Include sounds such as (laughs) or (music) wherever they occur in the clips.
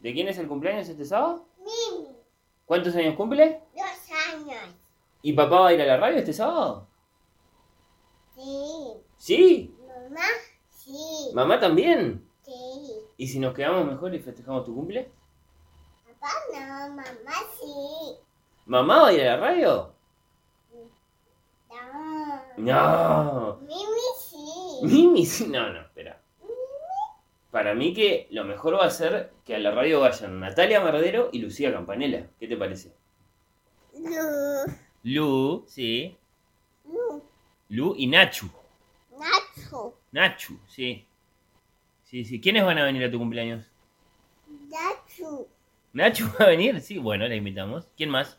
¿De quién es el cumpleaños este sábado? Mimi, ¿Cuántos años cumple? dos años. ¿Y papá va a ir a la radio este sábado? Sí. ¿Sí? Mamá, sí. ¿Mamá también? Sí. ¿Y si nos quedamos mejor y festejamos tu cumple? Papá no, mamá sí. ¿Mamá va a ir a la radio? No. No. Mimi sí. Mimi, sí. No, no. Para mí que lo mejor va a ser que a la radio vayan Natalia Mardero y Lucía Campanella. ¿Qué te parece? No. Lu, sí. No. Lu y Nachu. Nacho. Nachu, sí. Sí, sí. ¿Quiénes van a venir a tu cumpleaños? Nacho. ¿Nachu va a venir? Sí, bueno, la invitamos. ¿Quién más?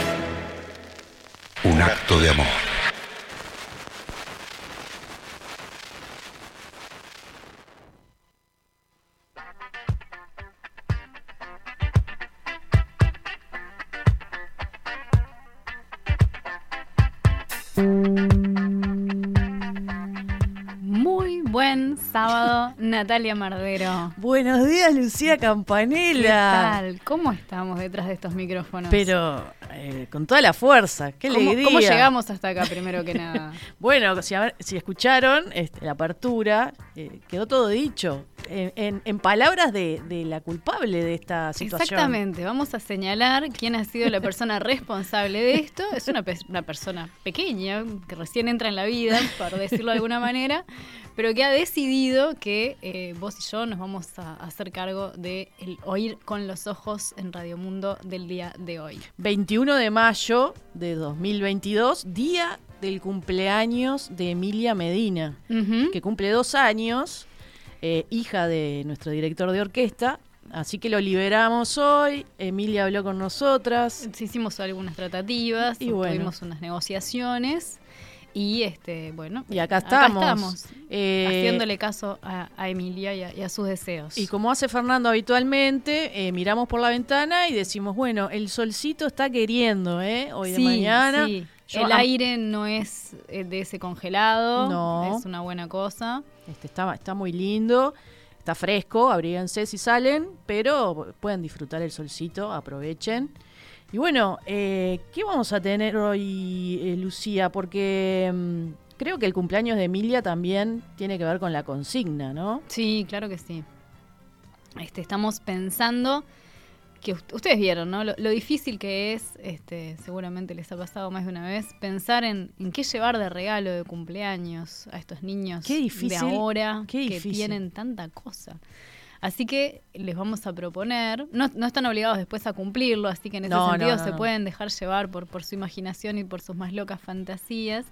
un acto de amor. Muy buen sábado, Natalia Mardero. Buenos días, Lucía ¿Qué Campanella. tal? ¿Cómo estamos detrás de estos micrófonos? Pero eh, con toda la fuerza, qué ¿Cómo, alegría. cómo llegamos hasta acá, primero que nada? (laughs) Bueno, si, a ver- si escucharon este, la apertura, eh, quedó todo dicho. En, en- en palabras de, de la culpable de esta situación. Exactamente, vamos a señalar quién ha sido la persona responsable de esto. Es una, pe- una persona pequeña, que recién entra en la vida, por decirlo de alguna manera, pero que ha decidido que eh, vos y yo nos vamos a hacer cargo de el oír con los ojos en Radio Mundo del día de hoy. 21 de mayo de 2022, día del cumpleaños de Emilia Medina, que cumple dos años, eh, hija de nuestro director de orquesta. Así que lo liberamos hoy. Emilia habló con nosotras. Hicimos algunas tratativas, Y bueno. tuvimos unas negociaciones y este, bueno, Y acá estamos. estamos, Eh, haciéndole caso a, a Emilia y a, y a sus deseos. Y como hace Fernando habitualmente, eh, miramos por la ventana y decimos, bueno, el solcito está queriendo, ¿eh? Hoy Sí, de mañana. sí. Yo El aire no es de ese congelado, No. es una buena cosa. Este, está, está muy lindo, está fresco, abríguense si salen, pero pueden disfrutar el solcito, aprovechen. Y bueno, eh, ¿qué vamos a tener hoy, eh, Lucía? Porque mm, creo que el cumpleaños de Emilia también tiene que ver con la consigna, ¿no? Sí, claro que sí. Este, estamos pensando que ust- ustedes vieron, ¿no? Lo, lo difícil que es, este, seguramente les ha pasado más de una vez, pensar en, en qué llevar de regalo de cumpleaños a estos niños Qué difícil, de ahora qué que tienen tanta cosa. Así que les vamos a proponer, no, no están obligados después a cumplirlo, así que en ese No, sentido no, se pueden dejar llevar por, por su imaginación y por sus más locas fantasías.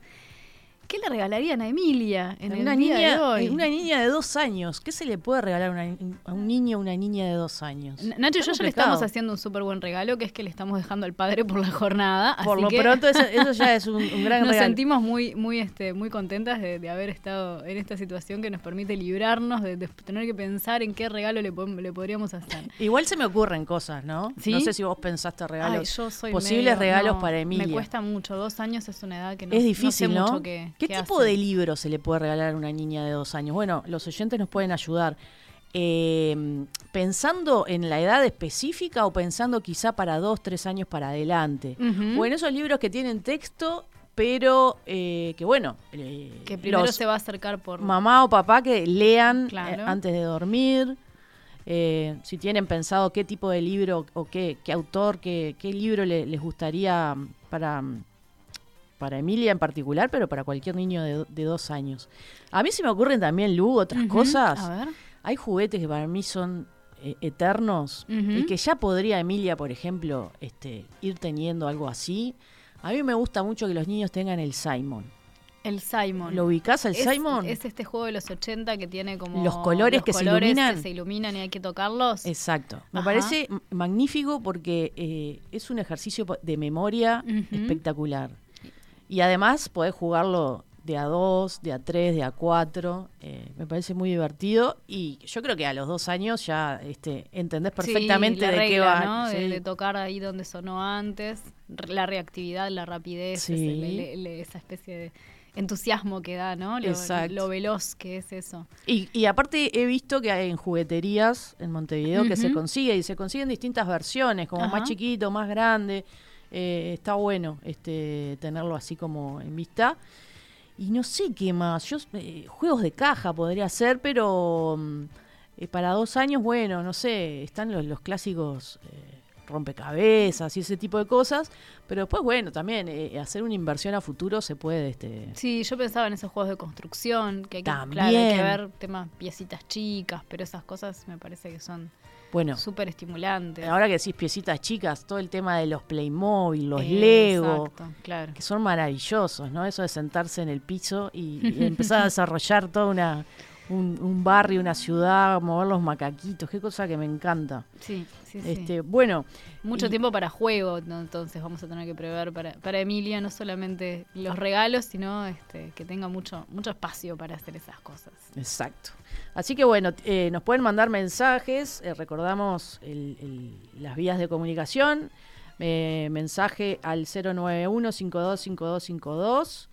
¿Qué le regalarían a Emilia en el una, día niña, de hoy? una niña de dos años. ¿Qué se le puede regalar a, una- a un niño o una niña de dos años? N- Nacho y yo ya le estamos haciendo un súper buen regalo, que es que le estamos dejando al padre por la jornada. Por así lo que pronto, eso, (laughs) eso ya es un, un gran Nos regalo. sentimos muy, muy, este, muy contentas de, de haber estado en esta situación que nos permite librarnos de, de tener que pensar en qué regalo le, le podríamos hacer. (laughs) Igual se me ocurren cosas, ¿no? ¿Sí? No sé si vos pensaste regalos. Ay, yo soy posibles medio- regalos no, para Emilia. Me cuesta mucho, dos años es una edad que no, es no difícil, sé ¿no? mucho qué, ¿Qué qué tipo de libro se le puede regalar a una niña de dos años? Bueno, los oyentes nos pueden ayudar. Eh, ¿Pensando en la edad específica o pensando quizá para dos, tres años para adelante? Ujú. O en esos libros que tienen texto, pero eh, que bueno, eh, Que primero se va a acercar por... mamá o papá que lean eh, Claro. antes de dormir. Eh, si tienen pensado qué tipo de libro o qué, qué autor, qué, qué libro le- les gustaría para, para Emilia en particular, pero para cualquier niño de, do- de dos años. A mí se me ocurren también, Lu, otras cosas. A ver. Hay juguetes que para mí son eh, eternos y que ya podría Emilia, por ejemplo, este, ir teniendo algo así. A mí me gusta mucho que los niños tengan el Simon. El Simon. ¿Lo ubicás al Es- Simon? Es este juego de los 80 que tiene como... Los colores que se iluminan. que se iluminan y hay que tocarlos. Exacto. Me parece magnífico porque eh, es un ejercicio de memoria espectacular. Y además podés jugarlo de a dos, de a tres, de a cuatro. eh, me parece muy divertido. Y yo creo que a los dos años ya este, entendés perfectamente Sí, la de qué va. ¿no? De, sí. de tocar ahí donde sonó antes, la reactividad, la rapidez, Sí. ese- le- esa especie de entusiasmo que da, ¿no? Lo, veloz que es eso. Y, y aparte he visto que hay en jugueterías en Montevideo que se consigue y se consiguen distintas versiones, como Ajá. más chiquito, más grande. Eh, está bueno este tenerlo así como en vista. Y no sé qué más. Yo eh, juegos de caja podría ser, pero mm, eh, para dos años, bueno, no sé, están los, los clásicos eh, rompecabezas y ese tipo de cosas. Pero después, bueno, también eh, hacer una inversión a futuro se puede. Este, Sí, yo pensaba en esos juegos de construcción, que hay que, También. claro, hay que ver temas, piecitas chicas, pero esas cosas me parece que son bueno, súper estimulantes. Ahora que decís piecitas chicas, todo el tema de los Playmobil, los Lego, claro. que son maravillosos, ¿no? Eso de sentarse en el piso y, y empezar a desarrollar toda una un, un barrio, una ciudad, mover los macaquitos, qué cosa que me encanta. Sí, sí, sí. Este, bueno, Mucho y- tiempo para juego, ¿no? entonces vamos a tener que prever para, para Emilia no solamente los regalos, sino este, que tenga mucho, mucho espacio para hacer esas cosas. Exacto. Así que bueno, eh, nos pueden mandar mensajes, eh, recordamos el- el- las vías de comunicación, eh, mensaje al 091-525252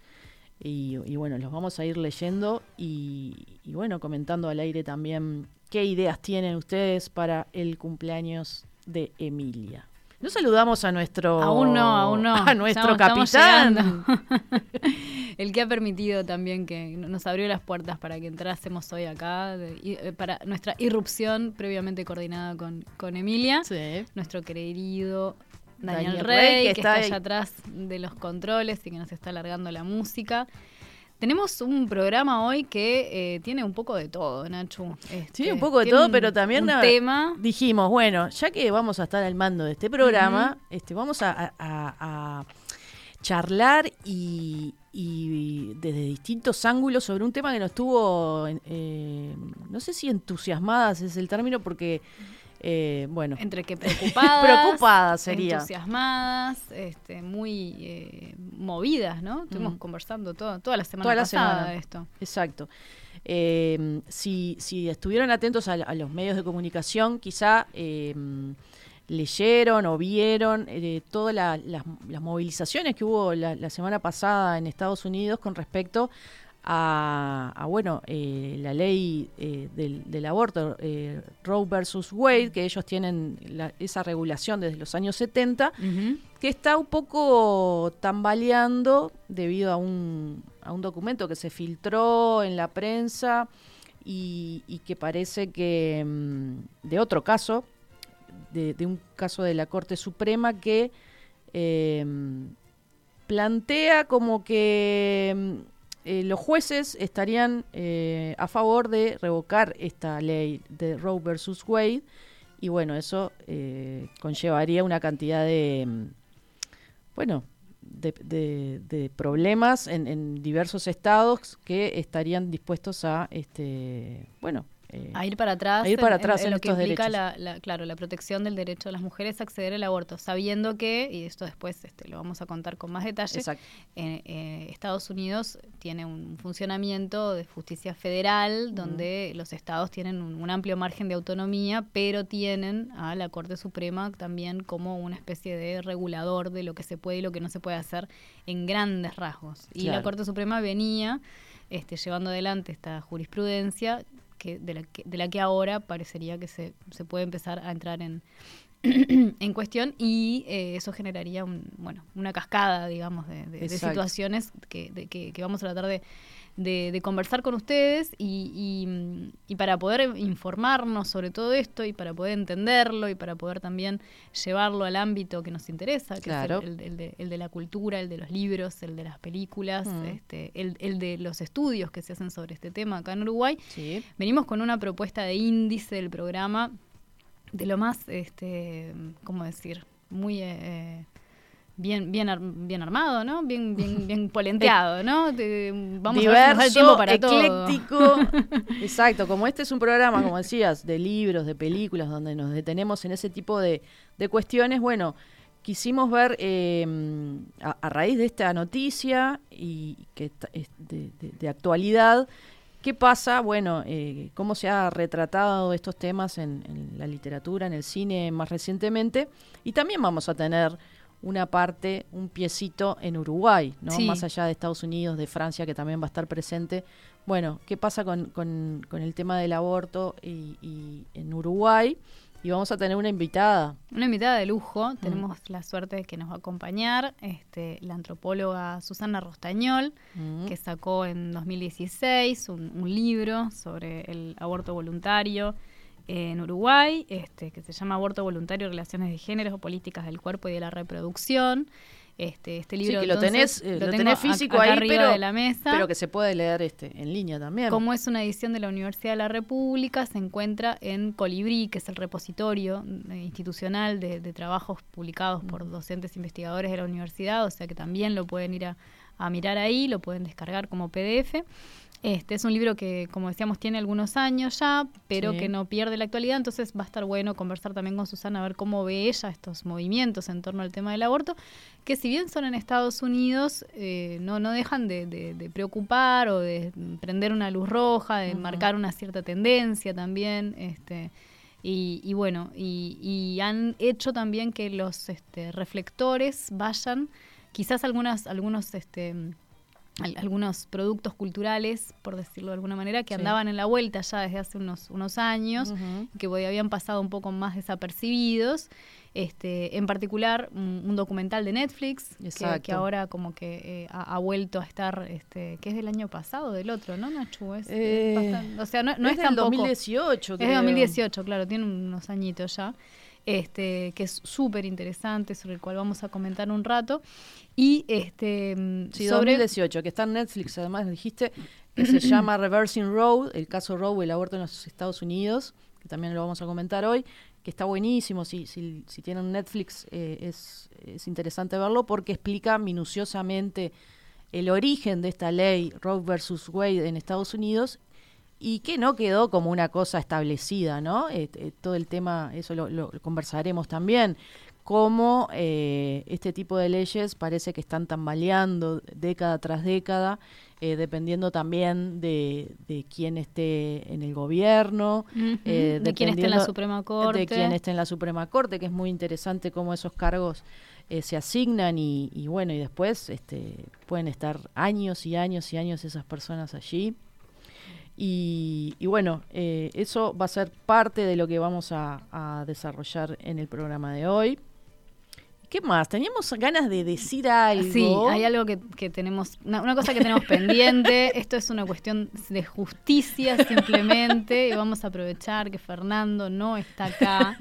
y, y bueno, los vamos a ir leyendo y, y bueno, comentando al aire también qué ideas tienen ustedes para el cumpleaños de Emilia. No saludamos a nuestro Aún no, aún no. (laughs) a nuestro Estamos- capitán. (laughs) El que ha permitido también que nos abrió las puertas para que entrásemos hoy acá, de- eh, para nuestra irrupción previamente coordinada con, con Emilia, Sí. nuestro querido Daniel, Daniel Rey, Rey, que, que está está allá ahí. atrás de los controles y que nos está alargando la música. Tenemos un programa hoy que eh, tiene un poco de todo, Nachu. Sí, Este, un poco de todo, un- pero también un tema. dijimos, bueno, ya que vamos a estar al mando de este programa, este, vamos a, a- a- a charlar y, y desde distintos ángulos sobre un tema que nos tuvo, eh, no sé si entusiasmadas es el término, porque, eh, bueno, Entre que (laughs) preocupadas, Preocupadas sería. entusiasmadas, este, muy eh, movidas, ¿no? Estuvimos Mm. conversando todo, toda la semana toda la pasada semana. de esto. Exacto. Eh, si, si estuvieron atentos a, a los medios de comunicación, quizá eh, leyeron o vieron todas la- las, las movilizaciones que hubo la, la semana pasada en Estados Unidos con respecto a, a, bueno, eh, la ley eh, del, del aborto, eh, Roe versus Wade, que ellos tienen la- esa regulación desde los años 70, que está un poco tambaleando debido a un, a un documento que se filtró en la prensa y, y que parece que mm, de otro caso, de, de un caso de la Corte Suprema que eh, plantea como que mm, eh, los jueces estarían eh, a favor de revocar esta ley de Roe versus Wade y bueno, eso eh, conllevaría una cantidad de, mm, bueno, de, de- de problemas en, en diversos estados que estarían dispuestos a, este, bueno, eh, A ir para atrás, a ir para en- atrás en, en lo que estos implica derechos. la, la- claro, la protección del derecho de las mujeres a acceder al aborto, sabiendo que, y esto después este, lo vamos a contar con más detalle, eh, eh, Estados Unidos tiene un funcionamiento de justicia federal donde los estados tienen un, un amplio margen de autonomía, pero tienen a la Corte Suprema también como una especie de regulador de lo que se puede y lo que no se puede hacer en grandes rasgos. Y la. Corte Suprema venía este, llevando adelante esta jurisprudencia que de, la que, de la que ahora parecería que se, se puede empezar a entrar en, (clears throat) en cuestión y eh, eso generaría un, bueno, una cascada, digamos, de, de- de situaciones que, de- que, que vamos a tratar de, de- de conversar con ustedes y, y, y para poder informarnos sobre todo esto y para poder entenderlo y para poder también llevarlo al ámbito que nos interesa, que Claro. es el, el- el de, el de la cultura, el de los libros, el de las películas, Mm. este, el, el de los estudios que se hacen sobre este tema acá en Uruguay. Sí. Venimos con una propuesta de índice del programa de lo más, este, ¿cómo decir? Muy eh, bien, bien, ar- bien armado, ¿no? Bien, bien, (laughs) bien polenteado, ¿no? Vamos a ver si tiempo para todo. ecléctico. (laughs) Exacto, como este es un programa, como decías, de libros, de películas, donde nos detenemos en ese tipo de, de cuestiones, bueno, quisimos ver eh, a, a raíz de esta noticia y que está- es de, de- de actualidad, ¿qué pasa? Bueno, eh, cómo se ha retratado estos temas en, en la literatura, en el cine más recientemente, y también vamos a tener una parte, un piecito en Uruguay, ¿no? Sí. Más allá de Estados Unidos, de Francia, que también va a estar presente. Bueno, ¿qué pasa con, con- con el tema del aborto y, y en Uruguay? Y vamos a tener una invitada. Una invitada de lujo, Mm. tenemos la suerte de que nos va a acompañar este, la antropóloga Susana Rostañol, Mm. que sacó en 2016 un, un libro sobre el aborto voluntario en Uruguay, este, que se llama Aborto Voluntario, Relaciones de Género, Políticas del Cuerpo y de la Reproducción. Este, este Sí, libro que lo entonces, tenés, eh, lo lo tengo tenés ac- físico acá ahí, arriba pero, de la mesa. pero que se puede leer este en línea también. Como es una edición de la Universidad de la República, se encuentra en Colibrí, que es el repositorio eh, institucional de, de trabajos publicados por docentes investigadores de la universidad, o sea que también lo pueden ir a, a mirar ahí, lo pueden descargar como PDF. Este es un libro que, como decíamos, tiene algunos años ya, pero Sí. que no pierde la actualidad, entonces va a estar bueno conversar también con Susana a ver cómo ve ella estos movimientos en torno al tema del aborto, que si bien son en Estados Unidos, eh, no, no dejan de, de- de preocupar o de prender una luz roja, de marcar una cierta tendencia también. Este, y, y bueno, y, y han hecho también que los este, reflectores vayan, quizás algunas, algunos este, al- algunos productos culturales, por decirlo de alguna manera, que Sí. andaban en la vuelta ya desde hace unos, unos años, Ujú. que hoy habían pasado un poco más desapercibidos. Este, en particular, un, un documental de Netflix, que, que ahora como que eh, ha, ha vuelto a estar, este, que es del año pasado, del otro, ¿no, Nachu? Es, es Eh, o sea, no, no es es, del tampoco... 2018, Es de creo. 2018, claro, tiene unos añitos ya. Este, que es súper interesante, sobre el cual vamos a comentar un rato. Y este, mm, Sí, sobre 2018, que está en Netflix, además dijiste, que se (coughs) llama Reversing Roe, el caso Roe, el aborto en los Estados Unidos, que también lo vamos a comentar hoy, que está buenísimo, si, si, si tienen Netflix eh, es, es interesante verlo porque explica minuciosamente el origen de esta ley Roe versus Wade en Estados Unidos y que no quedó como una cosa establecida, ¿no? Eh, eh, todo el tema, eso lo, lo conversaremos también, cómo eh, este tipo de leyes parece que están tambaleando década tras década, eh, dependiendo también de, de quién esté en el gobierno, eh, de quién esté en la Suprema Corte. de quién esté en la Suprema Corte, que es muy interesante cómo esos cargos eh, se asignan y, y bueno, y después este, pueden estar años y años y años esas personas allí. Y, y bueno, eh, eso va a ser parte de lo que vamos a, a desarrollar en el programa de hoy. ¿Qué más? Teníamos ganas de decir algo. Sí, hay algo que, que tenemos, una, una cosa que tenemos (laughs) pendiente. Esto es una cuestión de justicia simplemente. Y vamos a aprovechar que Fernando no está acá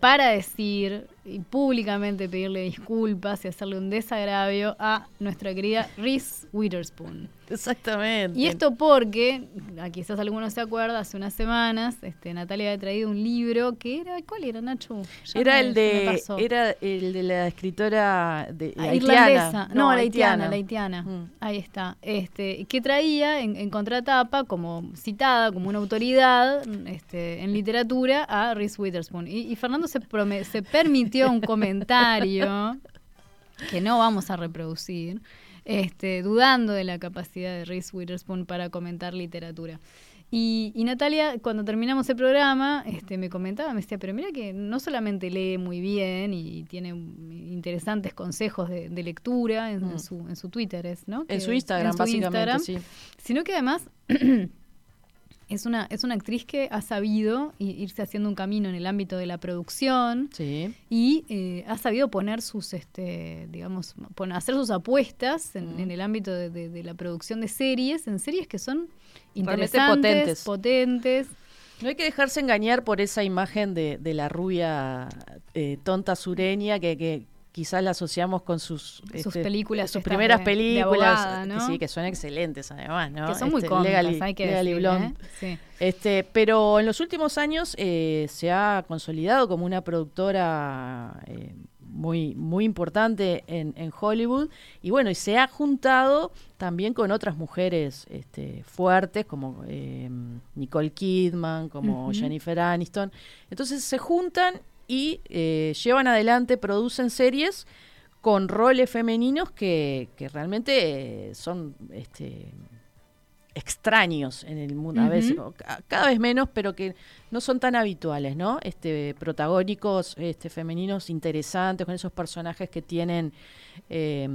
para decir y públicamente pedirle disculpas y hacerle un desagravio a nuestra querida Reese Witherspoon. Exactamente. Y esto porque, quizás alguno se acuerda, hace unas semanas este, Natalia había traído un libro que era, ¿cuál era Nacho? Ya Era me- el de pasó. era el de la escritora de Ah, haitiana. irlandesa. No, la haitiana, haitiana. la haitiana. Mm. Ahí está. Este, que traía en, en contratapa, como citada, como una autoridad este, en literatura, a Reese Witherspoon. Y, y Fernando se, permitió un comentario que no vamos a reproducir, este, dudando de la capacidad de Reese Witherspoon para comentar literatura. Y, y Natalia, cuando terminamos el programa, este, me comentaba, me decía, pero mira que no solamente lee muy bien y tiene interesantes consejos de, de lectura en, en Mm. su, en su Twitter, ¿no? En su Instagram, su básicamente, Instagram, sí. Sino que además (clears throat) es una, es una actriz que ha sabido irse haciendo un camino en el ámbito de la producción Sí. y eh, ha sabido poner sus, este, digamos, pon- hacer sus apuestas en, Mm. en el ámbito de, de- de la producción de series, en series que son interesantes, potentes. potentes. No hay que dejarse engañar por esa imagen de, de la rubia eh, tonta sureña que, que quizás la asociamos con sus, Sus este, películas sus primeras de- de películas que sí que son excelentes además no Que son muy Este, cómicas, Legally- hay que Legally decirlo, Blonde. ¿eh? Sí. Este, pero en los últimos años eh, se ha consolidado como una productora eh, muy, muy importante en, en Hollywood y bueno, y se ha juntado también con otras mujeres este, fuertes como eh, Nicole Kidman, como. Jennifer Aniston. Entonces se juntan y eh, llevan adelante, producen series con roles femeninos que, que realmente eh, son este, extraños en el mundo, a veces, cada vez menos, pero que no son tan habituales, ¿no? Este, protagónicos este, femeninos interesantes, con esos personajes que tienen eh,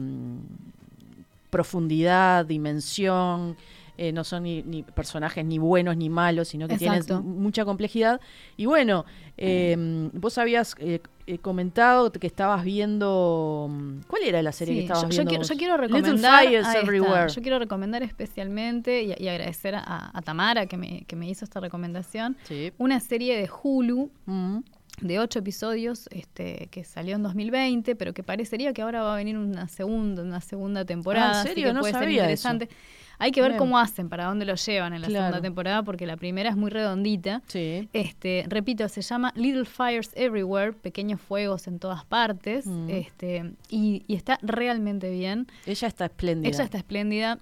profundidad, dimensión, eh, no son ni, ni personajes ni buenos ni malos, sino que Exacto. tienen mucha complejidad. Y bueno, eh, vos habías eh, eh, comentado que estabas viendo... mm, ¿Cuál era la serie Sí, que estabas yo, yo viendo? quiero, yo quiero recomendar. Everywhere. Yo quiero recomendar especialmente y, y agradecer a, a Tamara que me, que me hizo esta recomendación. Sí. Una serie de Hulu Mm. de ocho episodios este, que salió en 2020, pero que parecería que ahora va a venir una segunda, una segunda temporada. Ah, ¿en así serio? que No puede ser eso. Hay que ver Bien. cómo hacen, para dónde lo llevan en la Claro. segunda temporada, porque la primera es muy redondita. Sí. Este, repito, se llama Little Fires Everywhere, pequeños fuegos en todas partes, Mm. este, y, y está realmente bien. Ella está espléndida. Ella está espléndida.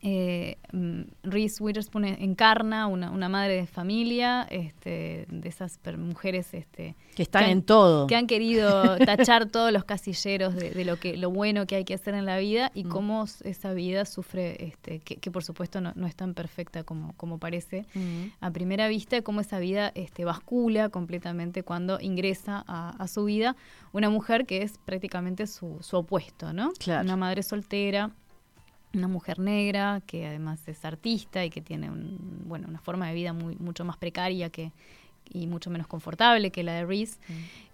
Eh, mm, Reese Witherspoon en- encarna una, una madre de familia, este, de esas mujeres este, Que están han- en todo. que han querido tachar todos los casilleros de, de lo que lo bueno que hay que hacer en la vida y Mm. cómo esa vida sufre, este, que, que por supuesto no, no es tan perfecta como, como parece Mm. a primera vista, cómo esa vida este, bascula completamente cuando ingresa a, a su vida una mujer que es prácticamente su, su opuesto, ¿no? Claro. Una madre soltera, una mujer negra que además es artista y que tiene un, bueno, una forma de vida muy, mucho más precaria que, y mucho menos confortable que la de Reese.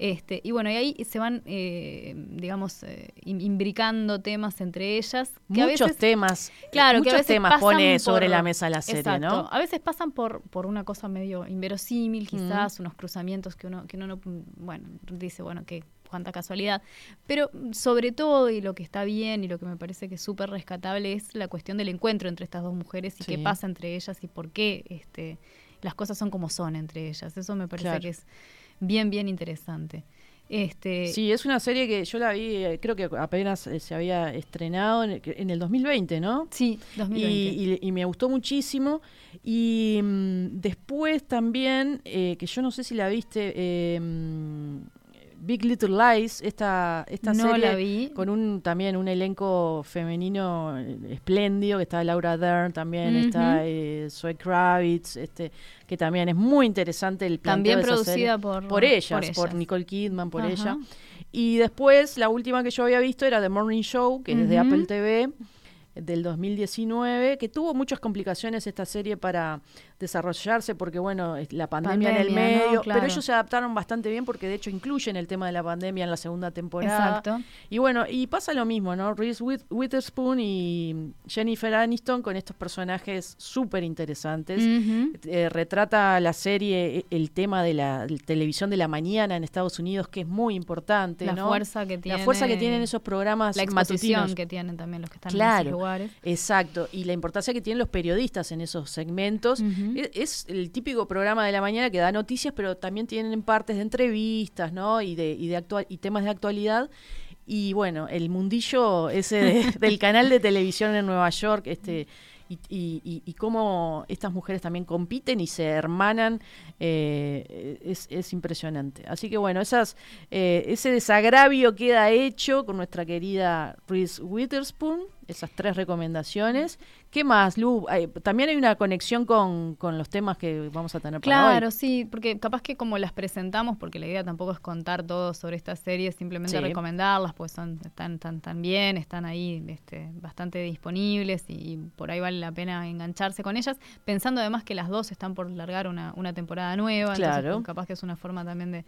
Este, y bueno, y ahí se van, eh, digamos, eh, im- imbricando temas entre ellas. Que a Muchos veces- temas, Claro, que a muchos veces temas pone por- sobre la mesa la serie, Exacto. ¿no? A veces pasan por, por una cosa medio inverosímil, quizás, unos cruzamientos que uno, que uno no, bueno, dice, bueno, que cuánta casualidad. Pero mm, sobre todo, y lo que está bien y lo que me parece que es súper rescatable es la cuestión del encuentro entre estas dos mujeres y Sí. qué pasa entre ellas y por qué este, las cosas son como son entre ellas. Eso me parece Claro. que es bien, bien interesante. Este, Sí, es una serie que yo la vi, eh, creo que apenas eh, se había estrenado en el, en el 2020, ¿no? Sí, 2020. Y, y- y me gustó muchísimo. Y mm, después también, eh, que yo no sé si la viste, eh, mm, Big Little Lies, esta, esta No serie la vi. con un también un elenco femenino eh, espléndido, que está Laura Dern también, está eh, Zoe Kravitz, este, que también es muy interesante el planteo También de esa producida serie. por- por ellas, por. Nicole Kidman, por ella. Y después, la última que yo había visto era The Morning Show, que es de. Apple TV, del 2019, que tuvo muchas complicaciones esta serie para desarrollarse, porque bueno, la pandemia, en el medio, Claro. pero ellos se adaptaron bastante bien porque de hecho incluyen el tema de la pandemia en la segunda temporada. Exacto. Y bueno, y pasa lo mismo, ¿no? Reese With- Witherspoon y Jennifer Aniston con estos personajes súper interesantes. Eh, retrata la serie eh, el tema de la televisión de la mañana en Estados Unidos, que es muy importante, La ¿no? fuerza que La fuerza que tiene- tienen esos programas la exposición matutinos. que tienen también los que están en esos lugares. exacto. Y la importancia que tienen los periodistas en esos segmentos. E- Es el típico programa de la mañana que da noticias, pero también tienen partes de entrevistas, ¿no? Y de, y de actual, y temas de actualidad. Y bueno, el mundillo ese de- (laughs) del canal de televisión en Nueva York, este. Y, y- y- y cómo estas mujeres también compiten y se hermanan eh, es, es impresionante. Así que bueno, esas, eh, ese desagravio queda hecho con nuestra querida Reese Witherspoon, esas tres recomendaciones. ¿Qué más, Lu? Ay, también hay una conexión con, con los temas que vamos a tener para Claro, hoy. sí, porque capaz que como las presentamos, porque la idea tampoco es contar todo sobre estas series, simplemente Sí. recomendarlas, pues son, están tan, tan bien, están ahí este, bastante disponibles y, y por ahí vale la pena engancharse con ellas, pensando además que las dos están por largar una, una temporada nueva, entonces, Claro. pues, capaz que es una forma también de,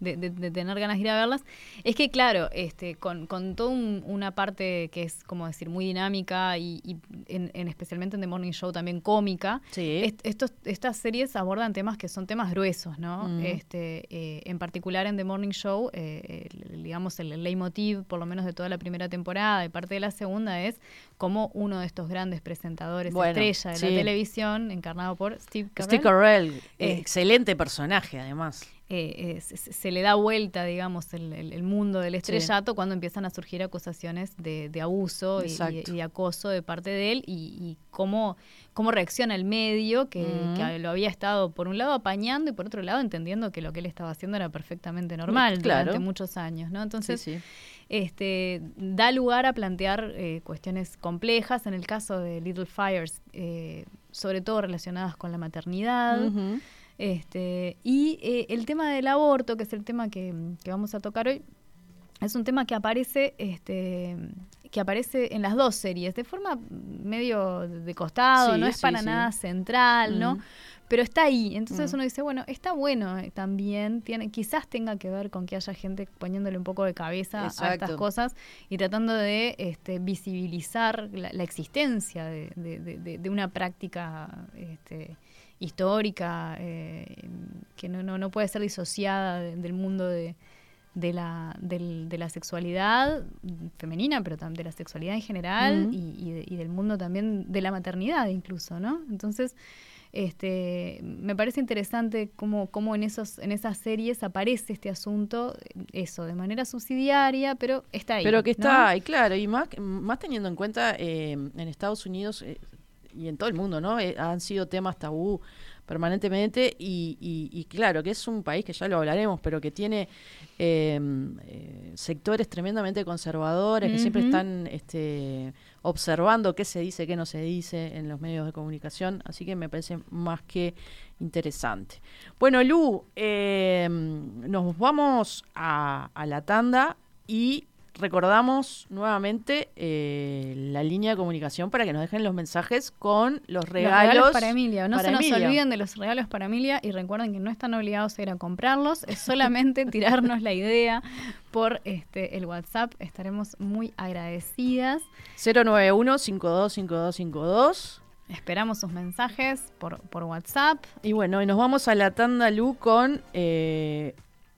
de, de- de tener ganas de ir a verlas. Es que, claro, este, con, con toda un- una parte que es, como decir, muy dinámica y, y en, en especialmente en The Morning Show también cómica, Sí. est- estos, estas series abordan temas que son temas gruesos, ¿no? Mm. Este, eh, en particular en The Morning Show, eh, el- digamos, el leitmotiv, por lo menos de toda la primera temporada y parte de la segunda, es como uno de estos grandes presentadores, Bueno, estrella de sí. la televisión, encarnado por Steve Carell, Steve Carell, Eh, excelente personaje además. Eh, eh, se, se le da vuelta, digamos, el, el- el mundo del estrellato cuando empiezan a surgir acusaciones de, de abuso y, acoso de parte de él y, y cómo, cómo reacciona el medio que, Mm. que lo había estado por un lado apañando y por otro lado entendiendo que lo que él estaba haciendo era perfectamente normal claro. durante muchos años, ¿no? Entonces, Sí, sí. este, da lugar a plantear eh, cuestiones complejas, en el caso de Little Fires, eh, sobre todo relacionadas con la maternidad. Este, y eh, el tema del aborto, que es el tema que, que vamos a tocar hoy, es un tema que aparece, este, que aparece en las dos series, de forma medio de costado, Sí, no es sí, para sí. nada central, ¿no? Mm. Pero está ahí. Entonces Mm. uno dice, bueno, está bueno eh, también, tiene, quizás tenga que ver con que haya gente poniéndole un poco de cabeza a estas cosas y tratando de este, visibilizar la, la existencia de, de- de- de- de una práctica este, histórica eh, que no, no, no puede ser disociada de- del mundo de, de la, del- de la sexualidad femenina, pero también de la sexualidad en general y, y de- y del mundo también de la maternidad incluso, ¿no? Entonces, este, me parece interesante cómo, cómo en, esos, en esas series aparece este asunto, eso, de manera subsidiaria, pero está ahí. Pero que ¿no? está ahí, claro, y más, más teniendo en cuenta eh, en Estados Unidos eh, y en todo el mundo, ¿no? Eh, han sido temas tabú permanentemente y, y- y claro, que es un país que ya lo hablaremos, pero que tiene eh, eh, sectores tremendamente conservadores que siempre están este, observando qué se dice, qué no se dice en los medios de comunicación, así que me parece más que interesante. Bueno, Lu, eh, nos vamos a, a la tanda y recordamos nuevamente eh, la línea de comunicación para que nos dejen los mensajes con los Los regalos, para Emilia. No para se nos olviden de los regalos para Emilia y recuerden que no están obligados a ir a comprarlos, es solamente (laughs) tirarnos la idea por este el WhatsApp. Estaremos muy agradecidas. 091-525252. Esperamos sus mensajes por, por WhatsApp. Y bueno, y nos vamos a la tanda Lu con eh,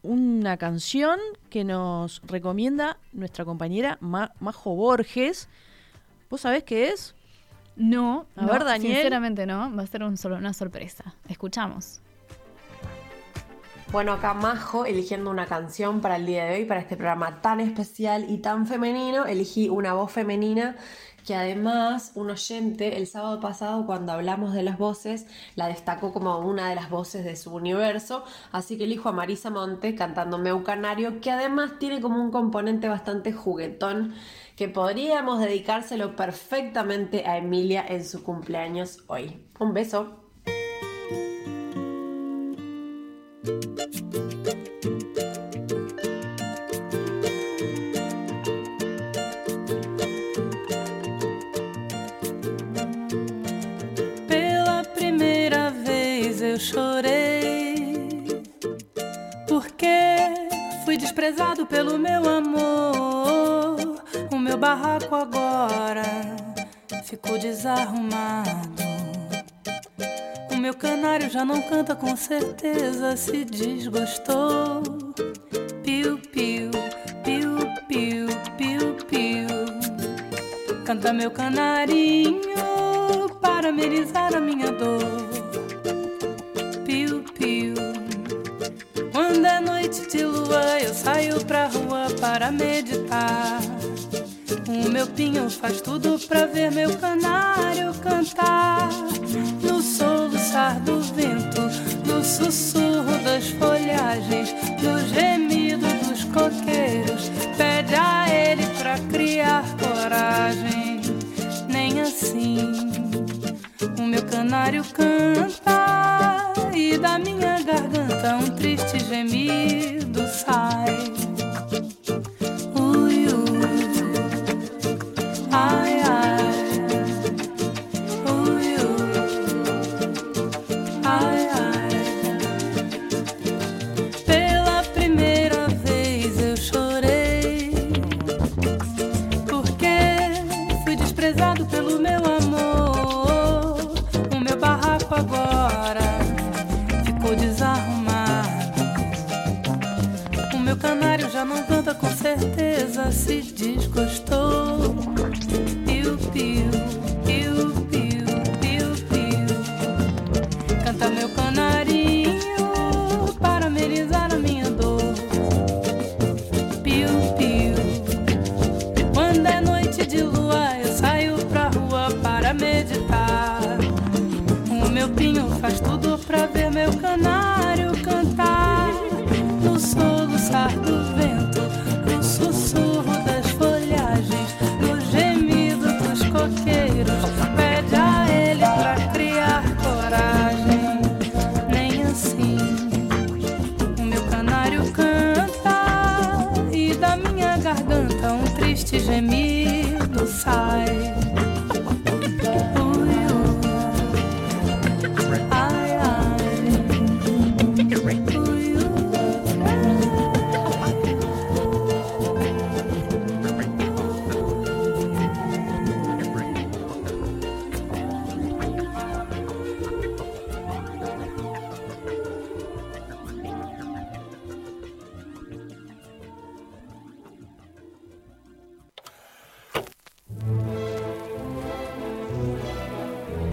una canción que nos recomienda nuestra compañera Ma- Majo Borges. ¿Vos sabés qué es? No, A no, ver, Daniel. Sinceramente no, va a ser un solo- una sorpresa. Escuchamos. Bueno, acá Majo eligiendo una canción para el día de hoy, para este programa tan especial y tan femenino. Elegí una voz femenina que además un oyente el sábado pasado cuando hablamos de las voces la destacó como una de las voces de su universo. Así que elijo a Marisa Monte cantando Meu Canario, que además tiene como un componente bastante juguetón que podríamos dedicárselo perfectamente a Emilia en su cumpleaños hoy. Un beso. Eu chorei, porque fui desprezado pelo meu amor. O meu barraco agora ficou desarrumado. O meu canário já não canta com certeza, se desgostou. Piu, piu, piu, piu, piu, piu. Canta meu canarinho para amenizar a minha dor. Noite de lua, eu saio pra rua para meditar. O meu pinho faz tudo pra ver meu canário cantar. No soluçar do vento, no sussurro das folhagens, no gemido dos coqueiros, pede a ele pra criar coragem. Nem assim o meu canário canta e da minha garganta um triste gemido sai. Ui, ui. Ai. Se desgostou.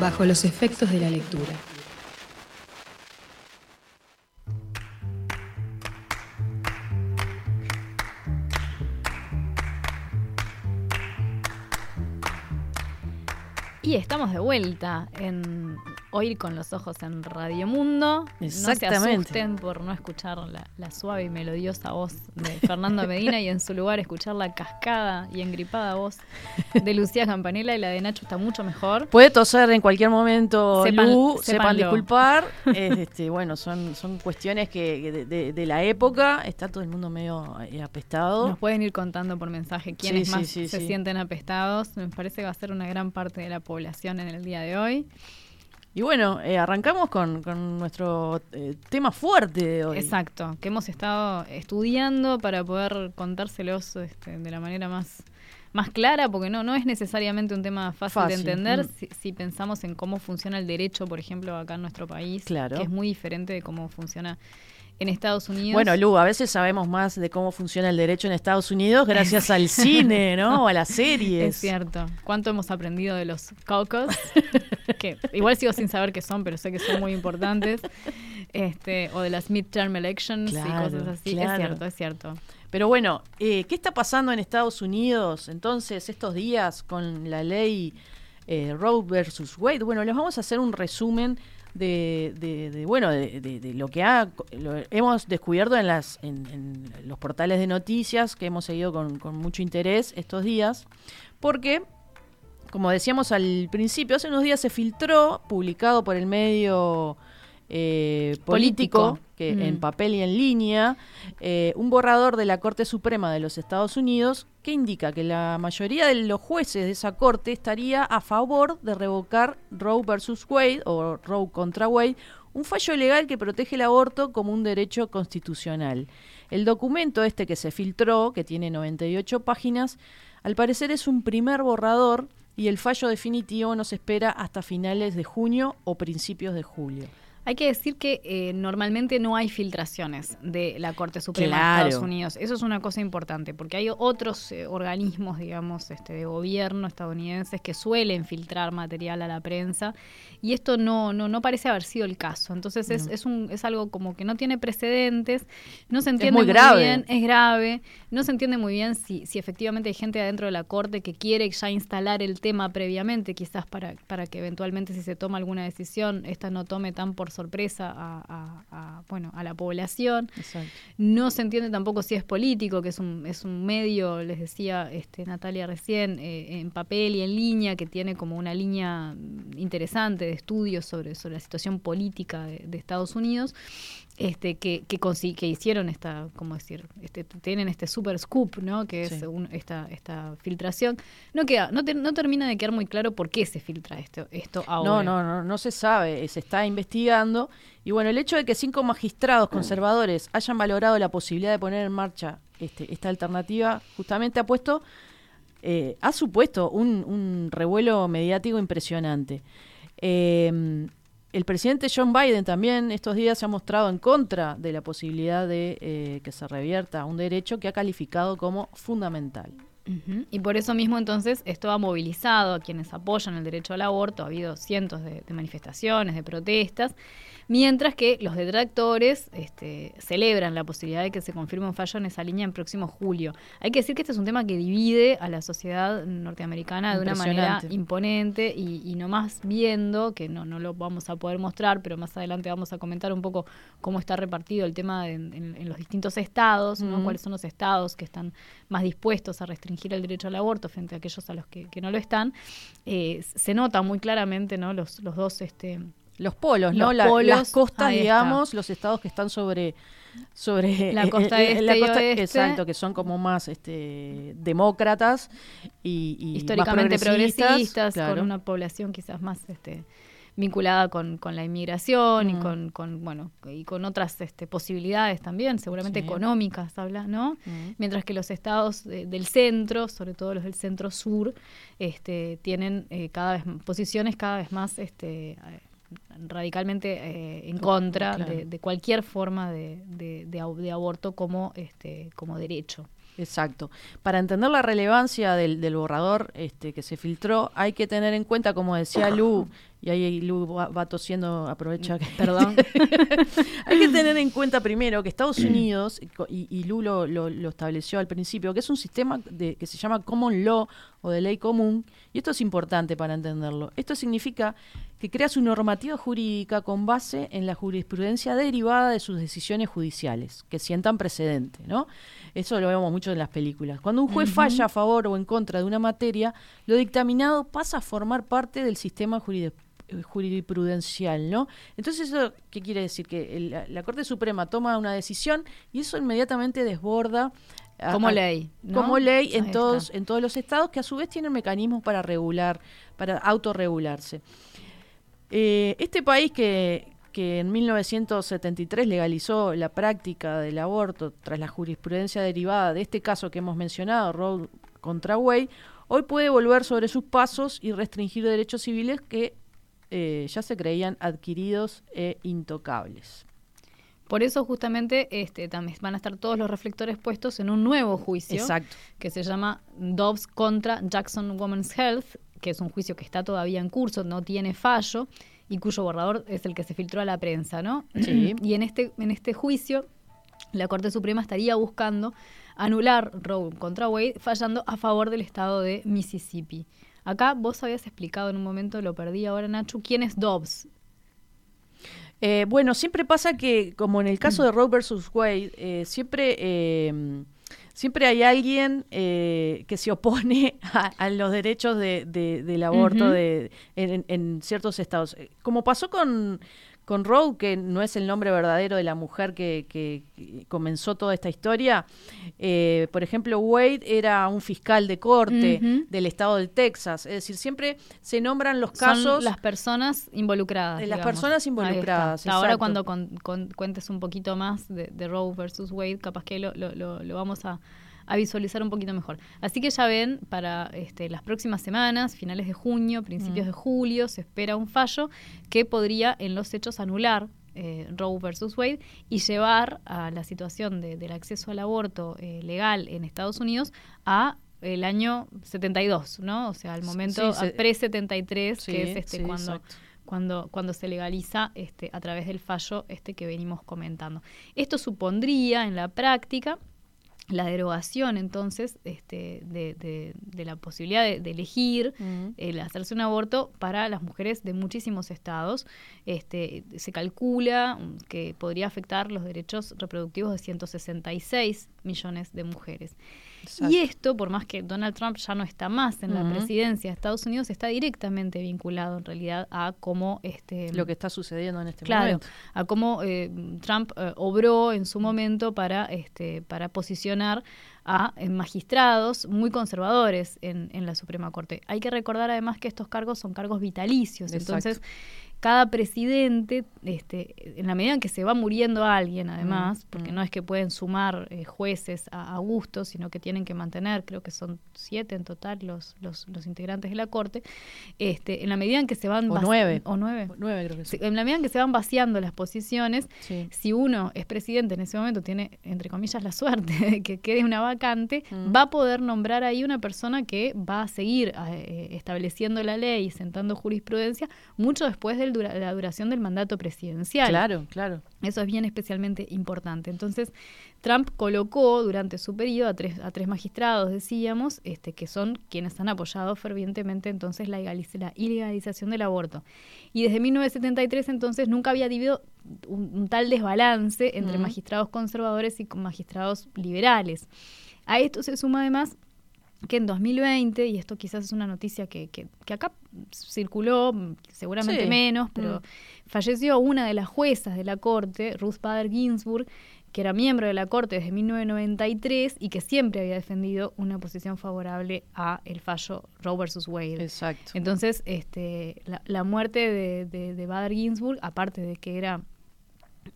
bajo los efectos de la lectura. Y estamos de vuelta en Oír con los Ojos en Radio Mundo. No se Exactamente. asusten por no escuchar la, la suave y melodiosa voz de Fernando Medina y en su lugar escuchar la cascada y engripada voz de Lucía Campanella y la de Nacho está mucho mejor. Puede toser en cualquier momento, Sepan- Lu, sepan disculpar. Es, este, bueno, son, son cuestiones que, de, de- de la época. Está todo el mundo medio eh, apestado. Nos pueden ir contando por mensaje quiénes Sí, más sí, se sienten apestados. Me parece que va a ser una gran parte de la población en el día de hoy. Y bueno, eh, arrancamos con, con nuestro eh, tema fuerte de hoy. Exacto, que hemos estado estudiando para poder contárselos este, de la manera más, más clara, porque no, no es necesariamente un tema fácil, Fácil, de entender mm. si, si pensamos en cómo funciona el derecho, por ejemplo, acá en nuestro país, Claro. que es muy diferente de cómo funciona en Estados Unidos. Bueno, Lu, a veces sabemos más de cómo funciona el derecho en Estados Unidos gracias al cine, (laughs) ¿no? O a las series. Es cierto. ¿Cuánto hemos aprendido de los caucus? (laughs) que igual sigo sin saber qué son, pero sé que son muy importantes. Este, o de las midterm elections y cosas así. claro. Es cierto, es cierto. Pero bueno, eh, ¿qué está pasando en Estados Unidos entonces estos días con la ley eh, Roe versus Wade? Bueno, les vamos a hacer un resumen de, de- de, bueno de, de- de lo que ha, lo hemos descubierto en, las, en, en los portales de noticias que hemos seguido con, con mucho interés estos días, porque como decíamos al principio, hace unos días se filtró, publicado por el medio eh, político, Político. que Mm. en papel y en línea, eh, un borrador de la Corte Suprema de los Estados Unidos que indica que la mayoría de los jueces de esa corte estaría a favor de revocar Roe versus Wade o Roe contra Wade, un fallo legal que protege el aborto como un derecho constitucional. El documento este que se filtró, que tiene 98 páginas, al parecer es un primer borrador y el fallo definitivo nos espera hasta finales de junio o principios de julio. Hay que decir que eh, normalmente no hay filtraciones de la Corte Suprema de. Estados Unidos. Eso es una cosa importante, porque hay otros eh, organismos, digamos, este, de gobierno estadounidenses que suelen filtrar material a la prensa y esto no, no, no parece haber sido el caso. Entonces es, No. es, un, es algo como que no tiene precedentes, no se entiende muy grave. bien, es grave, no se entiende muy bien si, si efectivamente hay gente adentro de la Corte que quiere ya instalar el tema previamente, quizás para, para que eventualmente si se toma alguna decisión, esta no tome tan por sorpresa a, a- a, bueno, a la población. Exacto. No se entiende tampoco si es político, que es un, es un medio, les decía este, Natalia recién, eh, en papel y en línea, que tiene como una línea interesante de estudios sobre, sobre la situación política de, de Estados Unidos, este, que, que, que hicieron esta, ¿cómo decir? Este, tienen este super scoop, ¿no? Que es Sí. un- esta, esta filtración. No, queda, no, te- no termina de quedar muy claro por qué se filtra esto, esto ahora. No, no, no, no se sabe, se está investigando. Y bueno, el hecho de que cinco magistrados conservadores hayan valorado la posibilidad de poner en marcha este, esta alternativa, justamente ha puesto, eh, ha supuesto un, un revuelo mediático impresionante. Eh, el presidente John Biden también estos días se ha mostrado en contra de la posibilidad de eh, que se revierta un derecho que ha calificado como fundamental. Y por eso mismo entonces esto ha movilizado a quienes apoyan el derecho al aborto, ha habido cientos de manifestaciones, de protestas, mientras que los detractores este, celebran la posibilidad de que se confirme un fallo en esa línea en próximo julio. Hay que decir que este es un tema que divide a la sociedad norteamericana de una manera imponente y, y nomás viendo, que no, no lo vamos a poder mostrar, pero más adelante vamos a comentar un poco cómo está repartido el tema en, en los distintos estados, ¿no? Cuáles son los estados que están más dispuestos a restringir el derecho al aborto frente a aquellos a los que, que no lo están, eh, se nota muy claramente ¿no? los, los dos... Este, Los polos, Los ¿no? La- polos, las costas, digamos, los estados que están sobre sobre La eh, costa eh, este la y costa- oeste. exacto, que son como más este demócratas y, y más históricamente progresistas, claro. con una población quizás más este, vinculada con, con la inmigración y Mm. con, con, bueno y con otras este, posibilidades también, seguramente Sí. económicas, habla, ¿no? Mm. Mientras que los estados de- del centro, sobre todo los del centro sur, este, tienen eh, cada vez posiciones cada vez más este, eh, radicalmente eh, en contra Claro. de, de cualquier forma de, de- de aborto como este como derecho. Exacto. Para entender la relevancia del, del borrador este, que se filtró, hay que tener en cuenta, como decía Lu, Y ahí Lu va, va tosiendo, aprovecha que... Perdón. (laughs) Hay que tener en cuenta primero que Estados Unidos, y y, Lu lo, lo- lo estableció al principio, que es un sistema de, que se llama Common Law o de ley común, y esto es importante para entenderlo. Esto significa que crea su normativa jurídica con base en la jurisprudencia derivada de sus decisiones judiciales, que sientan precedente, ¿no? Eso lo vemos mucho en las películas. Cuando un juez falla a favor o en contra de una materia, lo dictaminado pasa a formar parte del sistema jurídico eh, jurisprudencial, ¿no? Entonces, ¿eso qué quiere decir? Que el- la, la Corte Suprema toma una decisión y eso inmediatamente desborda a- Como a- ley, ¿no? Como ley en todos, en todos los estados que a su vez tienen mecanismos para regular, para autorregularse. Eh, este país que, que en 1973 legalizó la práctica del aborto tras la jurisprudencia derivada de este caso que hemos mencionado, Roe contra Wade, hoy puede volver sobre sus pasos y restringir derechos civiles que eh, ya se creían adquiridos e intocables. Por eso justamente este, también van a estar todos los reflectores puestos en un nuevo juicio Exacto. que se llama Dobbs contra Jackson Women's Health, que es un juicio que está todavía en curso, no tiene fallo y cuyo borrador es el que se filtró a la prensa, ¿no? Sí. Y en este en este juicio la Corte Suprema estaría buscando anular Roe contra Wade, fallando a favor del estado de Mississippi. Acá vos habías explicado en un momento, lo perdí ahora Nacho, quién es Dobbs. Eh, bueno, siempre pasa que, como en el caso de Roe versus Wade, eh, siempre, eh, siempre hay alguien eh, que se opone (laughs) a, a los derechos de- de- del aborto de, en, en ciertos estados. Como pasó con, con Roe, que no es el nombre verdadero de la mujer que, que- comenzó toda esta historia. eh, por ejemplo, Wade era un fiscal de corte del estado de Texas. Es decir, siempre se nombran los Son casos las personas involucradas. De las digamos. personas involucradas, Ahora cuando con- con- cuentes un poquito más de, de Roe versus Wade, capaz que lo, lo- lo- lo vamos a, a visualizar un poquito mejor. Así que ya ven, para este, las próximas semanas, finales de junio, principios Mm. de julio, se espera un fallo que podría en los hechos anular eh, Roe versus Wade y llevar a la situación de- del acceso al aborto eh, legal en Estados Unidos a el año 72, ¿no? O sea, al momento Sí, se- pre-73, Sí, que es este sí, cuando exacto. cuando, cuando se legaliza este, a través del fallo este que venimos comentando. Esto supondría en la práctica la derogación entonces este, de, de- de la posibilidad de, de elegir Ujú. el hacerse un aborto para las mujeres de muchísimos estados. Este, se calcula mm, que podría afectar los derechos reproductivos de 166 millones de mujeres. Exacto. Y esto, por más que Donald Trump ya no está más en la presidencia de Estados Unidos, está directamente vinculado en realidad a cómo este lo que está sucediendo en este claro, momento. a cómo eh, Trump eh, obró en su momento para este para posicionar a eh, magistrados muy conservadores en, en la Suprema Corte. Hay que recordar además que estos cargos son cargos vitalicios, Exacto. entonces cada presidente, este, en la medida en que se va muriendo alguien, además, Mm, porque mm. no es que pueden sumar eh, jueces a, a gusto, sino que tienen que mantener, creo que son siete en total los, los, los integrantes de la Corte, este, en la medida en que se van... O nueve. O nueve. Nueve creo que. Sí, En la medida en que se van vaciando las posiciones, Sí. si uno es presidente en ese momento, tiene, entre comillas, la suerte (laughs) de que quede una vacante, Mm. va a poder nombrar ahí una persona que va a seguir eh, estableciendo la ley y sentando jurisprudencia mucho después de la duración del mandato presidencial. Claro, claro. Eso es bien especialmente importante. Entonces, Trump colocó durante su periodo a tres, a tres magistrados, decíamos, este, que son quienes han apoyado fervientemente entonces la, legaliz- la ilegalización del aborto. Y desde 1973 entonces nunca había habido un, un tal desbalance entre magistrados conservadores y magistrados liberales. A esto se suma además que en 2020, y esto quizás es una noticia que, que, que acá circuló, mm, seguramente Sí. menos, pero Mm. falleció una de las juezas de la Corte, Ruth Bader Ginsburg, que era miembro de la Corte desde 1993 y que siempre había defendido una posición favorable a el fallo Roe versus Wade. Exacto. Entonces, este, la, la muerte de, de, de Bader Ginsburg, aparte de que era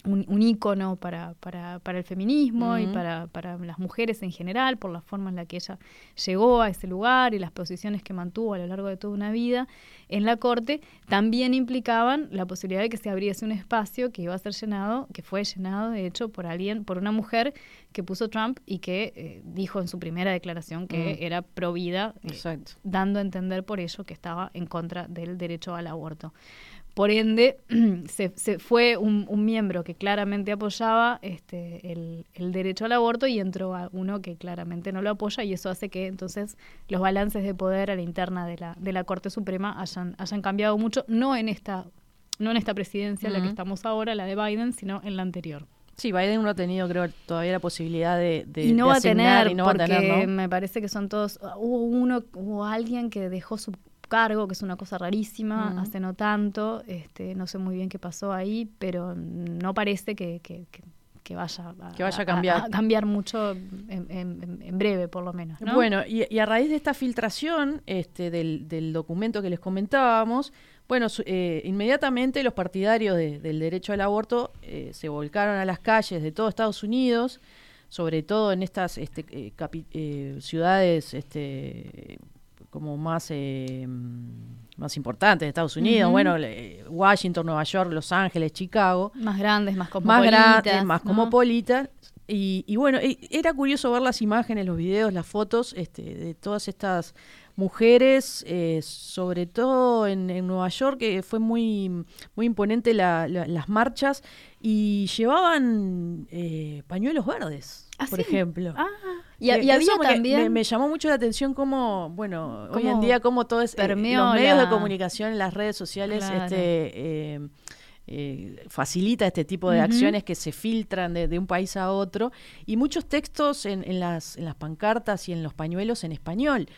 un, un ícono para, para, para el feminismo y para, para las mujeres en general, por la forma en la que ella llegó a ese lugar y las posiciones que mantuvo a lo largo de toda una vida en la corte, también implicaban la posibilidad de que se abriese un espacio que iba a ser llenado, que fue llenado de hecho por alguien, por una mujer que puso Trump y que eh, dijo en su primera declaración que era pro vida, eh, dando a entender por ello que estaba en contra del derecho al aborto. Por ende, (clears throat) se, se fue un, un miembro que claramente apoyaba este, el, el derecho al aborto y entró a uno que claramente no lo apoya y eso hace que entonces los balances de poder a la interna de la, de la Corte Suprema hayan, hayan cambiado mucho, no en esta, no en esta presidencia en la que estamos ahora, la de Biden, sino en la anterior. Sí, Biden no ha tenido, creo, todavía la posibilidad de, de y no de va a tener, y no va a porque tener, ¿no? me parece que son todos. Hubo uno, hubo alguien que dejó su cargo, que es una cosa rarísima, Ujú. hace no tanto. Este, no sé muy bien qué pasó ahí, pero no parece que, que, que- que vaya, a, Que vaya a cambiar. cambiar mucho en, en- en breve, por lo menos. ¿no? Bueno, y, y a raíz de esta filtración este, del, del documento que les comentábamos, bueno, su- eh, inmediatamente los partidarios de- del derecho al aborto eh, se volcaron a las calles de todo Estados Unidos, sobre todo en estas este, eh, capi- eh, ciudades este, como más, eh, más importantes de Estados Unidos, bueno, le- Washington, Nueva York, Los Ángeles, Chicago más grandes, más más cosmopolitas. grandes, más ¿no? cosmopolitas. Y, y bueno, e- era curioso ver las imágenes, los videos, las fotos este, de todas estas mujeres, eh, sobre todo en, en Nueva York, que fue muy, muy imponente la- la- las marchas, y llevaban eh, pañuelos verdes, ¿Ah, por sí? ejemplo. Ah, y, Eh, y había también. Me, me llamó mucho la atención cómo, bueno, hoy en día cómo todo es... eh, los medios de comunicación, las redes sociales, Claro. este... eh, eh, facilita este tipo de acciones que se filtran de, de un país a otro y muchos textos en, en las, en las pancartas y en los pañuelos en español,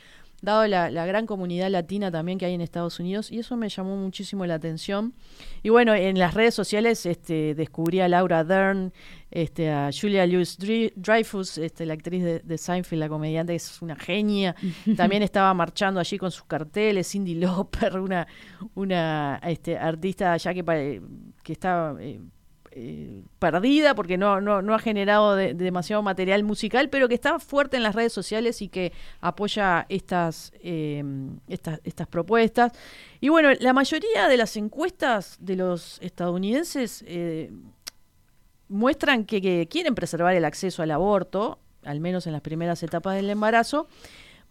dado la, la gran comunidad latina también que hay en Estados Unidos y eso me llamó muchísimo la atención. Y bueno, en las redes sociales este, descubrí a Laura Dern, este, a Julia Louis Dreyfus, este, la actriz de, de Seinfeld, la comediante, es una genia. (laughs) También estaba marchando allí con sus carteles, Cindy Lauper, una, una este, artista ya que, que está eh, eh, perdida porque no, ha generado de- de demasiado material musical, pero que está fuerte en las redes sociales y que apoya estas, eh, estas, estas propuestas. Y bueno, la mayoría de las encuestas de los estadounidenses eh, muestran que, quieren preservar el acceso al aborto, al menos en las primeras etapas del embarazo.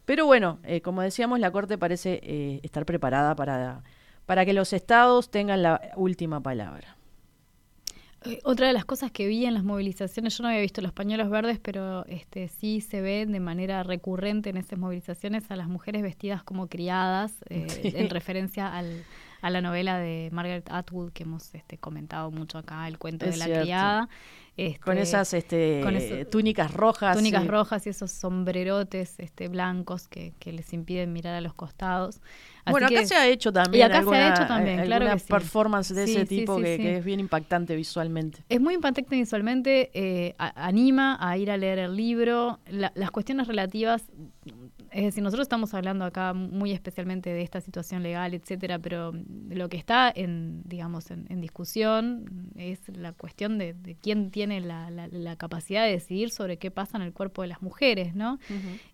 Pero bueno, eh, como decíamos, la Corte parece estar preparada para, para que los estados tengan la última palabra. Eh, Otra de las cosas que vi en las movilizaciones, yo no había visto los pañuelos verdes, pero este sí se ve de manera recurrente en esas movilizaciones a las mujeres vestidas como criadas, eh, Sí. en referencia al, a la novela de Margaret Atwood que hemos este, comentado mucho acá, el cuento Es de la cierto. criada. Este, Con esas este, con eso- túnicas rojas. túnicas y- rojas y esos sombrerotes este, blancos que, que les impiden mirar a los costados. Así Bueno, acá que- se ha hecho también. Y acá alguna, se ha hecho también, claro alguna que sí. performance de Sí, ese sí, tipo que, es bien impactante visualmente. Es muy impactante visualmente, eh, a- anima a ir a leer el libro. La- las cuestiones relativas, es decir, nosotros estamos hablando acá muy especialmente de esta situación legal, etcétera, pero lo que está en, digamos, en, en discusión es la cuestión de, de quién tiene la, la- la capacidad de decidir sobre qué pasa en el cuerpo de las mujeres, ¿no?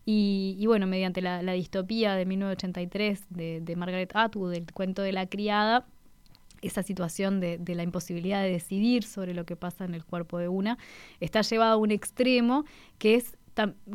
Y, y bueno, mediante la, la distopía de 1983 de, de Margaret Atwood, el cuento de la criada, esa situación de, de la imposibilidad de decidir sobre lo que pasa en el cuerpo de una está llevada a un extremo que es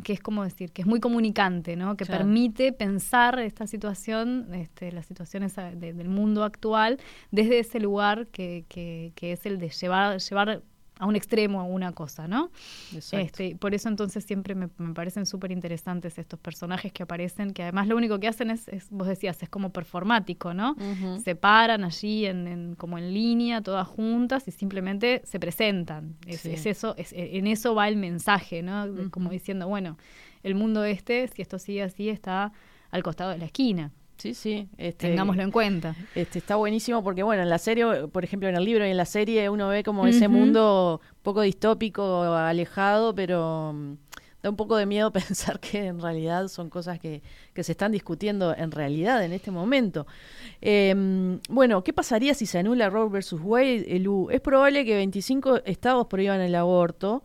que es como decir, que es muy comunicante, ¿no? Que Claro. permite pensar esta situación, este, las situaciones de- del mundo actual, desde ese lugar que, que, que es el de llevar, llevar a un extremo a una cosa, ¿no? Exacto. Este, por eso entonces siempre me, me parecen súper interesantes estos personajes que aparecen, que además lo único que hacen es, es, vos decías, es como performático, ¿no? Se paran allí en, en- como en línea, todas juntas, y simplemente se presentan. Es, Sí. es eso, es- en eso va el mensaje, ¿no? Como diciendo, bueno, el mundo este, si esto sigue así, está al costado de la esquina. Sí, sí. Este, Tengámoslo en cuenta. Este, está buenísimo porque, bueno, en la serie, por ejemplo, en el libro y en la serie uno ve como ese mundo poco distópico, alejado, pero mm, da un poco de miedo (laughs) pensar que en realidad son cosas que, que se están discutiendo en realidad en este momento. Eh, bueno, ¿qué pasaría si se anula Roe versus Wade? Es probable que 25 estados prohíban el aborto.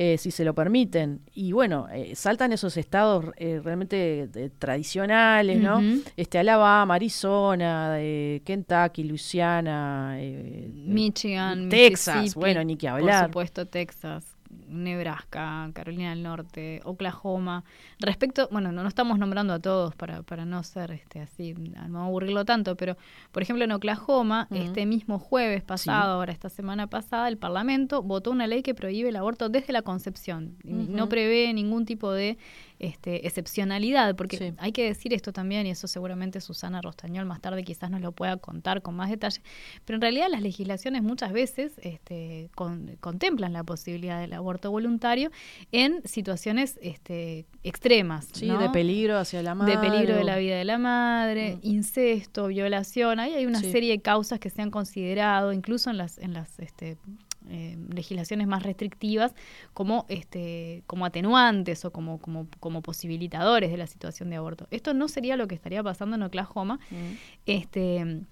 Eh, si se lo permiten. Y bueno, eh, saltan esos estados eh, realmente eh, tradicionales, ¿no? Este, Alabama, Arizona, eh, Kentucky, Luisiana, eh, Michigan, Texas, bueno, ni que hablar. Por supuesto, Texas, Nebraska, Carolina del Norte, Oklahoma. Respecto, bueno, no, no estamos nombrando a todos para, para no ser este así, no aburrirlo tanto, pero por ejemplo en Oklahoma, este mismo jueves pasado, ahora esta semana pasada, el Parlamento votó una ley que prohíbe el aborto desde la concepción. Ujú. No prevé ningún tipo de este, excepcionalidad, porque Sí. hay que decir esto también, y eso seguramente Susana Rostañol más tarde quizás nos lo pueda contar con más detalle, pero en realidad las legislaciones muchas veces este, con- contemplan la posibilidad del aborto voluntario en situaciones este, extremas. Sí, ¿no? de peligro hacia la madre. De peligro de la vida de la madre, incesto, violación. Ahí hay una Sí. serie de causas que se han considerado, incluso en las, en las este, eh, legislaciones más restrictivas, como, este, como atenuantes o como, como, como posibilitadores de la situación de aborto. Esto no sería lo que estaría pasando en Oklahoma. Este,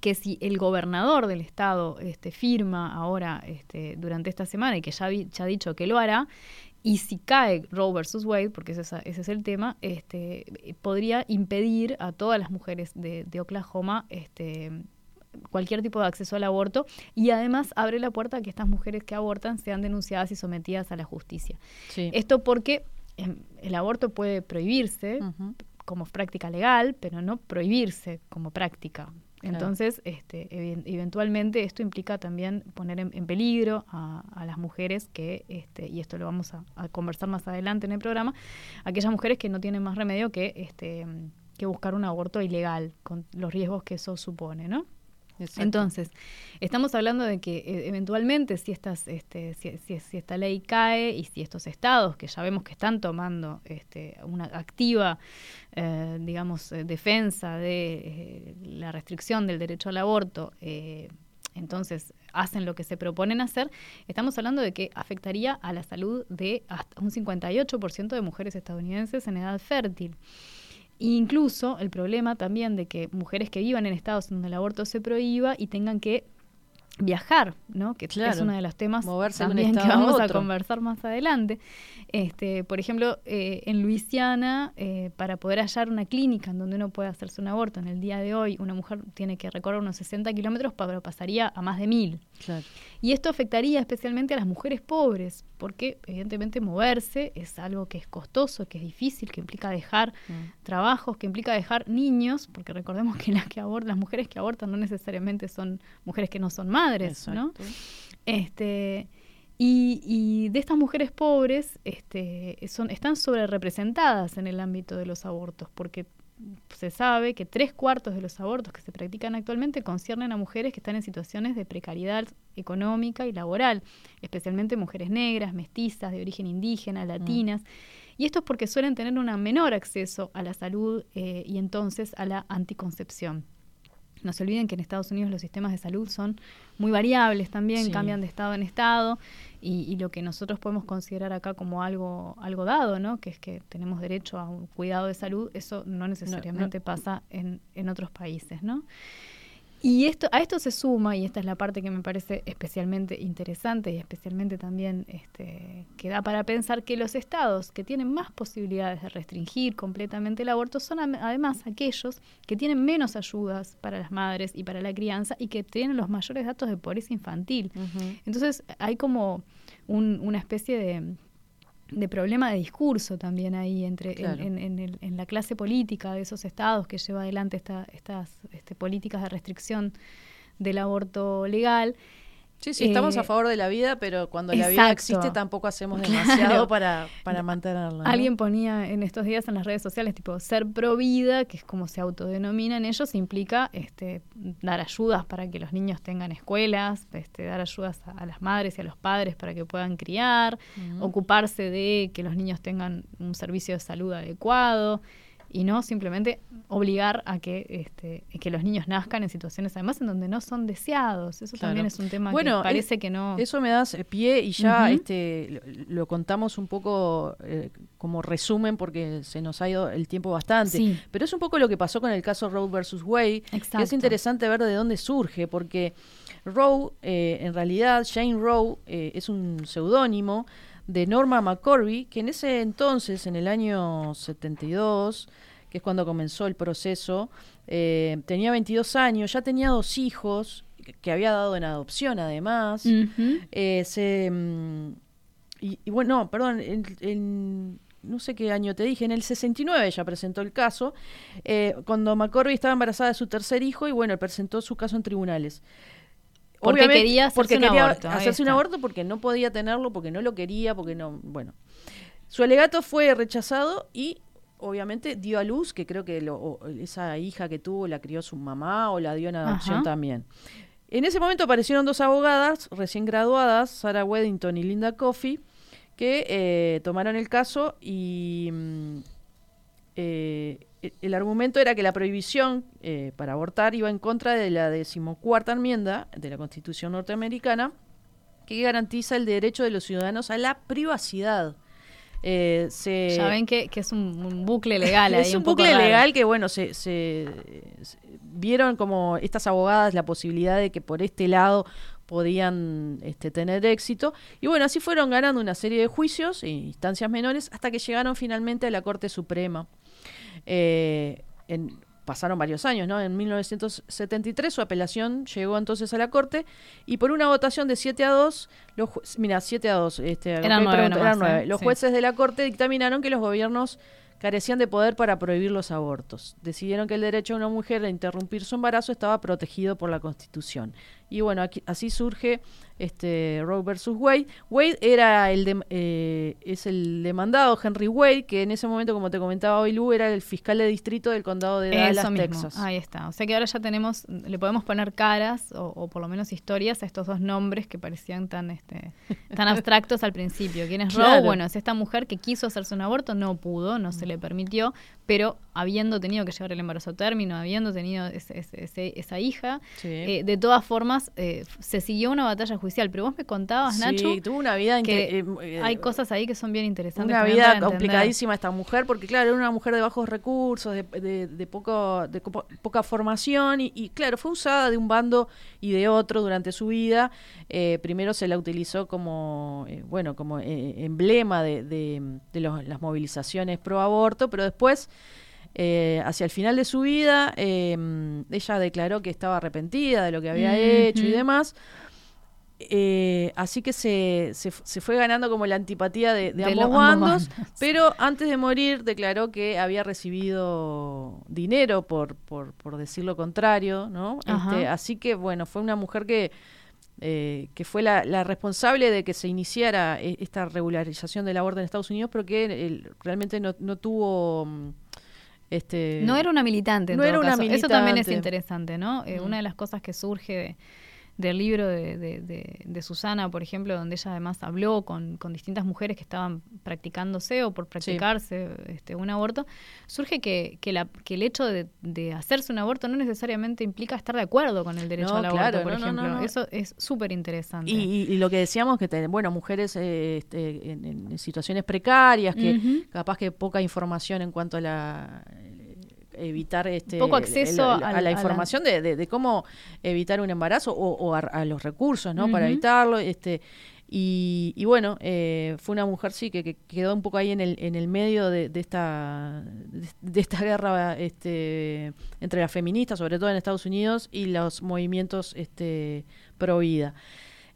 que si el gobernador del estado este, firma ahora este, durante esta semana y que ya, vi- ya ha dicho que lo hará, y si cae Roe versus Wade, porque ese es, ese es el tema, este, podría impedir a todas las mujeres de, de Oklahoma este, cualquier tipo de acceso al aborto y además abre la puerta a que estas mujeres que abortan sean denunciadas y sometidas a la justicia. Sí. Esto porque em, el aborto puede prohibirse como práctica legal, pero no prohibirse como práctica. Claro. Entonces, este, eventualmente esto implica también poner en, en peligro a, a las mujeres que, este, y esto lo vamos a, a conversar más adelante en el programa, aquellas mujeres que no tienen más remedio que, este, que buscar un aborto ilegal, con los riesgos que eso supone, ¿no? Entonces, estamos hablando de que eh, eventualmente si, estas, este, si, si- si esta ley cae y si estos estados, que ya vemos que están tomando este, una activa, eh, digamos, eh, defensa de la restricción del derecho al aborto, entonces hacen lo que se proponen hacer, estamos hablando de que afectaría a la salud de hasta un 58% de mujeres estadounidenses en edad fértil. Incluso el problema también de que mujeres que vivan en estados donde el aborto se prohíba y tengan que viajar, ¿no? Que es uno de los temas Moverse también que a vamos a conversar más adelante. Este, por ejemplo, eh, en Luisiana, eh, para poder hallar una clínica en donde uno pueda hacerse un aborto en el día de hoy, una mujer tiene que recorrer unos 60 kilómetros, pero pasaría a más de mil. Claro. Y esto afectaría especialmente a las mujeres pobres, porque evidentemente moverse es algo que es costoso, que es difícil, que implica dejar Mm. trabajos, que implica dejar niños, porque recordemos que (laughs) las que abortan, las mujeres que abortan no necesariamente son mujeres que no son madres, ¿no? Este, y, y de estas mujeres pobres este, son, están sobre representadas en el ámbito de los abortos, porque se sabe que tres cuartos de los abortos que se practican actualmente conciernen a mujeres que están en situaciones de precariedad económica y laboral, especialmente mujeres negras, mestizas, de origen indígena, latinas. Y esto es porque suelen tener un menor acceso a la salud eh, y entonces a la anticoncepción. No se olviden que en Estados Unidos los sistemas de salud son muy variables también, Sí. cambian de estado en estado, y, y lo que nosotros podemos considerar acá como algo, algo dado, ¿no? que es que tenemos derecho a un cuidado de salud, eso no necesariamente pasa en, en otros países. ¿no? Y esto, a esto se suma, y esta es la parte que me parece especialmente interesante y especialmente también este, que da para pensar que los estados que tienen más posibilidades de restringir completamente el aborto son además aquellos que tienen menos ayudas para las madres y para la crianza y que tienen los mayores datos de pobreza infantil. Entonces hay como un- una especie de, de problema de discurso también ahí entre en- Claro. en, en la clase política de esos estados que lleva adelante esta- estas este, políticas de restricción del aborto legal. Sí, sí, estamos Eh, a favor de la vida, pero cuando la vida existe tampoco hacemos Claro. demasiado para, para mantenerla. ¿no? Alguien ponía en estos días en las redes sociales, tipo, ser pro vida, que es como se autodenominan ellos, implica este, dar ayudas para que los niños tengan escuelas, este, dar ayudas a, a las madres y a los padres para que puedan criar, Ujú. ocuparse de que los niños tengan un servicio de salud adecuado. Y no simplemente obligar a que, este, que los niños nazcan en situaciones además en donde no son deseados. Eso Claro. también es un tema Bueno, que parece es- que no... Eso me das eh, pie y ya este lo, lo contamos un poco eh, como resumen porque se nos ha ido el tiempo bastante. Sí. Pero es un poco lo que pasó con el caso Roe versus Wade. que Es Exacto. interesante ver de dónde surge porque Roe, eh, en realidad, Jane Roe eh, es un seudónimo de Norma McCorvey, que en ese entonces, en el año 72, que es cuando comenzó el proceso, eh, tenía 22 años, ya tenía dos hijos, que- había dado en adopción además. Eh, se, mm, y, y bueno, no, perdón, en, en- no sé qué año te dije, en el 69 ella presentó el caso, eh, cuando McCorvey estaba embarazada de su tercer hijo y bueno, presentó su caso en tribunales. Porque quería hacerse porque un quería aborto, ahí hacerse un aborto porque no podía tenerlo, porque no lo quería, porque no, bueno. Su alegato fue rechazado y obviamente dio a luz, que creo que lo- esa hija que tuvo la crió su mamá o la dio en adopción Ajá. también. En ese momento aparecieron dos abogadas recién graduadas, Sarah Weddington y Linda Coffey, que eh, tomaron el caso y mm, eh, el argumento era que la prohibición eh, para abortar iba en contra de la decimocuarta enmienda de la Constitución norteamericana, que garantiza el derecho de los ciudadanos a la privacidad. Eh, se- ya ven que, que es un, un bucle legal (laughs) ahí es un poco bucle raro. legal que, bueno, se, se- se- vieron como estas abogadas la posibilidad de que por este lado podían este, tener éxito. Y bueno, así fueron ganando una serie de juicios e instancias menores hasta que llegaron finalmente a la Corte Suprema. Eh, en- pasaron varios años, ¿no? En 1973 su apelación llegó entonces a la Corte y por una votación de 7 a 2, los mira, 7 a 2, este, Eran nomás. ¿eh? los Sí. jueces de la Corte dictaminaron que los gobiernos carecían de poder para prohibir los abortos. Decidieron que el derecho de una mujer a interrumpir su embarazo estaba protegido por la Constitución. Y bueno, aquí, así surge este Roe versus Wade. Wade era el dem- eh, es el demandado Henry Wade, que en ese momento, como te comentaba hoy Lu, era el fiscal de distrito del condado de Dallas, Eso mismo, Texas. ahí está. O sea que ahora ya tenemos, le podemos poner caras o, o por lo menos historias a estos dos nombres que parecían tan este tan abstractos al principio. ¿Quién es Roe? Claro. Bueno, es esta mujer que quiso hacerse un aborto, no pudo, no se le permitió, pero habiendo tenido que llevar el embarazo a término, habiendo tenido ese- ese- ese- esa hija, Sí. eh, de todas formas eh, se siguió una batalla judicial. Pero vos me contabas, Sí, Nacho, tuvo una vida que eh, eh, hay cosas ahí que son bien interesantes. Una vida complicadísima esta mujer, porque claro, era una mujer de bajos recursos, de, de- de poco, de poca formación, y, y, claro, fue usada de un bando y de otro durante su vida. Eh, primero se la utilizó como, eh, bueno, como eh, emblema de, de- de los- las movilizaciones pro aborto, pero después, eh, hacia el final de su vida, eh, ella declaró que estaba arrepentida de lo que había hecho y demás. Eh, así que se, se, se fue ganando como la antipatía de, de De ambos, bandos, bandos. pero antes de morir declaró que había recibido dinero por, por, por decir lo contrario, ¿no? Este, así que bueno, fue una mujer que, eh, que fue la, la responsable de que se iniciara eh, esta regularización del aborto en Estados Unidos, pero que él realmente no, no tuvo... mm, Este, No era una militante. en no todo era una. Eso también es interesante, ¿no? Eh, Mm. Una de las cosas que surge de- del libro de, de- de- de Susana, por ejemplo, donde ella además habló con, con distintas mujeres que estaban practicándose o por practicarse este, un aborto, surge que, que, la, que el hecho de, de hacerse un aborto no necesariamente implica estar de acuerdo con el derecho No, al aborto, claro, por no, no, ejemplo. no. Eso es súper interesante. Y, y- y lo que decíamos, que ten- bueno, mujeres eh, este, en, en situaciones precarias, que capaz que poca información en cuanto a la evitar este Poco acceso el- el- al- a la a la- información de, de- de cómo evitar un embarazo o, o a, a los recursos no para evitarlo este y, y bueno eh, fue una mujer sí que, que quedó un poco ahí en el en el medio de, de esta de, de esta guerra este entre las feministas sobre todo en Estados Unidos y los movimientos este pro vida.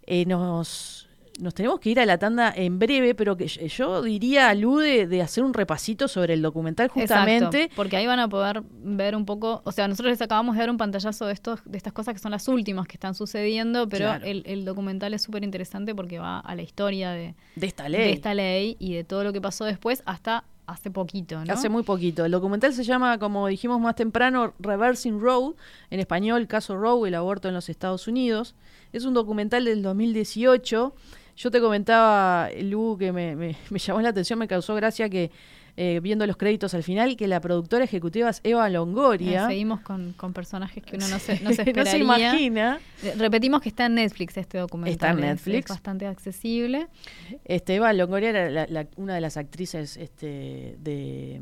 Eh, nos nos tenemos que ir a la tanda en breve, pero que yo- diría, alude de hacer un repasito sobre el documental justamente. Exacto, porque ahí van a poder ver un poco, o sea, nosotros les acabamos de dar un pantallazo de estos, de estas cosas que son las últimas que están sucediendo, pero Claro. el, el documental es súper interesante porque va a la historia de, de esta ley. de esta ley y de todo lo que pasó después hasta hace poquito, ¿no? Hace muy poquito. El documental se llama, como dijimos más temprano, Reversing Roe, en español, Caso Roe, el aborto en los Estados Unidos. Es un documental del 2018. Yo te comentaba, Lu, que me, me- me llamó la atención, me causó gracia que eh, viendo los créditos al final, que la productora ejecutiva es Eva Longoria. Eh, seguimos con, con personajes que uno no se, no (laughs) se No se imagina. Eh, Repetimos que está en Netflix este documental. Está en Netflix. Es bastante accesible. Este, Eva Longoria era la- la- una de las actrices este, de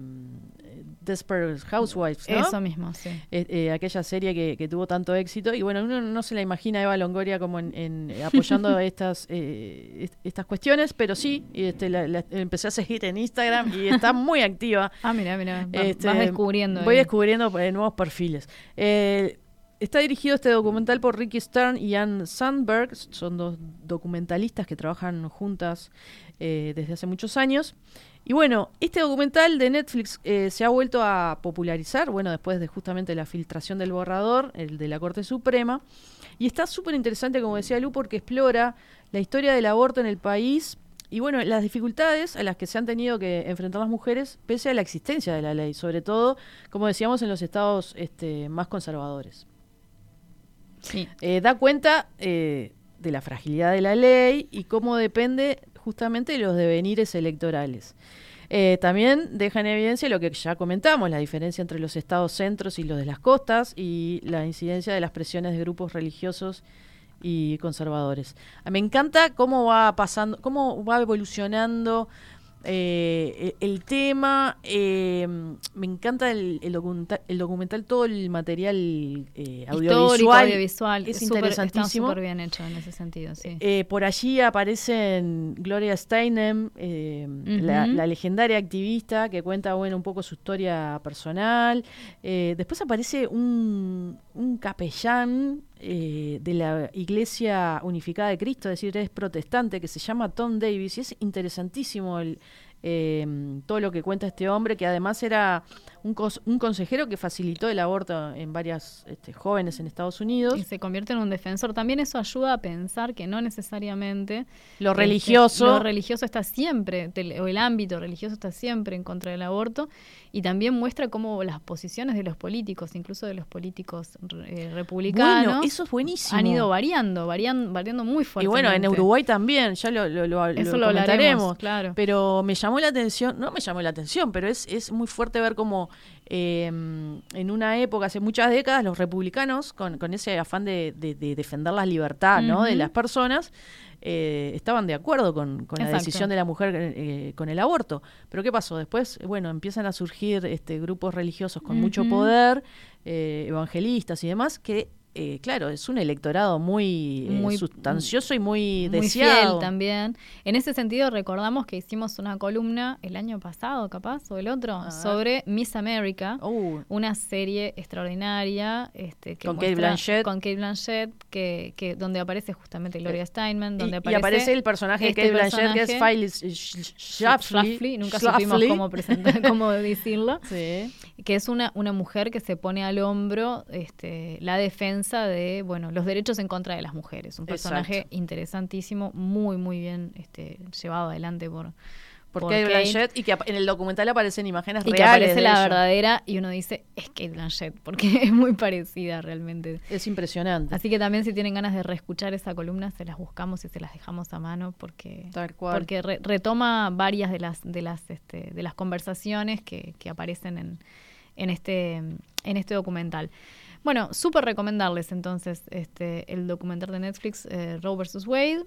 Desperate Housewives, ¿no? Eso mismo, sí. Eh, eh, aquella serie que, que tuvo tanto éxito. Y bueno, uno no se la imagina a Eva Longoria como en, en- apoyando (laughs) estas, eh, est- estas cuestiones, pero sí, este, la, la- empecé a seguir en Instagram y está muy activa. (laughs) Ah, mira, mira, va- Este, vas descubriendo. Voy descubriendo eh, nuevos perfiles. Eh, está dirigido este documental por Ricky Stern y Ann Sandberg. Son dos documentalistas que trabajan juntas eh, desde hace muchos años. Y bueno, este documental de Netflix eh, se ha vuelto a popularizar, bueno, después de justamente la filtración del borrador, el de la Corte Suprema. Y está súper interesante, como decía Lu, porque explora la historia del aborto en el país y bueno, las dificultades a las que se han tenido que enfrentar las mujeres pese a la existencia de la ley, sobre todo, como decíamos, en los estados este, más conservadores. Sí. Eh, da cuenta eh, de la fragilidad de la ley y cómo depende justamente los devenires electorales. Eh, también deja en evidencia lo que ya comentamos, la diferencia entre los estados centros y los de las costas y la incidencia de las presiones de grupos religiosos y conservadores. Ah, Me encanta cómo va pasando, cómo va evolucionando eh, el, el tema. eh, me encanta el, el documental, el documental, todo el material eh, Histórico, audiovisual. audiovisual. Es súper- interesantísimo. Está súper bien hecho en ese sentido, sí. Eh, por allí aparecen Gloria Steinem, eh, la, la legendaria activista que cuenta bueno un poco su historia personal. Eh, después aparece un, un capellán eh, de la Iglesia Unificada de Cristo, es decir, es protestante, que se llama Tom Davis, y es interesantísimo el, eh, todo lo que cuenta este hombre, que además era un, cos- un consejero que facilitó el aborto en varias este, jóvenes en Estados Unidos. Y se convierte en un defensor. También eso ayuda a pensar que no necesariamente Lo este, religioso. lo religioso está siempre, o el ámbito religioso está siempre en contra del aborto. Y también muestra cómo las posiciones de los políticos, incluso de los políticos eh, republicanos, Bueno, eso es buenísimo. han ido variando, variando, variando muy Y fuertemente. bueno, en Uruguay también, ya lo, lo, lo- Eso lo comentaremos. claro. Pero me llamó la atención, no me llamó la atención, pero es, es muy fuerte ver cómo eh, en una época, hace muchas décadas, los republicanos, con, con ese afán de, de- de defender la libertad ¿no? de las personas, eh, estaban de acuerdo con, con la decisión de la mujer eh, con el aborto. Pero ¿qué pasó? Después, bueno, empiezan a surgir este, grupos religiosos con mucho poder, eh, evangelistas y demás, que, eh, claro, es un electorado muy, eh, sustancioso y muy, muy deseado. fiel también. En ese sentido, recordamos que hicimos una columna el año pasado, capaz, o el otro, sobre Miss America, Uh, una serie extraordinaria este, que Con Kate Blanchett. con Kate Blanchett, que, que donde aparece justamente Gloria Steinman, y, donde y aparece, aparece el personaje de este Kate Blanchett, que es Phyllis Sch- Schlafly. Nunca supimos cómo presentar, (laughs) cómo decirlo, Sí. que es una, una mujer que se pone al hombro este, la defensa de bueno los derechos en contra de las mujeres. Un personaje Exacto. interesantísimo, muy, muy bien este, llevado adelante por, Por por Kate. Blanchett y que en el documental aparecen imágenes Y que reales. aparece de la verdadera y uno dice, es Kate Blanchett, porque (laughs) es muy parecida realmente. Es impresionante. Así que también si tienen ganas de reescuchar esa columna, se las buscamos y se las dejamos a mano porque, Tal cual. porque re- retoma varias de las, de las, este, de las conversaciones que, que aparecen en, en, este, en este documental. Bueno, súper recomendarles entonces este, el documental de Netflix, eh, Roe vs. Wade.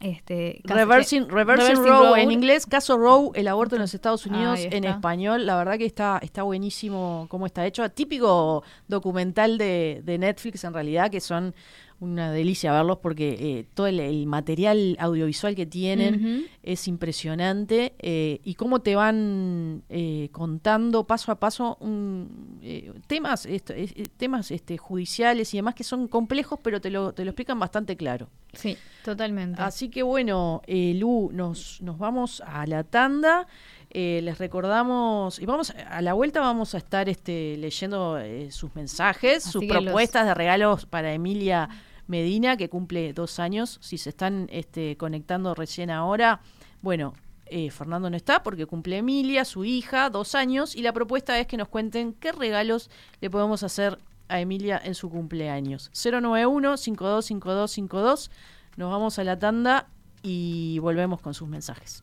Este, Reversing, que- Reversing Reversing Roe, Roe. en inglés, caso Roe, el aborto en los Estados Unidos, en español, la verdad que está, está buenísimo cómo está hecho, típico documental de, de Netflix en realidad, que son una delicia verlos porque eh, todo el, el material audiovisual que tienen es impresionante eh, y cómo te van eh, contando paso a paso un, eh, temas, esto, temas este, judiciales y demás que son complejos, pero te lo, te lo explican bastante claro. Sí, totalmente. Así que bueno, Lu, nos, nos vamos a la tanda. Eh, les recordamos, y vamos a la vuelta vamos a estar este, leyendo eh, sus mensajes, Así sus los- propuestas de regalos para Emilia Medina, que cumple dos años. Si se están este, conectando recién ahora, bueno, eh, Fernando no está porque cumple Emilia, su hija, dos años, y la propuesta es que nos cuenten qué regalos le podemos hacer a Emilia en su cumpleaños. 091-525252. Nos vamos a la tanda y volvemos con sus mensajes.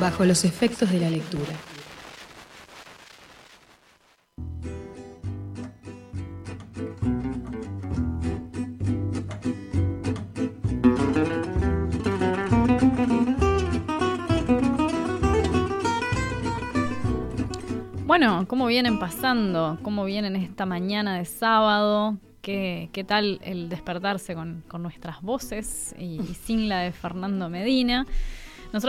Bajo los efectos de la lectura. Bueno, ¿cómo vienen pasando? ¿Cómo vienen esta mañana de sábado? ¿Qué, qué tal el despertarse con, con nuestras voces y, y sin la de Fernando Medina?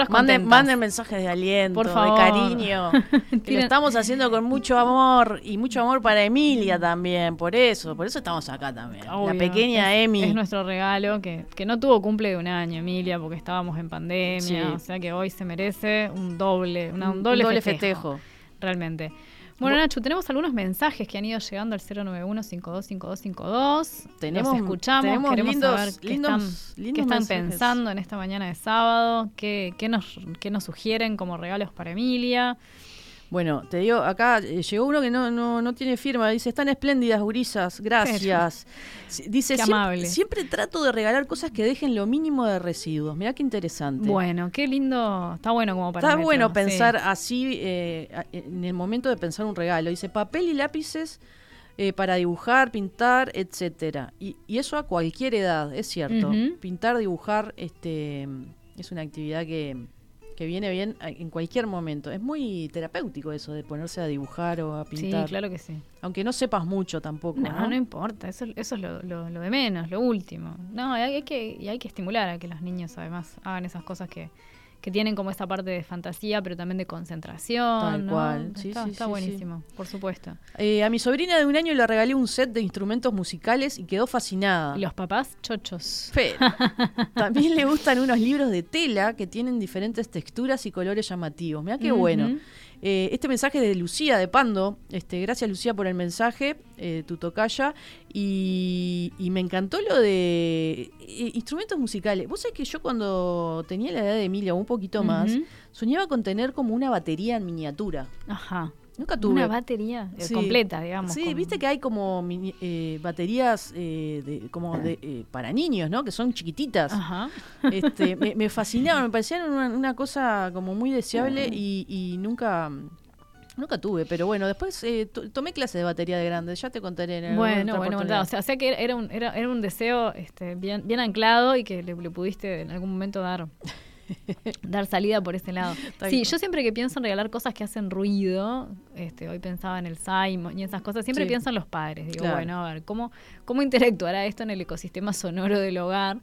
Manden, manden mensajes de aliento, Por favor. de cariño. (laughs) que lo estamos haciendo con mucho amor y mucho amor para Emilia también. Por eso, por eso estamos acá también. Obvio, La pequeña es, Emi. Es nuestro regalo, que, que no tuvo cumple de un año, Emilia, porque estábamos en pandemia. Sí. O sea que hoy se merece un doble, una- un Un doble, doble festejo, festejo. Realmente. Bueno, Bu- Nacho, tenemos algunos mensajes que han ido llegando al 091-525252. Tenemos- Los escuchamos, tenemos queremos lindos- saber qué lindos- están, lindos qué están pensando en esta mañana de sábado, qué, qué nos, qué nos sugieren como regalos para Emilia. Bueno, te digo, acá eh, llegó uno que no, no, no tiene firma. Dice, están espléndidas, gurisas, gracias. (laughs) Dice, Qué "Siempre- amable. Siempre trato de regalar cosas que dejen lo mínimo de residuos. Mirá qué interesante. Bueno, qué lindo, está bueno como para Está bueno pensar así eh, en el momento de pensar un regalo. Dice papel y lápices eh, para dibujar, pintar, etcétera. Y, y eso a cualquier edad, es cierto. Pintar, dibujar, este, es una actividad que, que viene bien a- en cualquier momento. Es muy terapéutico eso de ponerse a dibujar o a Sí, pintar. claro que sí. Aunque no sepas mucho tampoco. No, No, no, importa, eso, eso es lo, lo- lo de menos, lo último. No, hay, hay que, y hay que estimular a que los niños además hagan esas cosas que, que tienen como esa parte de fantasía, pero también de concentración. Tal ¿no? cual, sí, está sí, está sí, buenísimo, por supuesto. Eh, a mi sobrina de un año le regalé un set de instrumentos musicales y quedó fascinada. Y los papás, chochos. (laughs) También le gustan unos libros de tela que tienen diferentes texturas y colores llamativos. Mira qué bueno. Eh, este mensaje es de Lucía de Pando. Este, gracias Lucía por el mensaje, eh, tu tocaya. Y, y me encantó lo de eh, instrumentos musicales. Vos sabés que yo cuando tenía la edad de Emilia, un poquito más, soñaba con tener como una batería en miniatura. Ajá. Nunca tuve. Una batería eh, Sí. completa, digamos. Sí, con- viste que hay como mini- eh, baterías eh, de- como de, eh, para niños, ¿no? Que son chiquititas. Ajá. Este, (laughs) me, me fascinaban, me parecían una, una cosa como muy deseable y, y nunca nunca tuve. Pero bueno, después eh, to- tomé clases de batería de grande, ya te contaré en alguna Bueno, bueno, bueno, o sea, o sea que era un, era, era un deseo este, bien, bien anclado y que le, le pudiste en algún momento dar, (laughs) dar salida por ese lado. Sí, yo siempre que pienso en regalar cosas que hacen ruido, este, hoy pensaba en el Simon y esas cosas, siempre Sí. pienso en los padres. Digo, Claro. bueno, a ver, ¿cómo, ¿cómo interactuará esto en el ecosistema sonoro del hogar?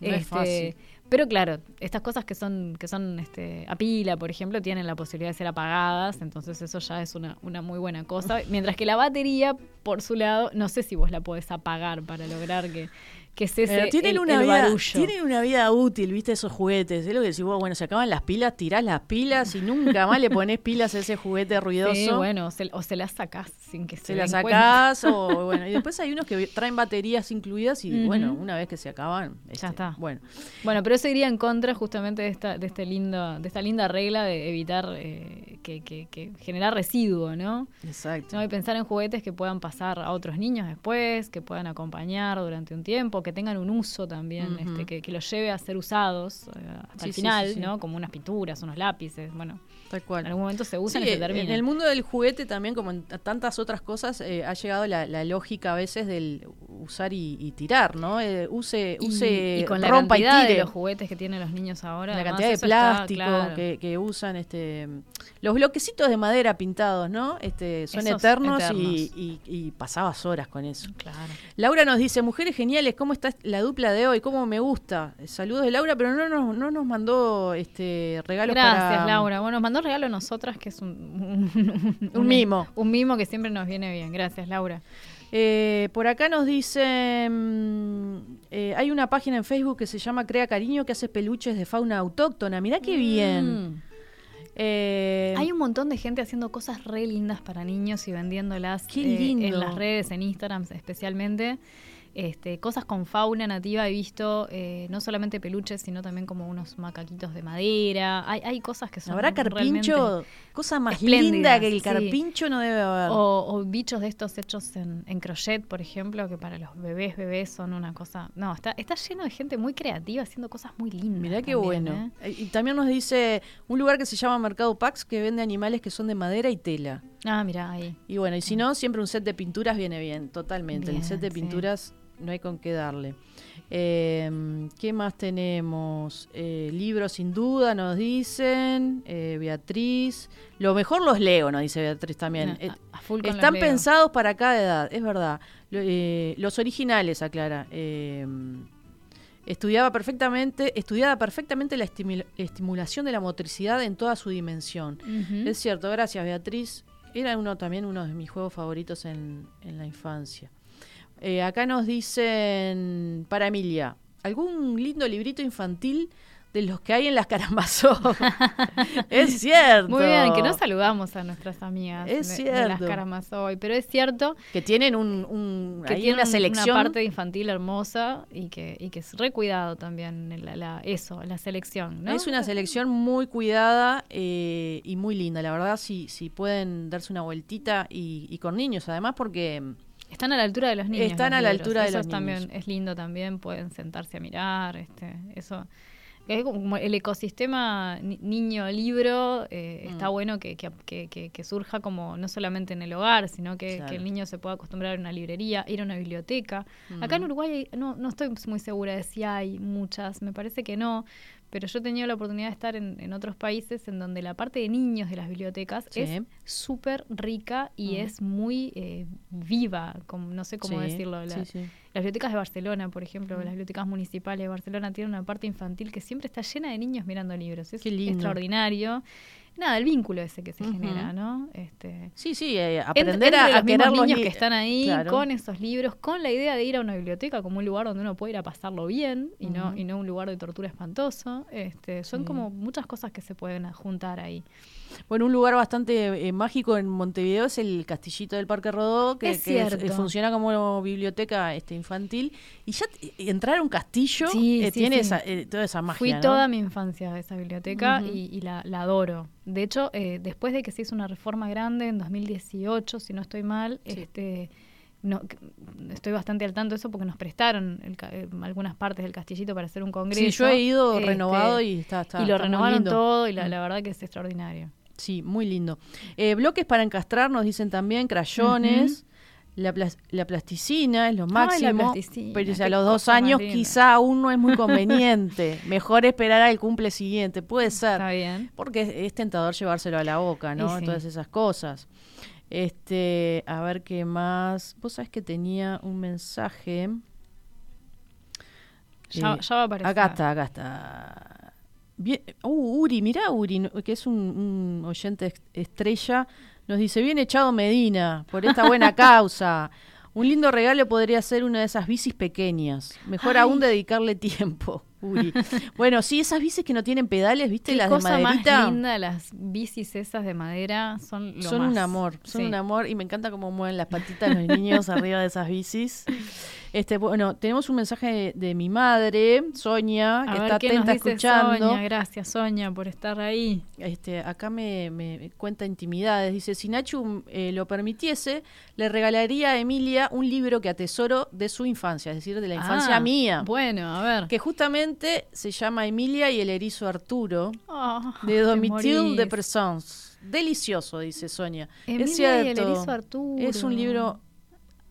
No es fácil. Pero claro, estas cosas que son, que son este, a pila, por ejemplo, tienen la posibilidad de ser apagadas, entonces eso ya es una, una muy buena cosa. (laughs) Mientras que la batería, por su lado, no sé si vos la podés apagar para lograr que, que cese Pero tienen el, una el vida, barullo. tienen una vida útil, viste, esos juguetes. Es lo que decís vos, bueno, se acaban las pilas, tirás las pilas y nunca más le pones pilas a ese juguete (laughs) ruidoso. Sí, bueno, o se, o se las sacás sin que se, Se las sacás cuenta. (laughs) o bueno, y después hay unos que traen baterías incluidas y bueno, una vez que se acaban, este, está. Bueno, Bueno, pero eso iría en contra justamente de esta, de este lindo, de esta linda regla de evitar eh, que, que- que generar residuo, ¿no? exacto. No, y pensar en juguetes que puedan pasar a otros niños después, que puedan acompañar durante un tiempo, que tengan un uso también, este, que, que los lleve a ser usados eh, hasta Sí, el final, sí, sí. ¿no? Como unas pinturas, unos lápices, bueno. Tal cual. En algún momento se usan Sí, y se en el mundo del juguete también, como en tantas otras cosas, eh, ha llegado la, la lógica a veces del usar y, y tirar, ¿no? Eh, use, Y- use, y, con la rompa y cantidad de tire. los juguetes que tienen los niños ahora. la además, cantidad de está, plástico claro. que, que usan, este, los bloquecitos de madera pintados, ¿no? Este, son Esos eternos, eternos. Y, y- y pasabas horas con eso. Claro. Laura nos dice, mujeres geniales, ¿cómo está la dupla de hoy? ¿Cómo me gusta? Saludos de Laura, pero no nos, no nos mandó este regalos Gracias, para... Laura. Bueno, nos mandó regalo a nosotras, que es un, (laughs) un, Un mimo. Un mimo que siempre nos viene bien. Gracias, Laura. Eh, por acá nos dice, mm, Eh, hay una página en Facebook que se llama Crea Cariño que hace peluches de fauna autóctona. Mirá qué bien. Mm. Eh, Hay un montón de gente haciendo cosas re lindas para niños y vendiéndolas eh, en las redes, en Instagram especialmente. Este, cosas con fauna nativa he visto, eh, no solamente peluches, sino también como unos macaquitos de madera. Hay, hay cosas que son ¿Habrá carpincho? Cosa más linda que el sí. carpincho no debe haber. O, o bichos de estos hechos en, en crochet, por ejemplo, que para los bebés, bebés son una cosa... No, está, está lleno de gente muy creativa haciendo cosas muy lindas. Mirá qué también, bueno. ¿eh? Eh, Y también nos dice un lugar que se llama Mercado Pax que vende animales que son de madera y tela. Ah, mira ahí. Y bueno, y si no, siempre un set de pinturas viene bien, totalmente. el set de sí. No hay con qué darle. Eh, ¿Qué más tenemos? Eh, libros sin duda, nos dicen. Eh, Beatriz. Lo mejor los leo, nos dice Beatriz también. No, Eh, a- a están pensados para cada edad, es verdad. Lo- eh, los originales, aclara. Eh, estudiaba perfectamente, estudiada perfectamente la estimula- estimulación de la motricidad en toda su dimensión. Es cierto, gracias Beatriz. Era uno también uno de mis juegos favoritos en, en la infancia. Eh, acá nos dicen, para Emilia, ¿algún lindo librito infantil de los que hay en las Karamazov? (laughs) es cierto. Muy bien, que no saludamos a nuestras amigas Es de, de las cierto. Karamazov, pero es cierto Que tienen un, un- que ahí tiene una un- selección. parte infantil hermosa y que, y que es recuidado también la, la- eso, la selección. ¿no? Es una selección muy cuidada eh, y muy linda, la verdad, si, si pueden darse una vueltita y, y con niños, además, porque Están a la altura de los niños. Están los a la libros. altura de Eso los también niños. es lindo también, pueden sentarse a mirar, este, eso. Es como el ecosistema ni- niño-libro, eh, Mm. está bueno que, que- que- que- surja como no solamente en el hogar, sino que, Claro. que el niño se pueda acostumbrar a una librería, ir a una biblioteca. Acá en Ujú. Uruguay no, no estoy muy segura de si hay muchas, me parece que no, pero yo he tenido la oportunidad de estar en, en otros países en donde la parte de niños de las bibliotecas Sí. es súper rica y es muy eh, viva, como, no sé cómo Sí, decirlo. la- sí, sí. Las bibliotecas de Barcelona, por ejemplo, las bibliotecas municipales de Barcelona tienen una parte infantil que siempre está llena de niños mirando libros. Es Qué lindo. extraordinario. Nada, el vínculo ese que se genera, ¿no? Este, sí, sí, eh, aprender a, a los mismos los niños que están ahí Claro. con esos libros, con la idea de ir a una biblioteca como un lugar donde uno puede ir a pasarlo bien y no y no un lugar de tortura espantoso. Este, son Sí. como muchas cosas que se pueden juntar ahí. Bueno, un lugar bastante eh, mágico en Montevideo es el Castillito del Parque Rodó, que, Es que f- cierto. funciona como biblioteca este, infantil. Y ya t- entrar a un castillo Sí, eh, sí, tiene sí. Esa, eh, toda esa magia. Fui ¿no? toda mi infancia a esa biblioteca y, y la, la adoro. De hecho, eh, después de que se hizo una reforma grande en 2018, si no estoy mal, este no, estoy bastante al tanto de eso porque nos prestaron el eh, algunas partes del castillito para hacer un congreso. Sí, yo he ido Este, renovado y está, está y lo está renovaron todo y la, la verdad que es extraordinario. Sí, muy lindo. Eh, bloques para encastrar, nos dicen también, crayones. La, plas- la plasticina es lo máximo, pero a los dos años quizá aún no es muy (laughs) conveniente. Mejor esperar al cumple siguiente, puede ser. Está bien. Porque es, es tentador llevárselo a la boca, ¿no? Sí. Todas esas cosas. Este, a ver qué más. Vos sabés que tenía un mensaje. Ya- ya va a aparecer. Acá está, acá está. Bien, uh, Uri, mirá Uri, que es un, un oyente estrella, nos dice, bien echado Medina, por esta buena (laughs) causa. Un lindo regalo podría ser una de esas bicis pequeñas. Mejor Ay. aún dedicarle tiempo, Uri. bueno, sí, esas bicis que no tienen pedales, ¿viste? Qué Las de cosa más maderita. linda, las bicis esas de madera son lo Son más. un amor, son Sí. un amor y me encanta cómo mueven las patitas los niños (laughs) arriba de esas bicis. Este, bueno, tenemos un mensaje de, de mi madre, Sonia, A que ver está qué nos atenta dice escuchando. Sonia. Gracias, Sonia, por estar ahí. Este, acá me, me cuenta intimidades. Dice, si Nacho eh, lo permitiese, le regalaría a Emilia un libro que atesoro de su infancia, es decir, de la infancia Ah, mía. Bueno, a ver. Que justamente se llama Emilia y el erizo Arturo, Oh, de Domitil de Persons. Delicioso, dice Sonia. Emilia es y cierto. el erizo Arturo. Es un libro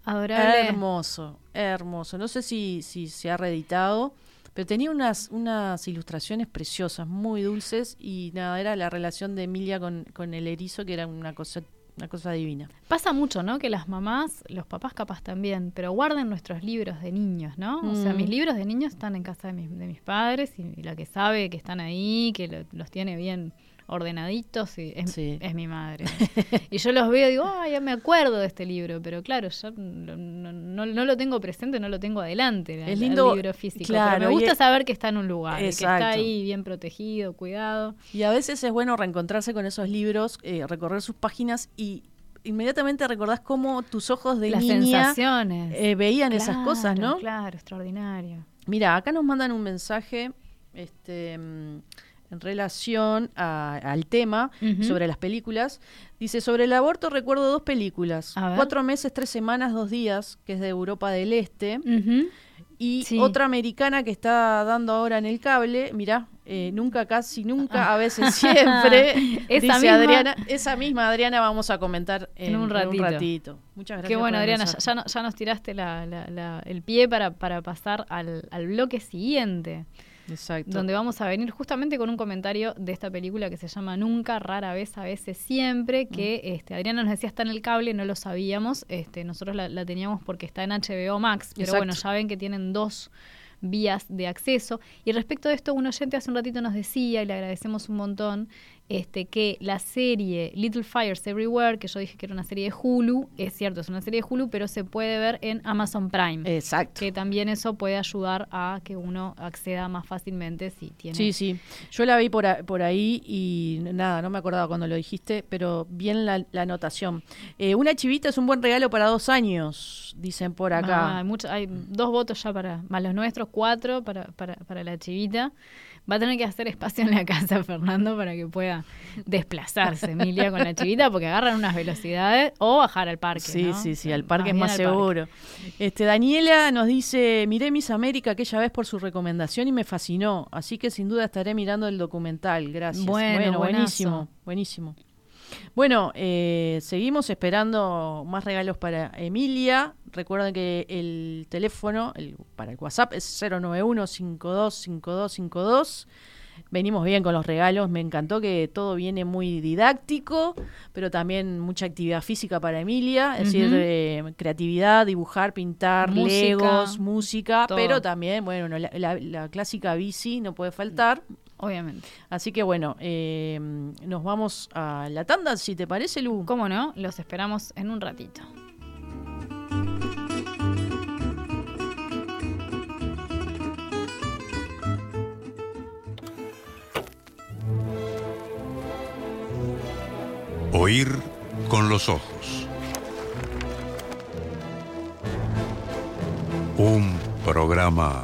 Adorable. hermoso, hermoso. No sé si, si se ha reeditado, pero tenía unas, unas ilustraciones preciosas, muy dulces, y nada, era la relación de Emilia con, con el erizo, que era una cosa, una cosa divina. Pasa mucho, ¿no? Que las mamás, los papás capaz también, pero guarden nuestros libros de niños, ¿no? O sea, Mm. mis libros de niños están en casa de mis, de mis padres y, y la que sabe que están ahí, que lo- los tiene bien ordenaditos y es, Sí. es mi madre. (laughs) y yo los veo y digo, ah, ya me acuerdo de este libro, pero claro, yo no, no- no- no lo tengo presente, no lo tengo adelante, la- Es lindo, el libro físico. claro, pero me gusta saber que está en un lugar, que está ahí bien protegido, cuidado. Y a veces es bueno reencontrarse con esos libros, eh, recorrer sus páginas y inmediatamente recordás cómo tus ojos de Las niña sensaciones. eh, veían esas cosas, ¿no? Claro, extraordinario. Mira, acá nos mandan un mensaje este, en relación a- al tema sobre las películas. Dice, sobre el aborto recuerdo dos películas. Cuatro meses, tres semanas, dos días, que es de Europa del Este. Y Sí. otra americana que está dando ahora en el cable, mirá, eh, nunca, casi nunca, a veces (laughs) siempre. Esa dice misma- Adriana, esa misma Adriana vamos a comentar en, En un ratito. ratito. Muchas gracias. Qué bueno, Adriana, ya, ya no- ya nos tiraste la- la- la- el pie para, para pasar al, al bloque siguiente. Exacto. Donde vamos a venir justamente con un comentario de esta película que se llama Nunca, rara vez, a veces, siempre, que Mm. este, Adriana nos decía está en el cable, no lo sabíamos, este, nosotros la, la teníamos porque está en HBO Max, pero Exacto. bueno, ya ven que tienen dos vías de acceso. Y respecto de esto, un oyente hace un ratito nos decía, y le agradecemos un montón, este, que la serie Little Fires Everywhere, que yo dije que era una serie de Hulu, es cierto, es una serie de Hulu, pero se puede ver en Amazon Prime. Exacto. Que también eso puede ayudar a que uno acceda más fácilmente si tiene. Sí, sí. Yo la vi por, a- por ahí y nada, no me acordaba cuando lo dijiste, pero bien la, la anotación. Eh, una chivita es un buen regalo para dos años, dicen por Ah, acá. hay, mucho- hay dos votos ya para, más los nuestros, cuatro para, para, para la chivita. Va a tener que hacer espacio en la casa, (laughs) Fernando, para que pueda desplazarse Emilia con la chivita, porque agarran unas velocidades o bajar al parque. Sí, ¿no? sí, sí, al parque es más parque. seguro. Este, Daniela nos dice, miré Miss América aquella vez por su recomendación y me fascinó, así que sin duda estaré mirando el documental. Gracias. Bueno, buenísimo, buenísimo. Bueno, eh, seguimos esperando más regalos para Emilia. Recuerden que el teléfono el- para el WhatsApp es 091-525252. Venimos bien con los regalos. Me encantó que todo viene muy didáctico, pero también mucha actividad física para Emilia. Es decir, eh, creatividad, dibujar, pintar, Música, legos, música. todo. Pero también, bueno, no, la, la- la clásica bici no puede faltar. Obviamente. Así que bueno, eh, nos vamos a la tanda, si te parece, Lu. ¿Cómo no? Los esperamos en un ratito. Oír con los ojos. Un programa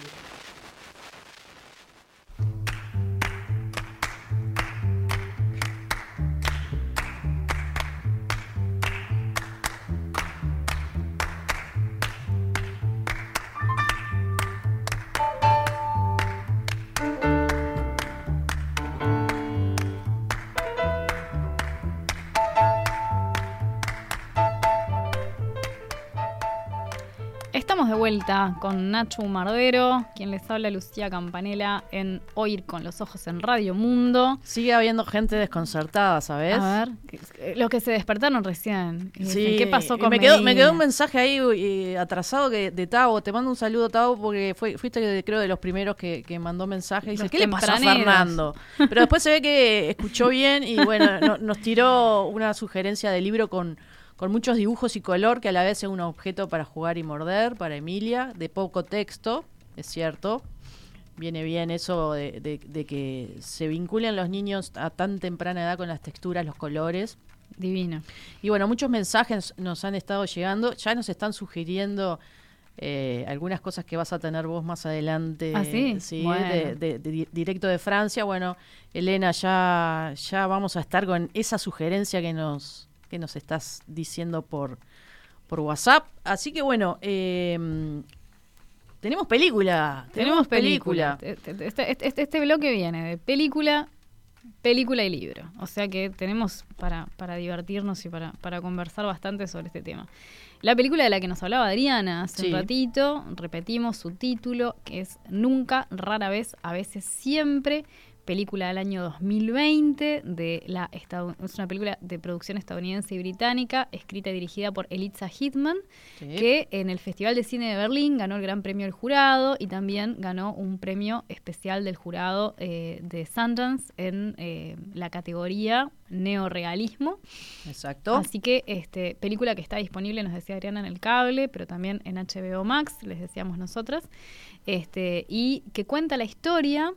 Con Nacho Mardero, quien les habla Lucía Campanella en Oír con los Ojos en Radio Mundo. Sigue habiendo gente desconcertada, ¿sabes? A ver, los que se despertaron recién. y dicen, Sí, ¿Qué pasó y con me quedó, me Medina? quedó un mensaje ahí eh, atrasado que, de Tavo. Te mando un saludo, Tavo, porque fue, fuiste, creo, de los primeros que, que mandó mensaje. Dice, Los ¿qué le pasó a. Fernando? Pero después se ve que escuchó bien y, bueno, no- nos tiró una sugerencia de libro con, con muchos dibujos y color, que a la vez es un objeto para jugar y morder, para Emilia, de poco texto, es cierto. Viene bien eso de, de- de que se vinculen los niños a tan temprana edad con las texturas, los colores. Divino. Y bueno, muchos mensajes nos han estado llegando. Ya nos están sugiriendo eh, algunas cosas que vas a tener vos más adelante. ¿Ah, sí? Bueno. de, de- de di- directo de Francia. Bueno, Elena, ya, ya vamos a estar con esa sugerencia que nos, que nos estás diciendo por, por WhatsApp. Así que bueno, eh, tenemos película. Tenemos película. Este, este- este- este- este bloque viene de película película y libro. O sea que tenemos para, para divertirnos y para, para conversar bastante sobre este tema. La película de la que nos hablaba Adriana hace Sí. un ratito, repetimos su título, que es Nunca, rara vez, a veces siempre. Película del año 2020, de la es una película de producción estadounidense y británica, escrita y dirigida por Elitza Hitman, Sí. que en el Festival de Cine de Berlín ganó el Gran Premio del Jurado y también ganó un premio especial del jurado eh, de Sundance en eh, la categoría neorealismo. Exacto. Así que este película que está disponible, nos decía Adriana, en el cable, pero también en HBO Max, les decíamos nosotras, este, y que cuenta la historia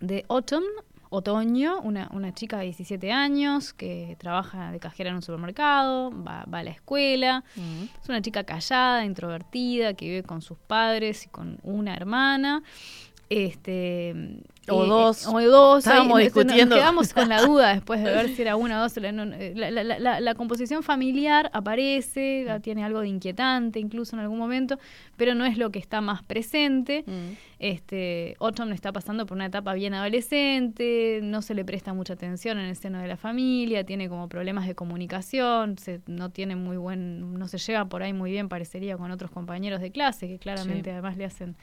de Autumn, Otoño, una, una chica de 17 años que trabaja de cajera en un supermercado, va, va a la escuela, Ujú. es una chica callada, introvertida, que vive con sus padres y con una hermana. Este, O eh, dos. O dos. Estábamos ahí, este, discutiendo. Nos quedamos con la duda después de ver si era una o dos. La, no, la- la- la- la- composición familiar aparece, la- tiene algo de inquietante incluso en algún momento, pero no es lo que está más presente. Mm. Este, Autumn está pasando por una etapa bien adolescente, no se le presta mucha atención en el seno de la familia, tiene como problemas de comunicación, se, no tiene muy buen, no se lleva por ahí muy bien, parecería, con otros compañeros de clase, que claramente Sí. además le hacen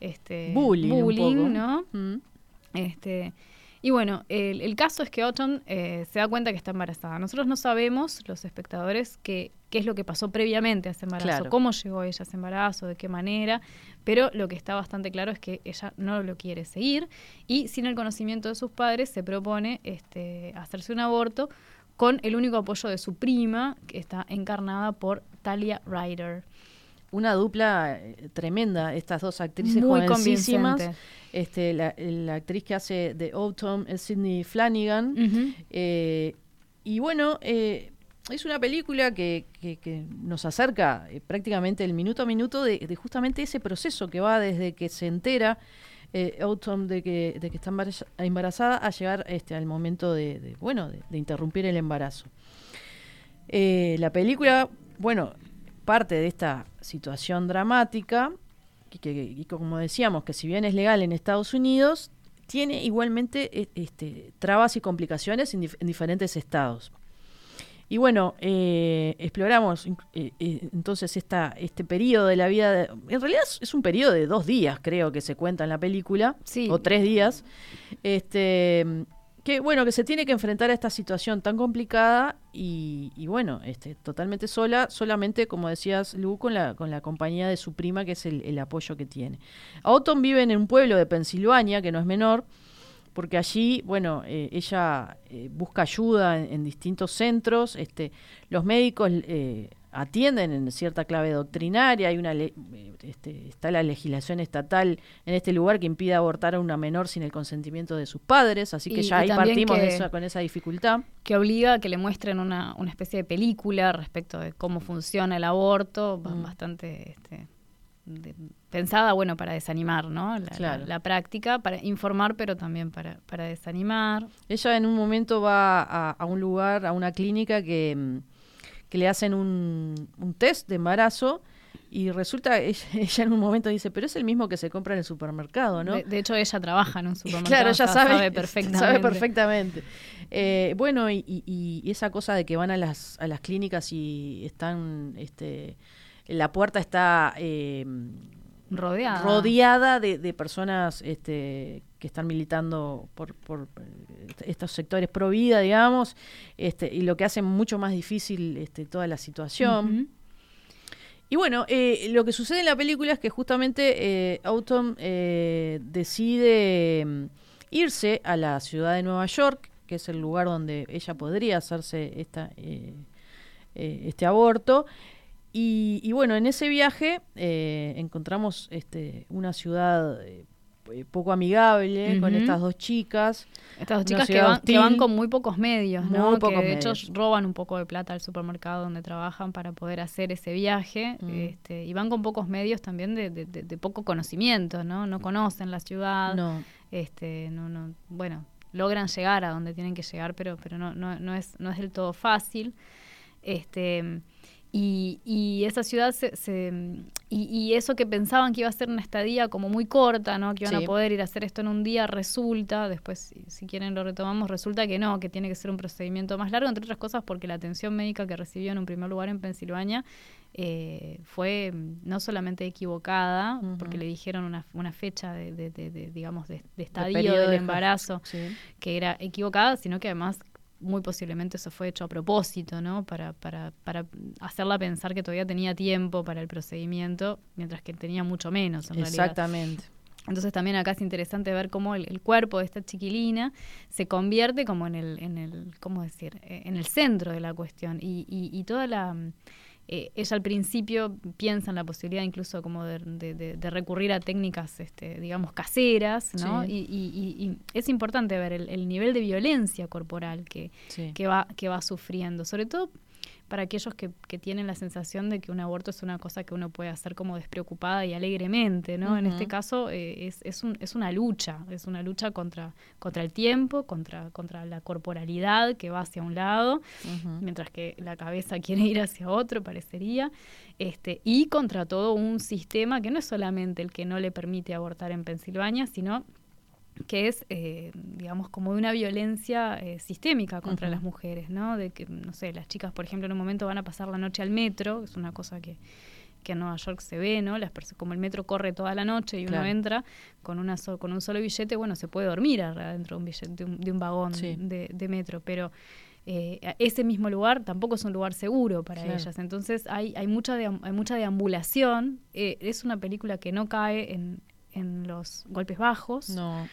este Bullying un poco. ¿no? Mm. Este, y bueno, el, el caso es que Autumn eh, se da cuenta que está embarazada. Nosotros no sabemos, los espectadores, qué, qué es lo que pasó previamente a ese embarazo, Claro. cómo llegó ella a ese embarazo, de qué manera, pero lo que está bastante claro es que ella no lo quiere seguir y sin el conocimiento de sus padres se propone este, hacerse un aborto con el único apoyo de su prima, que está encarnada por Talia Ryder. Una dupla eh, tremenda, estas dos actrices Muy jovencísimas. Este, la, la actriz que hace de Autumn es Sidney Flanagan. Eh, y bueno, eh, es una película que, que- que nos acerca eh, prácticamente el minuto a minuto de, de justamente ese proceso que va desde que se entera Autumn de que, de que está embaraza- embarazada a llegar este, al momento de, de, bueno, de, interrumpir el embarazo. La película, bueno, parte de esta situación dramática, que, como decíamos, que si bien es legal en Estados Unidos, tiene igualmente e- este, trabas y complicaciones en, dif- en diferentes estados. Y bueno, eh, exploramos eh, eh, entonces esta, este periodo de la vida. de- en realidad es, es un periodo de dos días, creo que se cuenta en la película, Sí. o tres días. Este, que bueno, que se tiene que enfrentar a esta situación tan complicada y, bueno, este, totalmente sola, solamente, como decías, Lu, con la, con la compañía de su prima, que es el, apoyo que tiene. Autumn vive en un pueblo de Pensilvania, que no es menor, porque allí, bueno, eh, ella eh, busca ayuda en, en distintos centros, este, los médicos eh, atienden en cierta clave doctrinaria, hay una le- eh, este, está la legislación estatal en este lugar que impide abortar a una menor sin el consentimiento de sus padres, así que Y- ya y ahí partimos de esa- con esa dificultad. que obliga a que le muestren una, una especie de película respecto de cómo funciona el aborto, Mm. bastante este, de- pensada, bueno, para desanimar, ¿no? La, Claro. la- la práctica, para informar, pero también para, para desanimar. Ella en un momento va a, a un lugar, a una clínica que, mm, que le hacen un, un test de embarazo y resulta, (laughs) ella, ella en un momento dice, pero es el mismo que se compra en el supermercado, ¿no? De, de hecho, ella trabaja en un (laughs) supermercado. Claro, ella sea, sabe, perfectamente. sabe perfectamente. Eh, bueno, y, y- y esa cosa de que van a las, a las clínicas y están, este, la puerta está eh, Rodeada. rodeada de, de personas este, que están militando por, por eh, estos sectores pro vida, digamos, este, y lo que hace mucho más difícil este, toda la situación. Y bueno, eh, lo que sucede en la película es que justamente eh, Autumn eh, decide mm, irse a la ciudad de Nueva York, que es el lugar donde ella podría hacerse esta, este aborto. Y, y bueno, en ese viaje encontramos este, una ciudad eh, poco amigable con estas dos chicas. Estas dos chicas que van, que van con muy pocos medios, ¿no? Muy que pocos de hecho roban un poco de plata al supermercado donde trabajan para poder hacer ese viaje. Mm. este, y van con pocos medios también de, de- de- de poco conocimiento, ¿no? No conocen la ciudad. No. Este, no, no, bueno, logran llegar a donde tienen que llegar, pero, pero no, no, no es, no es del todo fácil. Este, Y, y esa ciudad se, se- y, y eso que pensaban que iba a ser una estadía como muy corta, ¿no? Que iban Sí. a poder ir a hacer esto en un día, resulta, después si, si quieren lo retomamos, resulta que no, que tiene que ser un procedimiento más largo, entre otras cosas porque la atención médica que recibió en un primer lugar en Pensilvania eh, fue no solamente equivocada, porque le dijeron una, una fecha de, de- de- de, digamos, de, estadio del de- embarazo sí. que era equivocada, sino que además muy posiblemente eso fue hecho a propósito, ¿no? Para, para, para hacerla pensar que todavía tenía tiempo para el procedimiento, mientras que tenía mucho menos en realidad. Exactamente. Entonces también acá es interesante ver cómo el, el cuerpo de esta chiquilina se convierte como en el, en el ¿cómo decir? Eh, en el centro de la cuestión. Y, y, y toda la eh, ella al principio piensa en la posibilidad incluso como de, de- recurrir a técnicas, este, digamos, caseras, ¿no? Sí. Y, y- y- y es importante ver el, el nivel de violencia corporal que, Sí. que, va, que va sufriendo, sobre todo para aquellos que, que tienen la sensación de que un aborto es una cosa que uno puede hacer como despreocupada y alegremente, ¿no? En este caso eh, es, es, un- es una lucha, es una lucha contra, contra el tiempo, contra, contra la corporalidad que va hacia un lado, mientras que la cabeza (laughs) quiere ir hacia otro, parecería, este, y contra todo un sistema que no es solamente el que no le permite abortar en Pensilvania, sino que es, eh, digamos, como de una violencia eh, sistémica contra las mujeres, ¿no? De que, no sé, las chicas, por ejemplo, en un momento van a pasar la noche al metro, es una cosa que, que en Nueva York se ve, ¿no? Las como el metro corre toda la noche y uno entra con una so- con un solo billete, bueno, se puede dormir adentro de un, billete, de un, de un vagón Sí. de, de metro, pero eh, ese mismo lugar tampoco es un lugar seguro para Claro. ellas. Entonces hay, hay, mucha, hay mucha deambulación. Eh, es una película que no cae en, en los golpes bajos No.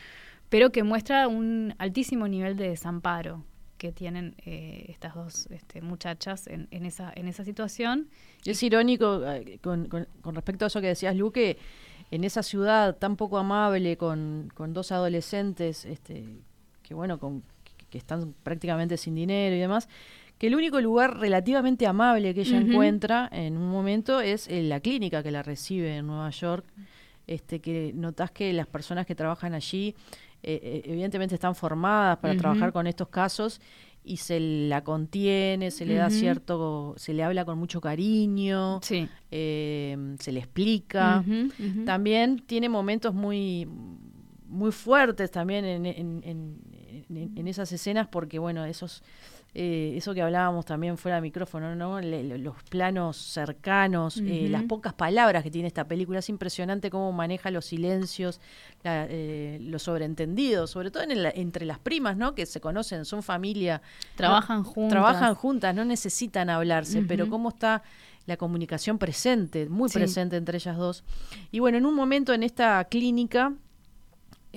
pero que muestra un altísimo nivel de desamparo que tienen eh, estas dos este, muchachas en, en esa en esa situación. Es irónico eh, con, con- con respecto a eso que decías, Lu, que en esa ciudad tan poco amable, con, con dos adolescentes, este, que bueno, con, que, están prácticamente sin dinero y demás, que el único lugar relativamente amable que ella encuentra en un momento es en la clínica que la recibe en Nueva York, este, que notas que las personas que trabajan allí eh, eh, evidentemente están formadas para trabajar con estos casos y se la contiene, se le da cierto, se le habla con mucho cariño, Sí. eh, se le explica. También tiene momentos muy muy fuertes también en, en- en- en- en esas escenas porque bueno esos eh, eso que hablábamos también fuera de micrófono no Le- los planos cercanos eh, las pocas palabras que tiene esta película. Es impresionante cómo maneja los silencios la- eh, los sobreentendidos sobre todo en el- entre las primas no que se conocen son familia Trabajan no- juntas. trabajan juntas no necesitan hablarse pero cómo está la comunicación presente muy Sí. presente entre ellas dos. Y bueno en un momento en esta clínica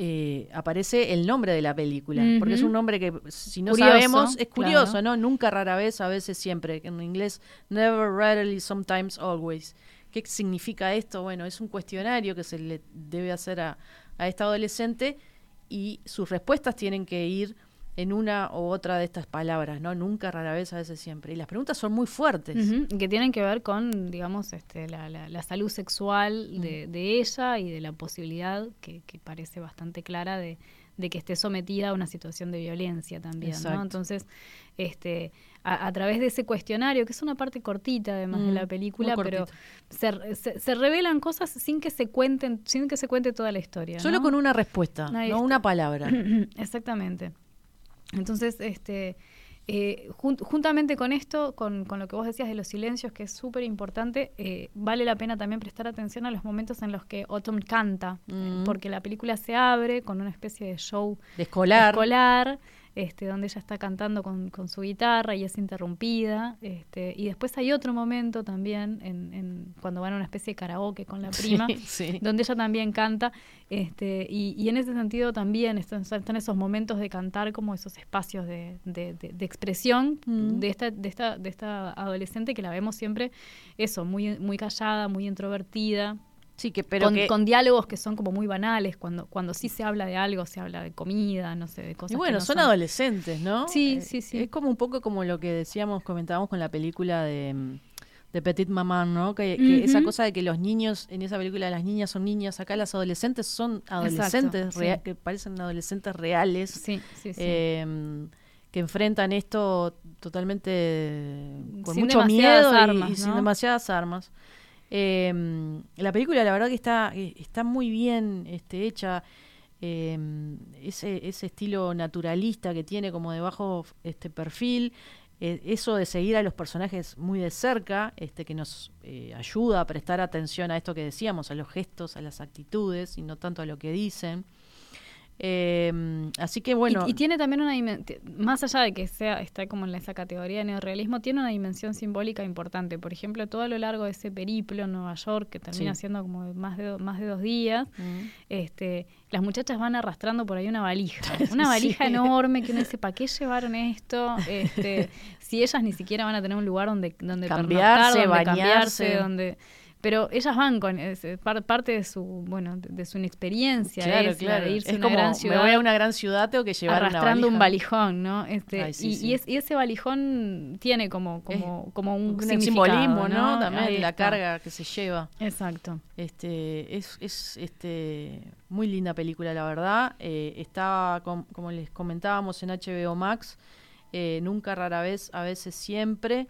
eh, aparece el nombre de la película, porque es un nombre que si no Curioso, sabemos es curioso, claro. ¿no? Nunca, rara vez, a veces, siempre. En inglés, never, rarely, sometimes, always. ¿Qué significa esto? Bueno, es un cuestionario que se le debe hacer a, a esta adolescente y sus respuestas tienen que ir en una u otra de estas palabras, ¿no? Nunca, rara vez, a veces, siempre. Y las preguntas son muy fuertes. Que tienen que ver con, digamos, este, la, la- la salud sexual de, de ella y de la posibilidad, que, que parece bastante clara, de, de que esté sometida a una situación de violencia también. Entonces, este, a, a través de ese cuestionario, que es una parte cortita además de Mm, la película, muy pero se, se, se revelan cosas sin que se cuenten, sin que se cuente toda la historia. Solo ¿no? con una respuesta, Ahí no está. una palabra. (clears throat) Exactamente. Entonces, este, eh, jun- juntamente con esto, con, con lo que vos decías de los silencios, que es súper importante, eh, vale la pena también prestar atención a los momentos en los que Autumn canta, Mm. porque la película se abre con una especie de show De escolar. escolar, este, donde ella está cantando con, con su guitarra y es interrumpida. Este, y después hay otro momento también, en, en- cuando van a una especie de karaoke con la (laughs) Sí, prima, sí. donde ella también canta. Este, y, y en ese sentido también están, están esos momentos de cantar como esos espacios de, de- de- de expresión Mm. de, esta, de, esta, de esta adolescente que la vemos siempre, eso, muy, muy callada, muy introvertida. Sí, que pero con, que- con diálogos que son como muy banales, cuando, cuando sí se habla de algo, se habla de comida, no sé, de cosas Y que bueno, no son, adolescentes, ¿no? Sí, Eh, sí, sí. Es como un poco como lo que decíamos, comentábamos con la película de, mm, de Petit Maman, ¿no? Que, que esa cosa de que los niños, en esa película las niñas son niñas, acá las adolescentes son adolescentes, sí. rea- que parecen adolescentes reales. Sí, sí, sí. Eh, que enfrentan esto totalmente con Sin mucho miedo y- armas, y, sin demasiadas armas. Eh, la película la verdad que está, eh, está muy bien este, hecha. eh, ese, ese estilo naturalista que tiene como de bajo este perfil, eh, eso de seguir a los personajes muy de cerca, este, que nos eh, ayuda a prestar atención a esto que decíamos, a los gestos, a las actitudes y no tanto a lo que dicen. Eh, así que bueno, Y, y tiene también una dimensión, más allá de que sea está como en esa categoría de neorrealismo, tiene una dimensión simbólica importante. Por ejemplo, todo a lo largo de ese periplo en Nueva York, que termina Sí. siendo como más de, do- más de dos días, Mm. este, las muchachas van arrastrando por ahí una valija. (laughs) Una valija Sí. enorme que uno dice, ¿para qué llevaron esto? Este, (laughs) si ellas ni siquiera van a tener un lugar donde, donde Cambiarse, donde bañarse. cambiarse, donde... Pero ellas van con es, par- parte de su bueno de, de su inexperiencia Claro, es claro. de irse Es a una como, gran me ciudad voy a una gran ciudad, tengo que llevar una arrastrando un valijón, ¿no? Este, Ay, sí, y, sí. y es- y ese valijón tiene como, como, como un, un simbolismo, ¿no? También Ahí la está. carga que se lleva. Exacto. Este, es, es este, muy linda película, la verdad. Eh, está, com- como les comentábamos, en HBO Max. eh, nunca, rara vez, a veces siempre.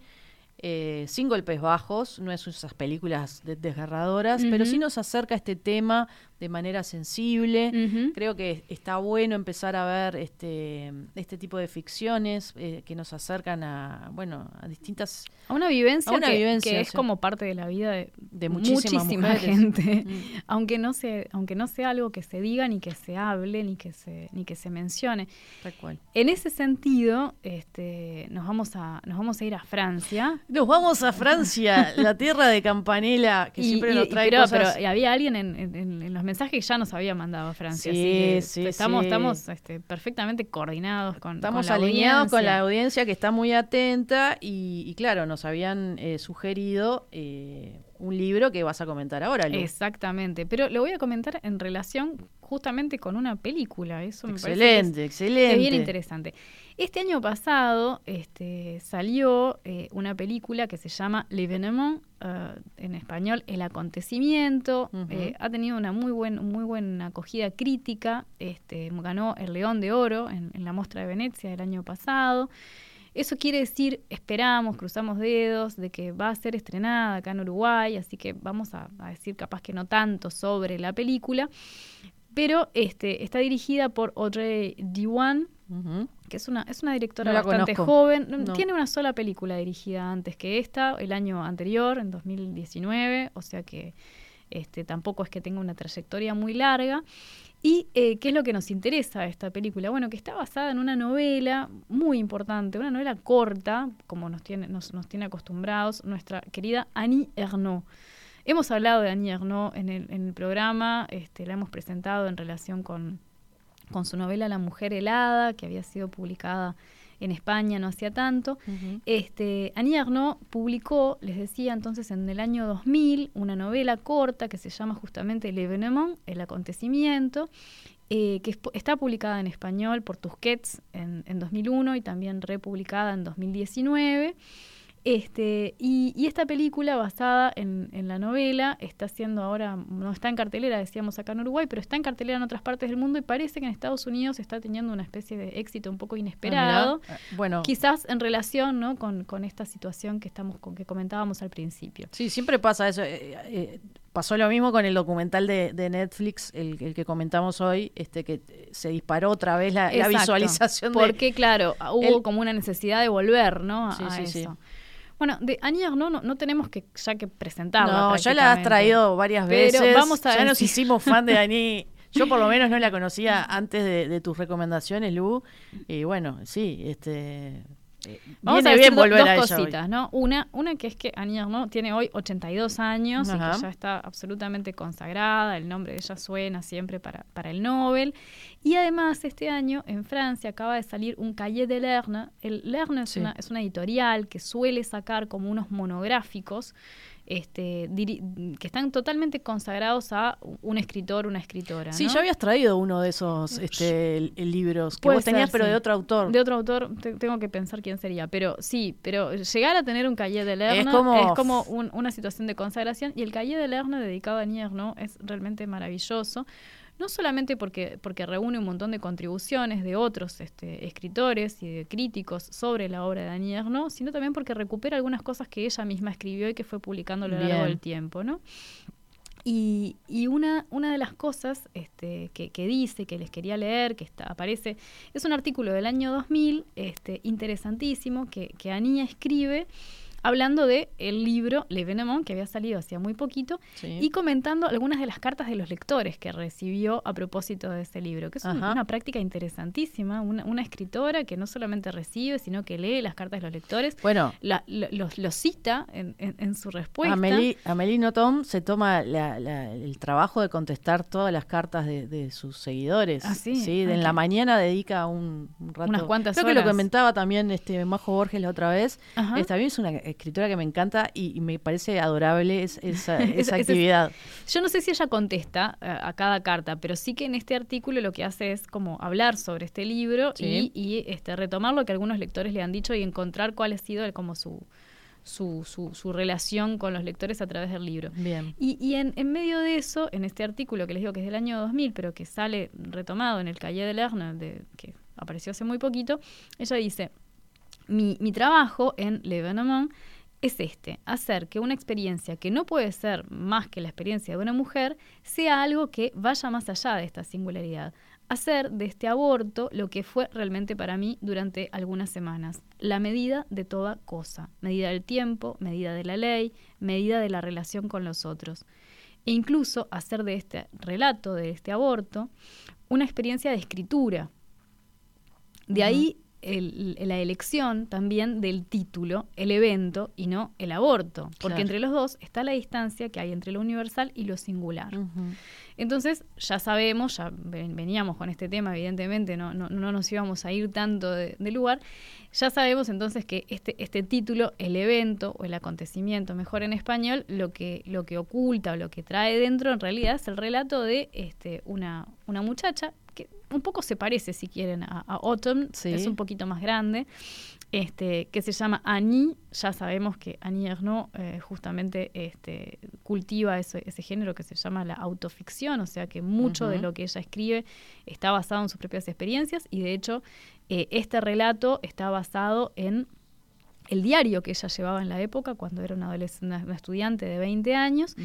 Eh, sin golpes bajos, no es esas películas de- desgarradoras, pero sí nos acerca a este tema de manera sensible. Creo que está bueno empezar a ver este, este tipo de ficciones eh, que nos acercan a, bueno, a distintas... A una vivencia, a una que, vivencia, que es sí. como parte de la vida de, mujeres. gente, Mm. (laughs) aunque no se, aunque no sea algo que se diga ni que se hable ni que se, ni que se mencione. Tal cual. En ese sentido, este, nos vamos a, nos vamos a ir a Francia. Nos vamos a Francia, la tierra de Campanella, que (laughs) Y- siempre y- nos trae pero, cosas... pero había alguien en, en- en- en los mensajes que ya nos había mandado Francia. Sí, así sí, estamos, sí. estamos este, perfectamente coordinados con, Estamos con la alineados con la audiencia. audiencia que está muy atenta y, y claro, nos habían eh, sugerido eh, un libro que vas a comentar ahora, Lu. Exactamente, pero lo voy a comentar en relación justamente con una película. Eso me parece Excelente, es- excelente. Es bien interesante. Este año pasado este, salió eh, una película que se llama L'Événement, eh, en español El Acontecimiento. Eh, ha tenido una muy, buen, muy buena acogida crítica. Este, ganó el León de Oro en, en la Mostra de Venecia del año pasado. Eso quiere decir, esperamos, cruzamos dedos, de que va a ser estrenada acá en Uruguay, así que vamos a, a decir capaz que no tanto sobre la película, pero este, está dirigida por Audrey Diwan, que es una, es una directora No bastante conozco. joven. No. Tiene una sola película dirigida antes que esta, el año anterior, en 2019, o sea que este, tampoco es que tenga una trayectoria muy larga. ¿Y eh, qué es lo que nos interesa esta película? Bueno, que está basada en una novela muy importante, una novela corta, como nos tiene, nos, nos tiene acostumbrados nuestra querida Annie Ernaux. Hemos hablado de Annie Ernaux en el, en el programa, este, la hemos presentado en relación con, con su novela La mujer helada, que había sido publicada en España no hacía tanto. Ujú. Este, Annie publicó, les decía entonces en el año 2000, una novela corta que se llama justamente L'Événement, el acontecimiento, eh, que es está publicada en español por Tusquets en, en 2001 y también republicada en 2019. Este, y, y esta película basada en, en la novela está siendo ahora, no está en cartelera, decíamos acá en Uruguay, pero está en cartelera en otras partes del mundo y parece que en Estados Unidos está teniendo una especie de éxito un poco inesperado. Ah. Bueno. Quizás en relación ¿no? con, con esta situación que estamos con que comentábamos al principio. Sí, siempre pasa eso. eh, eh, pasó lo mismo con el documental de, de Netflix, el, el que comentamos hoy, este que eh, se disparó otra vez la, la visualización de... Porque, claro, hubo el- como una necesidad de volver, ¿no? Sí, a sí, eso. sí. Bueno, de Annie Ernaux no, no tenemos que ya que presentarla. No, ya la has traído varias Pero veces. vamos a ya nos hicimos fan de (laughs) Dani. Yo por lo menos no la conocía antes de, de tus recomendaciones, Lu. Y bueno, sí, este... eh, Vamos a bien volver dos a ella hoy. cositas, ¿no? Una, una que es que Annie Ernaux tiene hoy 82 años y que ya está absolutamente consagrada, el nombre de ella suena siempre para, para el Nobel. Y además este año en Francia acaba de salir un Cahiers de Lerne. El Lerne es, Sí. una, es una editorial que suele sacar como unos monográficos este, que están totalmente consagrados a un escritor, una escritora. Sí, ¿no? ya habías traído uno de esos este, libros que Puede vos tenías, ser, pero sí. de otro autor. De otro autor, te- tengo que pensar quién sería. Pero sí, pero llegar a tener un Cahiers de Lerne Es es como- un- una situación de consagración. Y el Cahiers de Lerne dedicado a Nier, ¿no? Es realmente maravilloso. No solamente porque, porque reúne un montón de contribuciones de otros este, escritores y de críticos sobre la obra de Annie Ernaux, sino también porque recupera algunas cosas que ella misma escribió y que fue publicando a lo largo Bien. del tiempo, ¿no? Y, y una, una de las cosas este, que, que dice, que les quería leer, que está, aparece, es un artículo del año 2000, este, interesantísimo, que, que Anía escribe hablando de el libro Le Venemont, que había salido hacía muy poquito, Sí. y comentando algunas de las cartas de los lectores que recibió a propósito de ese libro, que es un- una práctica interesantísima, una, una escritora que no solamente recibe, sino que lee las cartas de los lectores, Bueno. la- lo- los, los cita en, en- en su respuesta. Amelie, Amelie Nothomb se toma la- la- el trabajo de contestar todas las cartas de, de sus seguidores. Ah, sí, ah, en la mañana dedica un, un rato. Unas cuantas Creo que lo comentaba también este Majo Borges la otra vez. Ajá. Esta es una escritora que me encanta y, y me parece adorable es- (laughs) esa, Esa- esa esa es- actividad. Yo no sé si ella contesta eh, a cada carta, pero sí que en este artículo lo que hace es como hablar sobre este libro Sí. y, y, este, retomar lo que algunos lectores le han dicho y encontrar cuál ha sido el- como su, su, su, su relación con los lectores a través del libro. Bien. Y, y en, en medio de eso, en este artículo que les digo que es del año 2000, pero que sale retomado en el Cahiers de Lerner, de, que apareció hace muy poquito, ella dice, mi, mi trabajo en Le Venemont es este, hacer que una experiencia que no puede ser más que la experiencia de una mujer sea algo que vaya más allá de esta singularidad. Hacer de este aborto lo que fue realmente para mí durante algunas semanas, la medida de toda cosa, medida del tiempo, medida de la ley, medida de la relación con los otros. E incluso hacer de este relato, de este aborto, una experiencia de escritura. De ahí el- la elección también del título, el evento y no el aborto, porque Claro. entre los dos está la distancia que hay entre lo universal y lo singular. Entonces, ya sabemos, ya ven- veníamos con este tema, evidentemente, no, no, no nos íbamos a ir tanto de, de lugar, ya sabemos entonces que este, este título, el evento o el acontecimiento, mejor en español, lo que, lo que oculta o lo que trae dentro en realidad es el relato de este, una, una muchacha que un poco se parece, si quieren, a, a Autumn, Sí. es un poquito más grande, este, que se llama Annie. Ya sabemos que Annie Ernaux eh, justamente este, cultiva ese, ese género que se llama la autoficción, o sea que mucho de lo que ella escribe está basado en sus propias experiencias y de hecho eh, este relato está basado en el diario que ella llevaba en la época cuando era una, adolescente, una, estudiante de 20 años.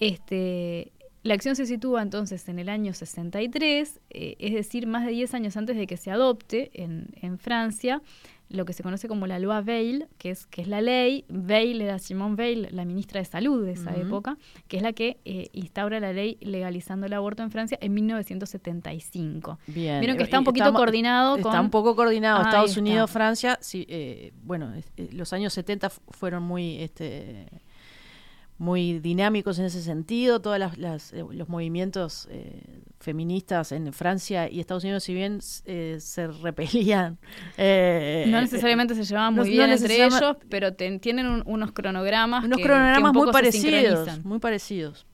Este, la acción se sitúa entonces en el año 63, eh, es decir, más de 10 años antes de que se adopte en, en Francia lo que se conoce como la loi Veil, que es, que es la ley. Veil era Simone Veil, la ministra de Salud de esa época, que es la que eh, instaura la ley legalizando el aborto en Francia en 1975. Bien. Vieron que Eh, está un poquito estamos- coordinado Está con... un poco coordinado. Estados está. Unidos, Francia, sí, eh, bueno, eh, los años 70 fu- fueron muy, este, muy dinámicos en ese sentido. Todos los movimientos eh, feministas en Francia y Estados Unidos, si bien eh, se repelían, (laughs) eh, No necesariamente se llevaban muy no- bien no entre ellos, pero ten- tienen un- unos cronogramas unos que- que cronogramas un muy parecidos, muy parecidos.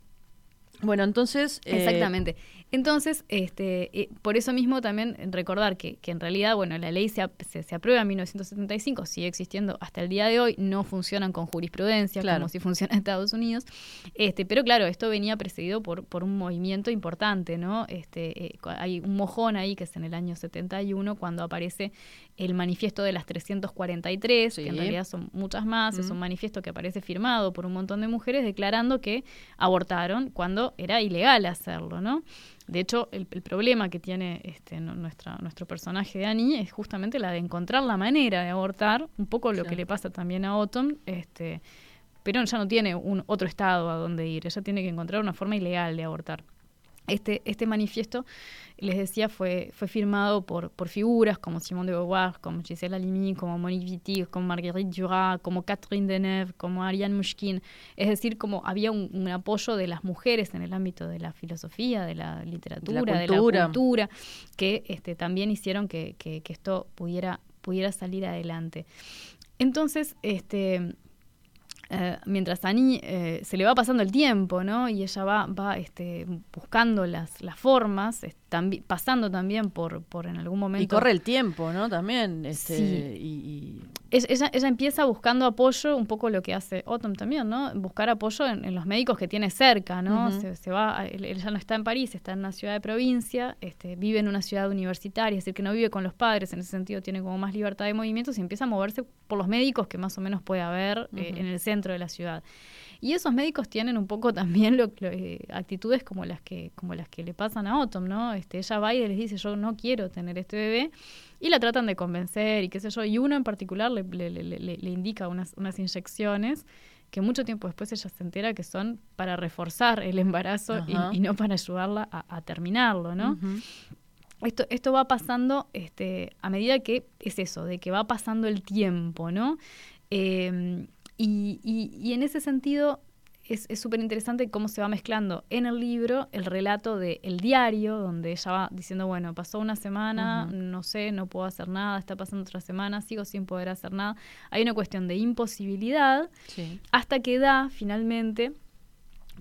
Bueno, entonces... eh, Exactamente. Entonces, este, eh, por eso mismo también recordar que, que en realidad, bueno, la ley se, se, se aprueba en 1975, sigue existiendo hasta el día de hoy, no funcionan con jurisprudencia Claro. como si funciona en Estados Unidos, este, pero claro, esto venía precedido por, por un movimiento importante, ¿no? Este, eh, hay un mojón ahí que es en el año 71 cuando aparece el manifiesto de las 343, que en Sí. realidad son muchas más, es un manifiesto que aparece firmado por un montón de mujeres declarando que abortaron cuando era ilegal hacerlo, ¿no? De hecho, el, el problema que tiene este, no- nuestra, nuestro personaje de Annie es justamente la de encontrar la manera de abortar, un poco lo que le pasa también a Autumn, este, pero ya no tiene un otro estado a donde ir, ella tiene que encontrar una forma ilegal de abortar. Este, este manifiesto, les decía, fue, fue firmado por, por figuras como Simone de Beauvoir, como Gisèle Halimi, como Monique Wittig, como Marguerite Duras, como Catherine Deneuve, como Ariane Mushkin. Es decir, como había un, un apoyo de las mujeres en el ámbito de la filosofía, de la literatura, de la cultura. cultura, que este, también hicieron que, que- que esto pudiera, pudiera salir adelante. Entonces, este, eh, mientras Annie eh, se le va pasando el tiempo, ¿no? Y ella va, va este, buscando las, las formas, es- tambi- pasando también por, por en algún momento. Y corre el tiempo, ¿no? También. Este, Sí. y, y, ella, ella- ella empieza buscando apoyo, un poco lo que hace Autumn también, ¿no? Buscar apoyo en, en los médicos que tiene cerca, ¿no? Se, se va, a- él, él ya no está en París, está en una ciudad de provincia, este, vive en una ciudad universitaria, es decir, que no vive con los padres, en ese sentido tiene como más libertad de movimientos y empieza a moverse por los médicos que más o menos puede haber eh, en el centro de la ciudad. Y esos médicos tienen un poco también lo, lo- eh, actitudes como las que como las que le pasan a Autumn, ¿no? Este, ella va y les dice, yo no quiero tener este bebé, y la tratan de convencer y qué sé yo, y uno en particular le, le- le- le- le indica unas, unas inyecciones que mucho tiempo después ella se entera que son para reforzar el embarazo y, no para ayudarla a, a terminarlo, ¿no? Esto, esto va pasando este, a medida que es eso, de que va pasando el tiempo, ¿no? Eh, y, y- y en ese sentido es súper interesante cómo se va mezclando en el libro el relato del el diario, donde ella va diciendo, bueno, pasó una semana, no sé, no puedo hacer nada, está pasando otra semana, sigo sin poder hacer nada. Hay una cuestión de imposibilidad Sí. hasta que da finalmente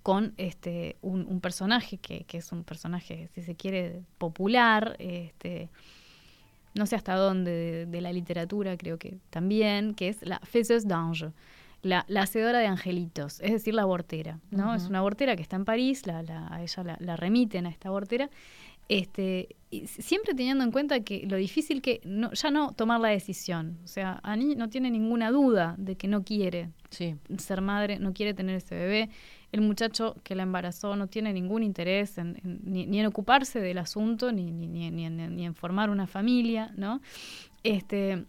con este un, un personaje que, que es un personaje, si se quiere, popular, este, no sé hasta dónde, de, de la literatura creo que también, que es la faiseuse d'ange, la, la hacedora de angelitos, es decir, la abortera, ¿no? Es una abortera que está en París, la, la- a ella la, la remiten a esta abortera, este, y siempre teniendo en cuenta que lo difícil que, no, ya no tomar la decisión, o sea, Annie no tiene ninguna duda de que no quiere Sí. ser madre, no quiere tener ese bebé. El muchacho que la embarazó no tiene ningún interés en, en- ni, ni en ocuparse del asunto, ni, ni, ni, ni en, ni en formar una familia, ¿no? Este,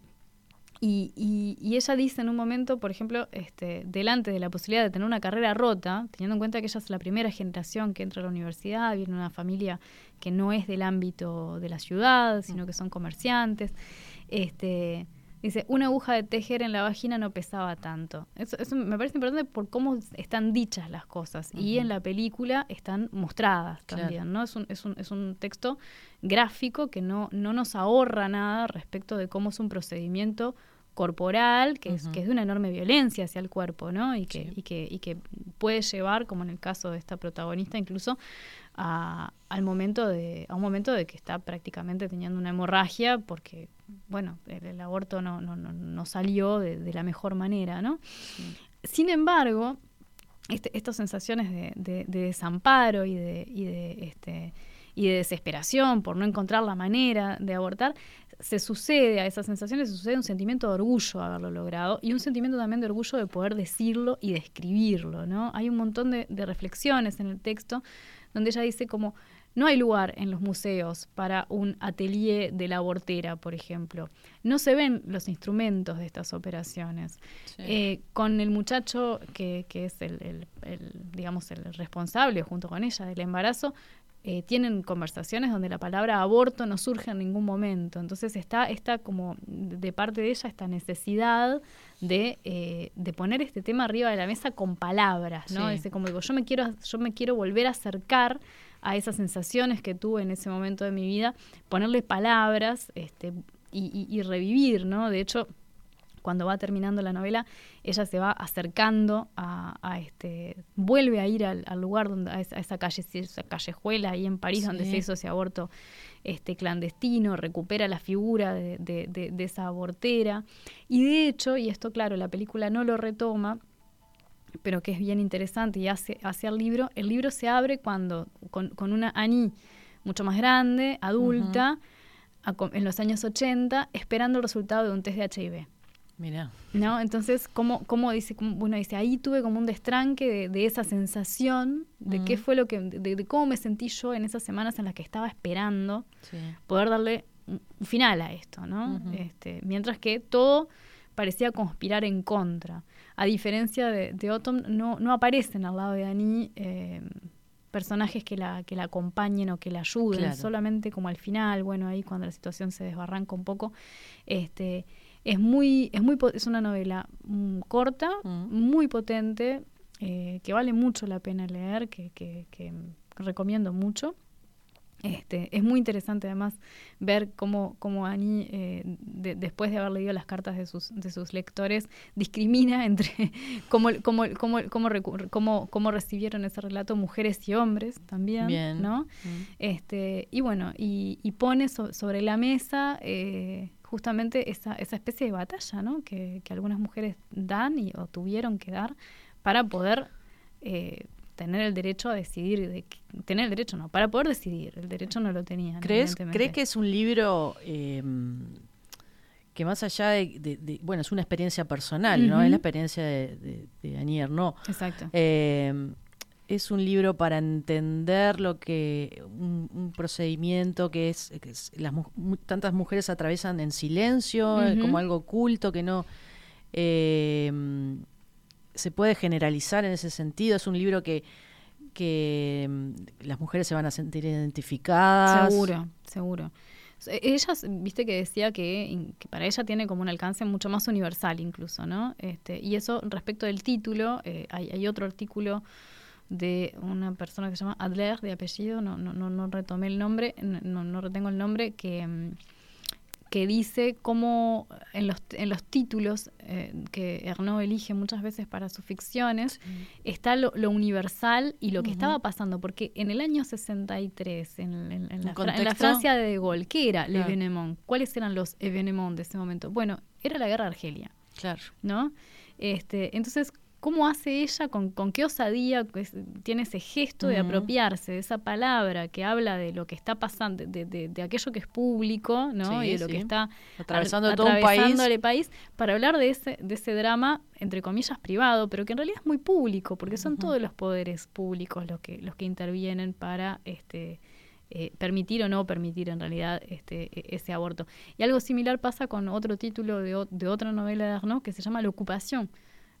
y, y- y ella dice en un momento, por ejemplo, este, delante de la posibilidad de tener una carrera rota, teniendo en cuenta que ella es la primera generación que entra a la universidad, viene de una familia que no es del ámbito de la ciudad, sino que son comerciantes, este, dice, una aguja de tejer en la vagina no pesaba tanto. Eso, eso me parece importante por cómo están dichas las cosas. Y en la película están mostradas Claro. también, ¿no? Es un, es un, es un texto gráfico que no, no nos ahorra nada respecto de cómo es un procedimiento corporal que, es, que es de una enorme violencia hacia el cuerpo, ¿no? Y que, Sí. y, que, y que puede llevar, como en el caso de esta protagonista, incluso a, al momento de, a un momento de que está prácticamente teniendo una hemorragia porque, bueno, el, el aborto no, no, no, no salió de, de la mejor manera, ¿no? Sin embargo, este, estas sensaciones de, de- de desamparo y de, y de este y de desesperación por no encontrar la manera de abortar, se sucede a esas sensaciones, se sucede un sentimiento de orgullo de haberlo logrado y un sentimiento también de orgullo de poder decirlo y describirlo, ¿no? Hay un montón de, de reflexiones en el texto donde ella dice como no hay lugar en los museos para un atelier de la abortera, por ejemplo. No se ven los instrumentos de estas operaciones. Sí. Eh, con el muchacho que, que es el, el- el, digamos, el responsable junto con ella del embarazo, eh, tienen conversaciones donde la palabra aborto no surge en ningún momento. Entonces está, está como de parte de ella esta necesidad de, eh, de poner este tema arriba de la mesa con palabras, ¿no? Sí. Ese, como digo, yo me quiero, yo me quiero volver a acercar a esas sensaciones que tuve en ese momento de mi vida, ponerle palabras este, y, y- y revivir, ¿no? De hecho, cuando va terminando la novela, ella se va acercando a, a este, vuelve a ir al, al lugar donde, a esa, a esa calle, esa callejuela ahí en París donde se hizo ese aborto este clandestino, recupera la figura de, de- de- de esa abortera. Y de hecho, y esto claro, la película no lo retoma, pero que es bien interesante y hace, hacia el libro, el libro se abre cuando, con, con una Annie mucho más grande, adulta, a co- en los años 80, esperando el resultado de un test de HIV. Mira. ¿No? Entonces, ¿cómo, cómo dice? cómo- bueno, dice, ahí tuve como un destranque de, de esa sensación, de qué Ujú. fue lo que, de, de cómo me sentí yo en esas semanas en las que estaba esperando Sí. poder darle un final a esto, ¿no? Este, mientras que todo parecía conspirar en contra. A diferencia de, de Autumn, no, no aparecen al lado de Annie eh, personajes que la, que la acompañen o que la ayuden, Claro. solamente como al final, bueno, ahí cuando la situación se desbarranca un poco, este, es muy, es muy, es una novela mm, corta, Mm. muy potente, eh, que vale mucho la pena leer, que, que- que recomiendo mucho. Este, es muy interesante además ver cómo, cómo Annie, eh, de- después de haber leído las cartas de sus, de sus lectores, discrimina entre (laughs) cómo, cómo, cómo, cómo, recu- cómo- cómo recibieron ese relato mujeres y hombres también, Bien. ¿no? Mm. Este, y bueno, y, y pone so- sobre la mesa eh, justamente esa, esa especie de batalla, ¿no? Que, que algunas mujeres dan y, o tuvieron que dar para poder eh, tener el derecho a decidir, de, tener el derecho no, para poder decidir, el derecho no lo tenían. ¿Crees. ¿Crees que es un libro eh, que más allá de, de- de- Bueno, es una experiencia personal, ¿no? Es la experiencia de, de, de Anier, ¿no? Exacto. Eh, es un libro para entender lo que un, un procedimiento que es, que es- las tantas mujeres atraviesan en silencio Ujú. como algo oculto que no eh, se puede generalizar en ese sentido es un libro que que mm, las mujeres se van a sentir identificadas Seguro, seguro. E- Ella, viste que decía que para ella tiene como un alcance mucho más universal incluso, ¿no? Este, y eso respecto del título, eh, hay, hay otro artículo de una persona que se llama Adler, de apellido, no, no, no, no retomé el nombre, no, no- retengo el nombre, que, mm, que dice cómo en los, en los títulos eh, que Ernaud elige muchas veces para sus ficciones está lo, lo universal y lo que estaba pasando, porque en el año 63, en, en- en la, ¿Un Fra- en la? Francia de De Gaulle, ¿qué era Claro. ¿Cuáles eran los événements de ese momento? Bueno, era la guerra de Argelia. Claro. ¿no? Este, entonces, ¿cómo hace ella, con, con qué osadía tiene ese gesto de apropiarse de esa palabra que habla de lo que está pasando, de, de- de aquello que es público, ¿no? Sí, y de lo sí. que está Atravesando todo un país. para hablar de ese, de ese drama, entre comillas, privado, pero que en realidad es muy público, porque son todos los poderes públicos los que, los que intervienen para este eh, permitir o no permitir en realidad este, e- ese aborto. Y algo similar pasa con otro título de, de otra novela de Arnaud que se llama L'Occupation.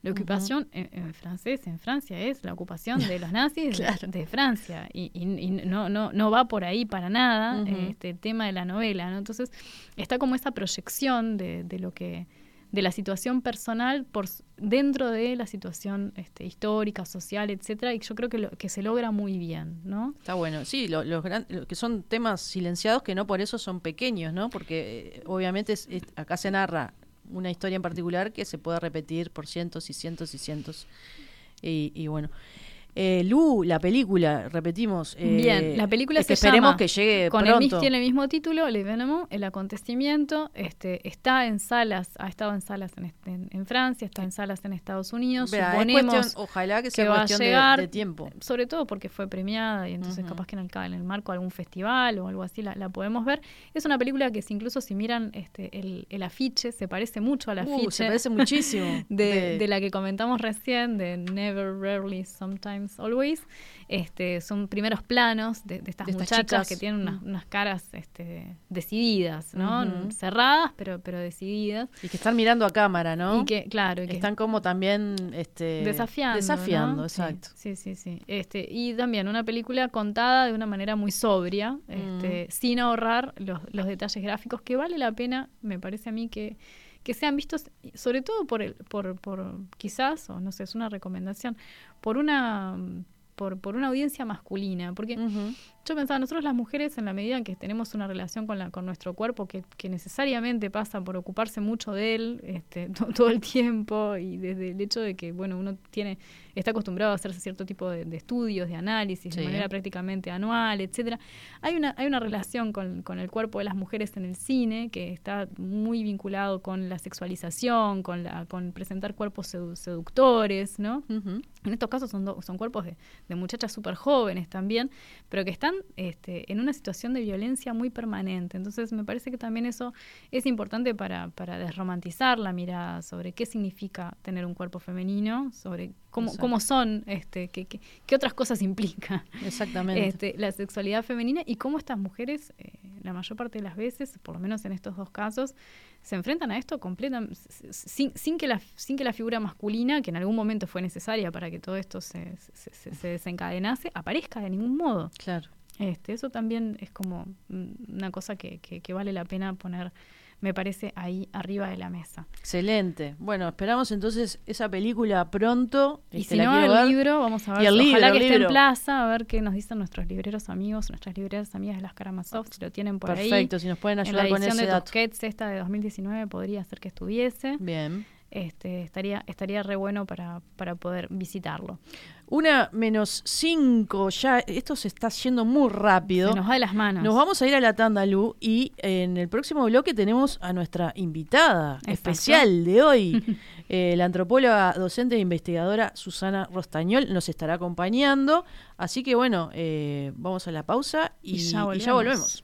La ocupación en, en francés, en Francia, es la ocupación de los (laughs) nazis de- Claro. de, Francia. Y, y- y no, no, no va por ahí para nada este el tema de la novela. ¿no? Entonces, está como esa proyección de, de lo que de la situación personal por dentro de la situación este, histórica, social, etcétera, y yo creo que, lo, que se logra muy bien, ¿no? Está bueno, sí, lo- los gran- lo que son temas silenciados que no por eso son pequeños, ¿no? Porque eh, obviamente es- es- acá se narra una historia en particular que se puede repetir por cientos y cientos y cientos. Y, y bueno. Eh, Lu, la película, repetimos. eh, Bien, la película es que se esperemos llama, que llegue con el, pronto. tiene el mismo título, L'Evénement, el acontecimiento, este, está en salas, ha estado en salas en, en- en Francia, está en salas en Estados Unidos, Vea, suponemos cuestión- ojalá que sea va a cuestión de- tiempo. sobre todo porque fue premiada y entonces capaz que en el, en el marco de algún festival o algo así la, la podemos ver. Es una película que si incluso si miran este, el, el afiche, se parece mucho al Uh, afiche. se parece muchísimo. (laughs) de, De- de la que comentamos recién, de Never, Rarely, Sometimes, Always. Este, son primeros planos de, de estas De muchachas que tienen unas, Mm. unas caras este, decididas, ¿no? Cerradas, pero, pero decididas. Y que están mirando a cámara, ¿no? Y que, claro, y que están como también este, desafiando. Desafiando, exacto. Sí, sí, sí. Este, y también una película contada de una manera muy sobria, este, sin ahorrar los, los detalles gráficos, que vale la pena, me parece a mí, que, que sean vistos, sobre todo por, el, por, por quizás, o no sé, es una recomendación, por una por, por una audiencia masculina, porque yo pensaba, nosotros las mujeres, en la medida en que tenemos una relación con, la, con nuestro cuerpo que, que necesariamente pasa por ocuparse mucho de él este, (laughs) to- todo el tiempo y desde el hecho de que, bueno, uno tiene está acostumbrado a hacerse cierto tipo de, de estudios, de análisis, Sí. de manera prácticamente anual, etcétera. Hay una, hay una relación con, con el cuerpo de las mujeres en el cine que está muy vinculado con la sexualización, con, la, con presentar cuerpos sedu- seductores, ¿no? En estos casos son, do- son cuerpos de, de muchachas súper jóvenes también, pero que están este, en una situación de violencia muy permanente. Entonces me parece que también eso es importante para, para desromantizar la mirada sobre qué significa tener un cuerpo femenino, sobre cómo, Exacto. cómo son, este, qué, qué- qué otras cosas implica Exactamente. este, la sexualidad femenina y cómo estas mujeres, eh, la mayor parte de las veces, por lo menos en estos dos casos, se enfrentan a esto completamente sin, sin que la sin que la figura masculina que en algún momento fue necesaria para que todo esto se- se desencadenase aparezca de ningún modo Claro. Este eso también es como una cosa que, que, que vale la pena poner me parece ahí arriba de la mesa Excelente. Bueno, esperamos entonces esa película pronto. y Este, si la no el ver. libro vamos a ver Y el ojalá libro, que el esté en plaza a ver qué nos dicen nuestros libreros amigos nuestras libreras amigas de las Karamazov si lo tienen por ahí Perfecto, si nos pueden En ayudar la con edición ese de dato. Tusquets esta de 2019 podría ser que estuviese Bien. Este, estaría, estaría re bueno para, para poder visitarlo. Una menos cinco, ya esto se está yendo muy rápido. Se nos va de las manos. Nos vamos a ir a la tanda, Lu, y en el próximo bloque tenemos a nuestra invitada Exacto. especial de hoy, (laughs) eh, la antropóloga, docente e investigadora Susana Rostañol, nos estará acompañando. Así que bueno, eh, vamos a la pausa y, Y ya y ya volvemos.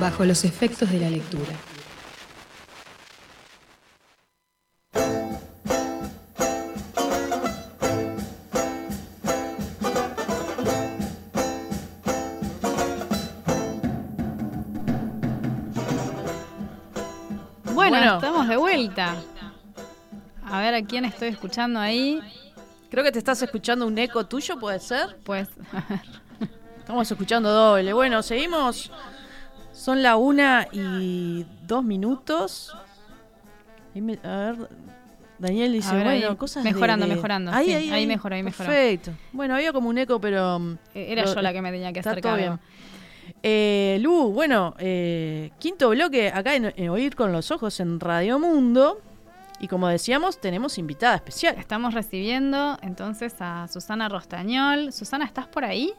Bajo los efectos de la lectura. Bueno, Bueno. estamos de vuelta. A ver a quién estoy escuchando ahí. Creo que te estás escuchando un eco tuyo, ¿puede ser? Pues, (laughs) Estamos escuchando doble. Bueno, seguimos. Son la una y dos minutos. Me- a ver, Daniel dice, ahí, bueno, cosas mejorando, de- mejorando, Ahí, sí, ahí, ahí mejoró, ahí mejoró. Perfecto. Bueno, había como un eco, pero... mm, Era lo- yo la que me tenía que hacer todo bien. Eh, Lu, bueno, eh, quinto bloque acá en, en Oír con los Ojos en Radio Mundo. Y como decíamos, tenemos invitada especial. Estamos recibiendo entonces a Susana Rostañol. Susana, ¿estás por ahí?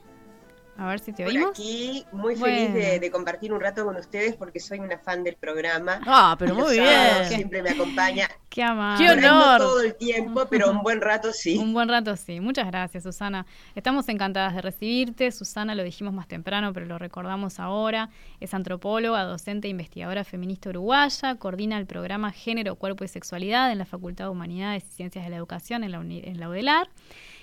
A ver si te Por oímos. aquí, muy feliz de, compartir un rato con ustedes porque soy una fan del programa. Ah, pero muy sábados bien. Siempre me acompaña. Qué amable. ¡Qué ahí no honor! todo el tiempo, pero un buen rato sí. Un buen rato, sí. Muchas gracias, Susana. Estamos encantadas de recibirte. Susana, lo dijimos más temprano, pero lo recordamos ahora. Es antropóloga, docente e investigadora feminista uruguaya. Coordina el programa Género, Cuerpo y Sexualidad en la Facultad de Humanidades y Ciencias de la Educación en la, uni- en la UDELAR.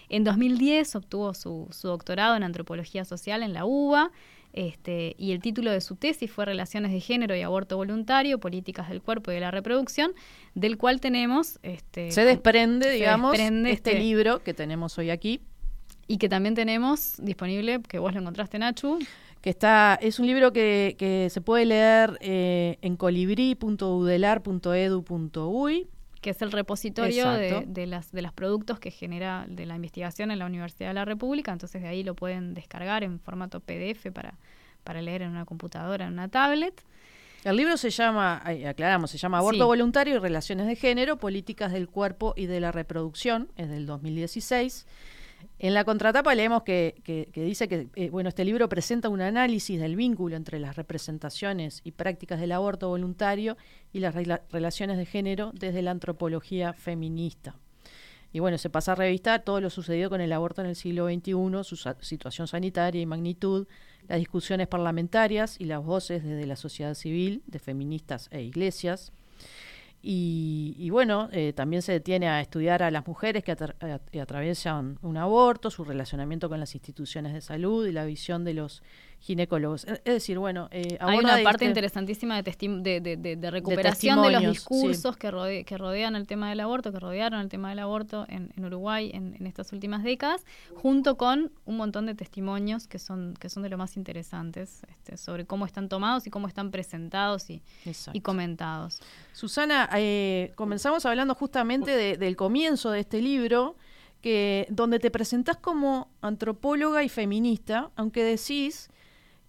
En 2010 obtuvo su, su doctorado en antropología social en la UBA. Este, y el título de su tesis fue Relaciones de Género y Aborto Voluntario, Políticas del Cuerpo y de la Reproducción, del cual tenemos... Este, Se desprende, se digamos, desprende este, este- libro que tenemos hoy aquí. y que también tenemos disponible, que vos lo encontraste, Nachu. que está es un libro que, que se puede leer eh, en colibrí.udelar.edu.uy que es el repositorio de, de las de los productos que genera de la investigación en la Universidad de la República, entonces de ahí lo pueden descargar en formato PDF para, para leer en una computadora, en una tablet. El libro se llama, aclaramos, se llama Aborto Sí. Voluntario y Relaciones de Género, Políticas del Cuerpo y de la Reproducción, es del 2016. En la contratapa leemos que, dice que eh, bueno, este libro presenta un análisis del vínculo entre las representaciones y prácticas del aborto voluntario y las rela- relaciones de género desde la antropología feminista. Y bueno, se pasa a revistar todo lo sucedido con el aborto en el siglo XXI, su situación sanitaria y magnitud, las discusiones parlamentarias y las voces desde la sociedad civil, de feministas e iglesias. Y, y bueno, eh, también se detiene a estudiar a las mujeres que que atraviesan un aborto, su relacionamiento con las instituciones de salud y la visión de los ginecólogos. Es decir, bueno, eh, Hay una parte este- interesantísima de, de, de- de- recuperación de, los discursos sí. que, rode- que rodean el tema del aborto, que rodearon el tema del aborto en, en Uruguay en, en estas últimas décadas, junto con un montón de testimonios que son, que son de lo más interesantes este, sobre cómo están tomados y cómo están presentados y, y comentados. Susana, eh, comenzamos hablando justamente de- del comienzo de este libro, que, donde te presentás como antropóloga y feminista, aunque decís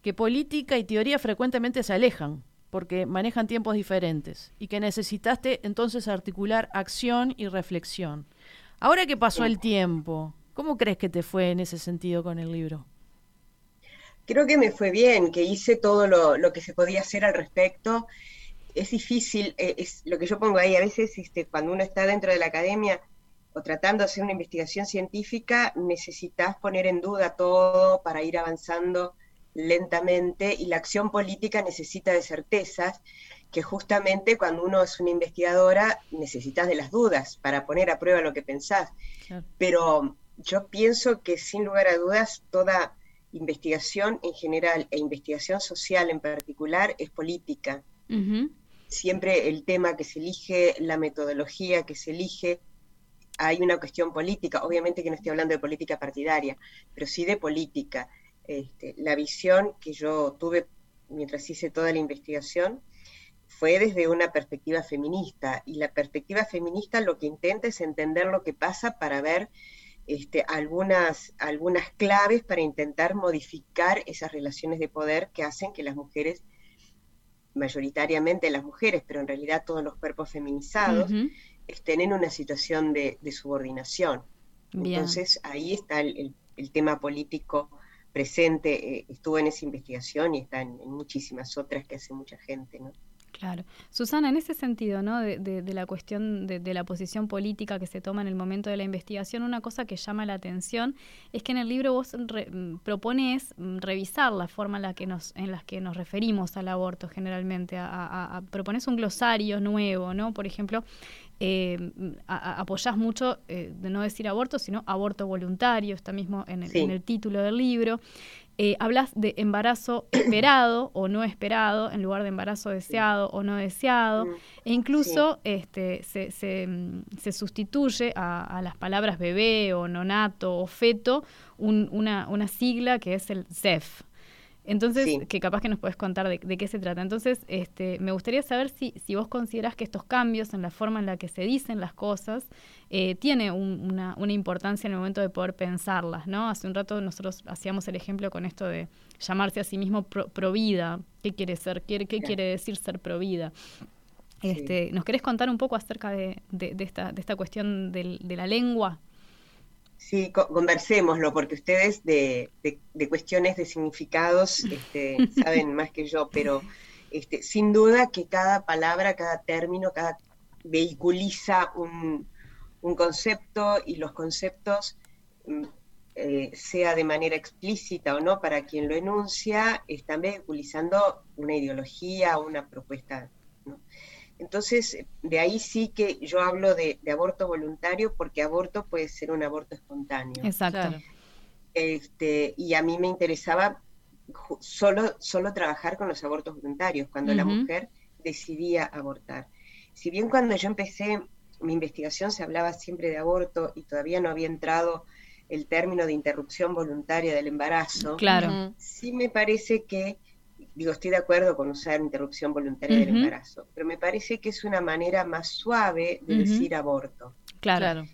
que política y teoría frecuentemente se alejan, porque manejan tiempos diferentes, y que necesitaste entonces articular acción y reflexión. Ahora que pasó el tiempo, ¿cómo crees que te fue en ese sentido con el libro? Creo que me fue bien, que hice todo lo, lo que se podía hacer al respecto. Es difícil, eh, es lo que yo pongo ahí, a veces este, cuando uno está dentro de la academia o tratando de hacer una investigación científica, necesitas poner en duda todo para ir avanzando lentamente y la acción política necesita de certezas que justamente cuando uno es una investigadora necesitas de las dudas para poner a prueba lo que pensás. Pero yo pienso que sin lugar a dudas toda investigación en general e investigación social en particular es política. Siempre el tema que se elige, la metodología que se elige, hay una cuestión política. Obviamente que no estoy hablando de política partidaria, pero sí de política. Este, la visión que yo tuve mientras hice toda la investigación fue desde una perspectiva feminista. Y la perspectiva feminista lo que intenta es entender lo que pasa para ver este, algunas, algunas claves para intentar modificar esas relaciones de poder que hacen que las mujeres, mayoritariamente las mujeres, pero en realidad todos los cuerpos feminizados, estén en una situación de, subordinación. Entonces ahí está el, el tema político presente, eh, estuvo en esa investigación y está en, muchísimas otras que hace mucha gente, ¿no? Claro. Susana, en ese sentido, ¿no? De, la cuestión de, la posición política que se toma en el momento de la investigación, una cosa que llama la atención es que en el libro vos mm, propones mm, revisar la forma en la que nos, en las que nos referimos al aborto generalmente, a, propones un glosario nuevo, ¿no? Por ejemplo, eh, apoyás mucho, eh, de no decir aborto, sino aborto voluntario, está mismo en el, título del libro. Eh, hablas de embarazo esperado o no esperado en lugar de embarazo deseado o no deseado, mm, e incluso este, se, se, mm, se sustituye a, las palabras bebé o nonato o feto una, una sigla que es el CEF, entonces, que capaz que nos puedes contar de, qué se trata. Entonces, este, me gustaría saber si, si vos considerás que estos cambios en la forma en la que se dicen las cosas eh, tiene una, una, importancia en el momento de poder pensarlas, ¿no? Hace un rato nosotros hacíamos el ejemplo con esto de llamarse a sí mismo pro, vida. ¿Qué quiere ser? ¿Qué, qué quiere decir ser provida? Este, ¿Nos querés contar un poco acerca de, de, esta, de esta cuestión de la lengua? Sí, conversémoslo, porque ustedes de, cuestiones de significados este, (laughs) saben más que yo, pero este, sin duda que cada palabra, cada término, cada vehiculiza un, concepto y los conceptos, mm, eh, sea de manera explícita o no, para quien lo enuncia, están vehiculizando una ideología, una propuesta. ¿no? Entonces, de ahí sí que yo hablo de, aborto voluntario porque aborto puede ser un aborto espontáneo. Exacto. Este, y a mí me interesaba solo, solo trabajar con los abortos voluntarios, cuando la mujer decidía abortar. Si bien cuando yo empecé mi investigación se hablaba siempre de aborto y todavía no había entrado el término de interrupción voluntaria del embarazo, claro. sí me parece que digo, estoy de acuerdo con usar interrupción voluntaria del embarazo, pero me parece que es una manera más suave de decir aborto. Claro.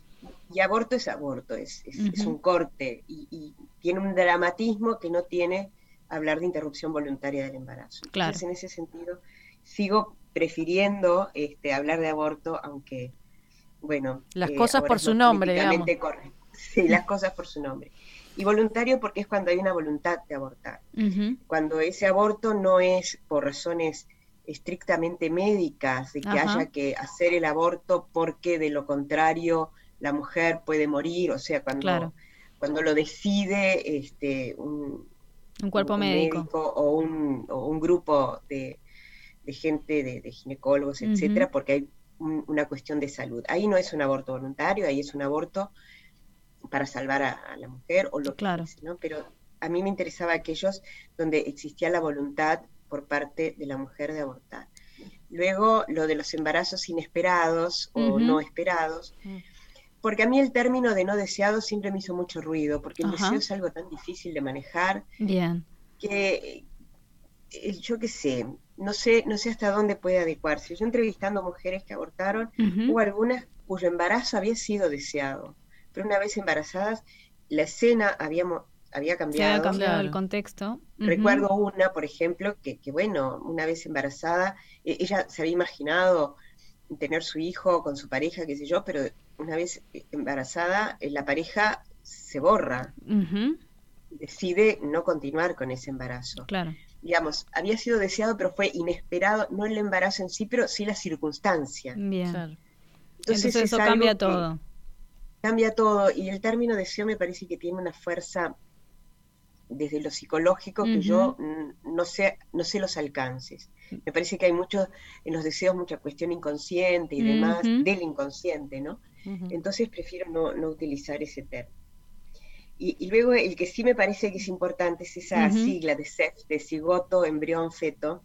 Y aborto es aborto, es, es, un corte y, tiene un dramatismo que no tiene hablar de interrupción voluntaria del embarazo. Claro. Entonces, en ese sentido, sigo prefiriendo este, hablar de aborto, aunque, bueno... Las eh, cosas por su nombre, digamos. Sí, las cosas por su nombre. Y voluntario porque es cuando hay una voluntad de abortar. Cuando ese aborto no es por razones estrictamente médicas, de que haya que hacer el aborto porque de lo contrario la mujer puede morir, o sea, cuando, cuando lo decide este, un, cuerpo médico. o, un, o un grupo de, gente, de, ginecólogos, etcétera, porque hay una cuestión de salud. Ahí no es un aborto voluntario, ahí es un aborto para salvar a, la mujer o lo claro. que ¿no? Pero a mí me interesaba aquellos donde existía la voluntad por parte de la mujer de abortar. Luego, lo de los embarazos inesperados o no esperados, porque a mí el término de no deseado siempre me hizo mucho ruido, porque el deseo es algo tan difícil de manejar. Bien. Que eh, yo qué sé, no sé, no sé hasta dónde puede adecuarse. Yo entrevistando mujeres que abortaron, hubo algunas cuyo embarazo había sido deseado pero una vez embarazadas, la escena habíamos, había cambiado. había cambiado el contexto. Recuerdo una, por ejemplo, que, que, bueno, una vez embarazada, e, ella se había imaginado tener su hijo con su pareja, qué sé yo, pero una vez embarazada, eh, la pareja se borra. Decide no continuar con ese embarazo. Claro. Digamos, había sido deseado, pero fue inesperado, no el embarazo en sí, pero sí la circunstancia. Bien. Entonces, eso cambia todo cambia todo y el término deseo me parece que tiene una fuerza desde lo psicológico que yo no sé, no sé los alcances. Me parece que hay mucho, en los deseos, mucha cuestión inconsciente y demás, del inconsciente, ¿no? Entonces prefiero no, no utilizar ese término. Y, y luego el que sí me parece que es importante es esa sigla de CEF, de cigoto, embrión, feto,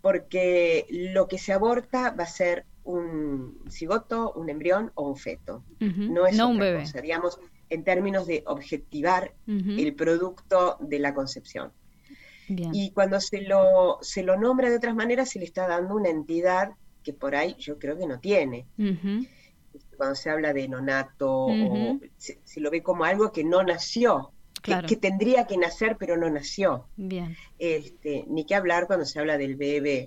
porque lo que se aborta va a ser un cigoto, un embrión o un feto. No es No un bebé. cosa, digamos, en términos de objetivar el producto de la concepción. Bien. Y cuando se lo, se lo nombra de otras maneras, se le está dando una entidad que por ahí yo creo que no tiene. Ujú. Cuando se habla de nonato, o se, se lo ve como algo que no nació, que- Claro. que, tendría que nacer pero no nació. Bien. Este, ni que hablar cuando se habla del bebé.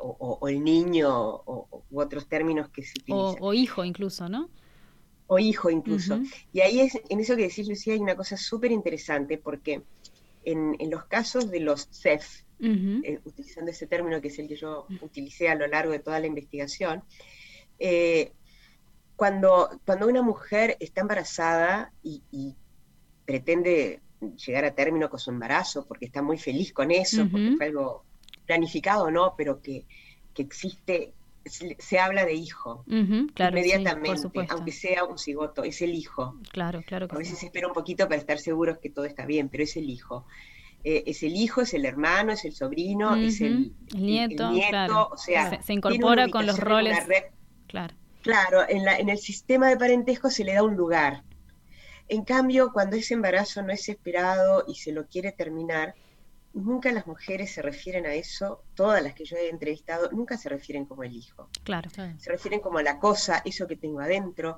O, o- o el niño o, u otros términos que se utilizan. o hijo incluso, ¿no? o hijo incluso. Y ahí es, en eso que decís, Lucía, hay una cosa súper interesante, porque en, en los casos de los CEF, eh, utilizando ese término que es el que yo utilicé a lo largo de toda la investigación, eh, cuando, cuando una mujer está embarazada y, y pretende llegar a término con su embarazo, porque está muy feliz con eso, porque fue algo planificado o no, pero que, que existe, se, habla de hijo. Claro, sí, inmediatamente, aunque sea un cigoto, es el hijo. Claro, claro que A sí. veces se espera un poquito para estar seguros que todo está bien, pero es el hijo. Eh, es el hijo, es el hermano, es el sobrino, es el, nieto, nieto, claro. o sea, Se- incorpora con los roles. red. Claro. Claro, en, la, en el sistema de parentesco se le da un lugar. En cambio, cuando ese embarazo no es esperado y se lo quiere terminar, nunca las mujeres se refieren a eso, todas las que yo he entrevistado, nunca se refieren como el hijo. Claro. Se refieren como a la cosa, eso que tengo adentro.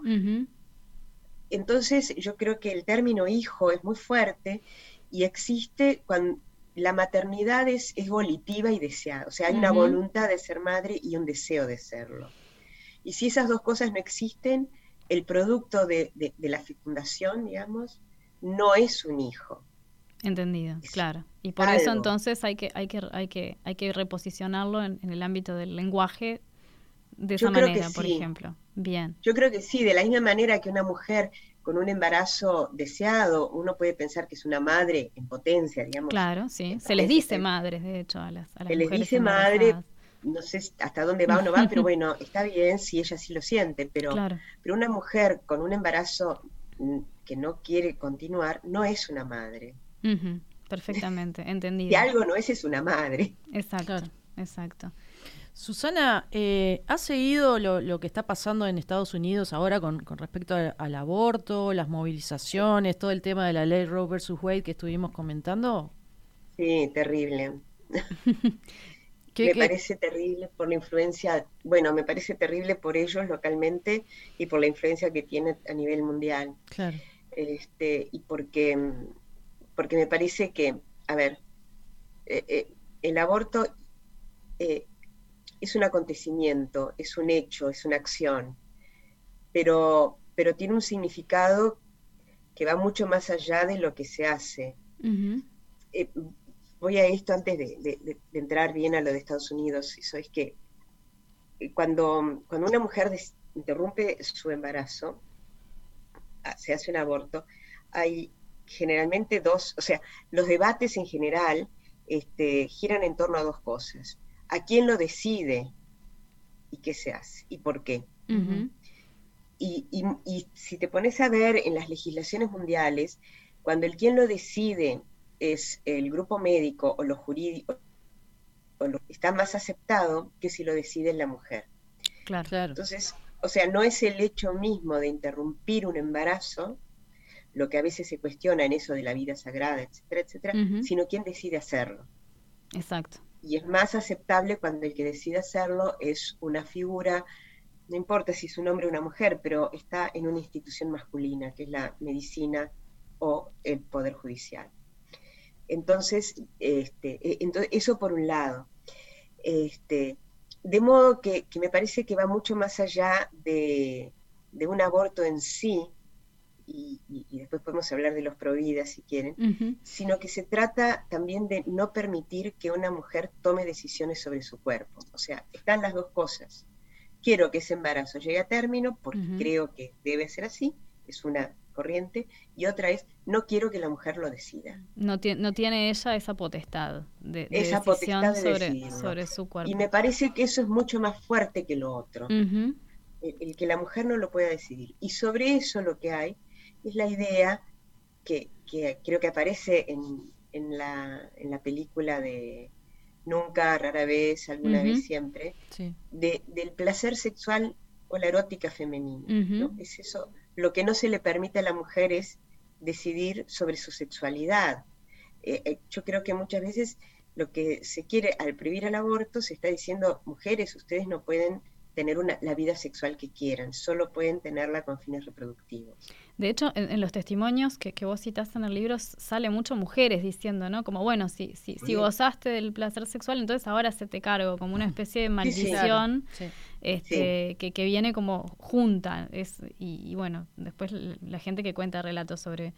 Entonces, yo creo que el término hijo es muy fuerte y existe cuando la maternidad es, es volitiva y deseada. O sea, hay una voluntad de ser madre y un deseo de serlo. Y si esas dos cosas no existen, el producto de, de- de la fecundación, digamos, no es un hijo. Entendido, claro. Y por eso entonces hay que, hay que, hay que, hay que reposicionarlo en, en el ámbito del lenguaje de esa manera, por sí. ejemplo. Bien. Yo creo que sí, de la misma manera que una mujer con un embarazo deseado, uno puede pensar que es una madre en potencia, digamos. Claro, sí. Se les dice madres, de hecho, a las, a las Se les dice madre, no sé hasta dónde va o no va, pero (laughs) bueno, está bien si ella sí lo siente, pero, Claro. pero una mujer con un embarazo mm, que no quiere continuar no es una madre. Perfectamente, entendido. (laughs) Si algo no es, es una madre. Exacto, exacto. Susana, eh, ¿has seguido lo, lo que está pasando en Estados Unidos ahora con, con respecto al, al aborto, las movilizaciones, todo el tema de la ley Roe versus Wade que estuvimos comentando? Sí, terrible. (laughs) ¿Qué- me qué- parece terrible por la influencia, bueno, me parece terrible por ellos localmente y por la influencia que tiene a nivel mundial. Claro. este, y porque, mm, porque me parece que, a ver, eh, eh, el aborto eh, es un acontecimiento, es un hecho, es una acción, pero, pero tiene un significado que va mucho más allá de lo que se hace. Voy a esto antes de, de- de- de entrar bien a lo de Estados Unidos, eso es que cuando, cuando una mujer interrumpe su embarazo, ah, se hace un aborto, hay generalmente dos, o sea, los debates en general este, giran en torno a dos cosas. ¿A quién lo decide y qué se hace y por qué? Y, y- y si te pones a ver en las legislaciones mundiales, cuando el quien lo decide es el grupo médico o lo jurídico, o lo- está más aceptado que si lo decide la mujer. Claro. Entonces, o sea, no es el hecho mismo de interrumpir un embarazo, lo que a veces se cuestiona en eso de la vida sagrada, etcétera, etcétera, sino quién decide hacerlo. Exacto. Y es más aceptable cuando el que decide hacerlo es una figura, no importa si es un hombre o una mujer, pero está en una institución masculina, que es la medicina o el poder judicial. Entonces, este, eh, ento- eso por un lado. Este, de modo que, que me parece que va mucho más allá de, de un aborto en sí, y, y- y después podemos hablar de los providas si quieren, Ujú. sino que se trata también de no permitir que una mujer tome decisiones sobre su cuerpo. O sea, están las dos cosas. Quiero que ese embarazo llegue a término porque Ujú. creo que debe ser así, es una corriente, y otra es no quiero que la mujer lo decida. No, tie- no tiene ella esa potestad de, de Esa decisión potestad de sobre, sobre su cuerpo. Y me parece que eso es mucho más fuerte que lo otro, Ujú. el, el que la mujer no lo pueda decidir. Y sobre eso lo que hay es la idea que, que creo que aparece en, en la, en la película de Nunca, rara vez, alguna vez, siempre, Sí. de- del placer sexual o la erótica femenina. Es eso, lo que no se le permite a la mujer es decidir sobre su sexualidad. Eh, eh, yo creo que muchas veces lo que se quiere al prohibir el aborto se está diciendo, mujeres, ustedes no pueden tener una, la vida sexual que quieran, solo pueden tenerla con fines reproductivos. De hecho, en, en los testimonios que, que vos citás en el libro sale mucho mujeres diciendo, ¿no? Como, bueno, si, si, si gozaste del placer sexual, entonces ahora se te cargo, como una especie de sí. maldición Sí. este, que, que viene como junta. Es, y, y bueno, después la gente que cuenta relatos sobre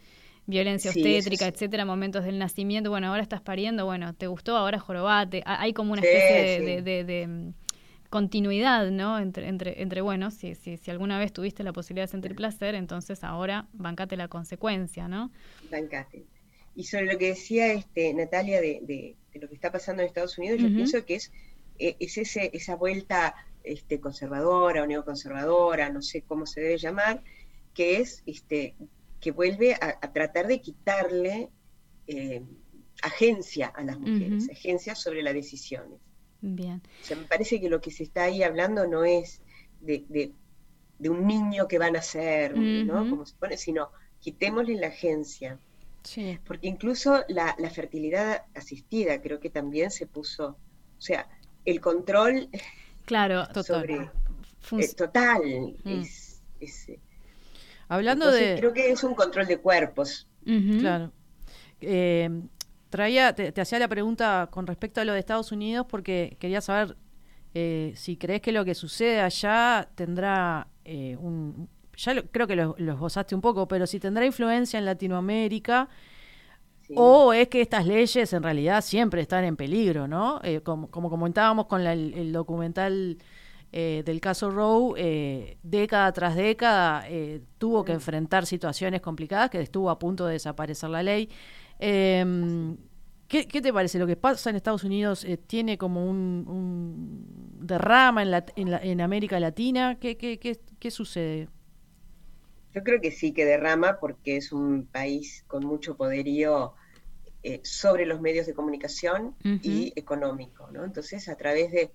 violencia obstétrica, etcétera, momentos del nacimiento, bueno, ahora estás pariendo, bueno, te gustó, ahora jorobate. Ha- Hay como una especie de, sí. de- de- de, mm, continuidad, ¿no? Entre, entre, entre bueno, si, si, si alguna vez tuviste la posibilidad de sentir placer, entonces ahora bancate la consecuencia, ¿no? Bancate. Y sobre lo que decía este, Natalia de, de- de lo que está pasando en Estados Unidos, yo pienso que es, eh, es ese, esa vuelta este, conservadora o neoconservadora, no sé cómo se debe llamar, que es este, que vuelve a, a tratar de quitarle eh, agencia a las mujeres, agencia sobre las decisiones. Bien. O sea, me parece que lo que se está ahí hablando no es de, de- de un niño que van a ser, ¿no? Como se pone, sino quitémosle la agencia. Sí. Porque incluso la, la fertilidad asistida creo que también se puso, o sea, el control Claro, sobre Func- eh, total Mm. es, es, eh, Hablando entonces de... creo que es un control de cuerpos. Claro. Eh, traía, te, te hacía la pregunta con respecto a lo de Estados Unidos porque quería saber eh, si crees que lo que sucede allá tendrá eh, un... Ya lo- creo que lo, lo esbozaste un poco, pero si tendrá influencia en Latinoamérica ¿sí? o es que estas leyes en realidad siempre están en peligro, ¿no? Eh, como, como comentábamos con la- el, el documental eh, del caso Roe, eh, década tras década eh, tuvo que enfrentar situaciones complicadas que estuvo a punto de desaparecer la ley. Eh, ¿qué, qué te parece? ¿Lo que pasa en Estados Unidos eh, tiene como un, un derrama en, la- en, la- en América Latina? ¿Qué, qué, qué, qué sucede? Yo creo que sí que derrama porque es un país con mucho poderío eh, sobre los medios de comunicación y económico, ¿no? Entonces, a través de,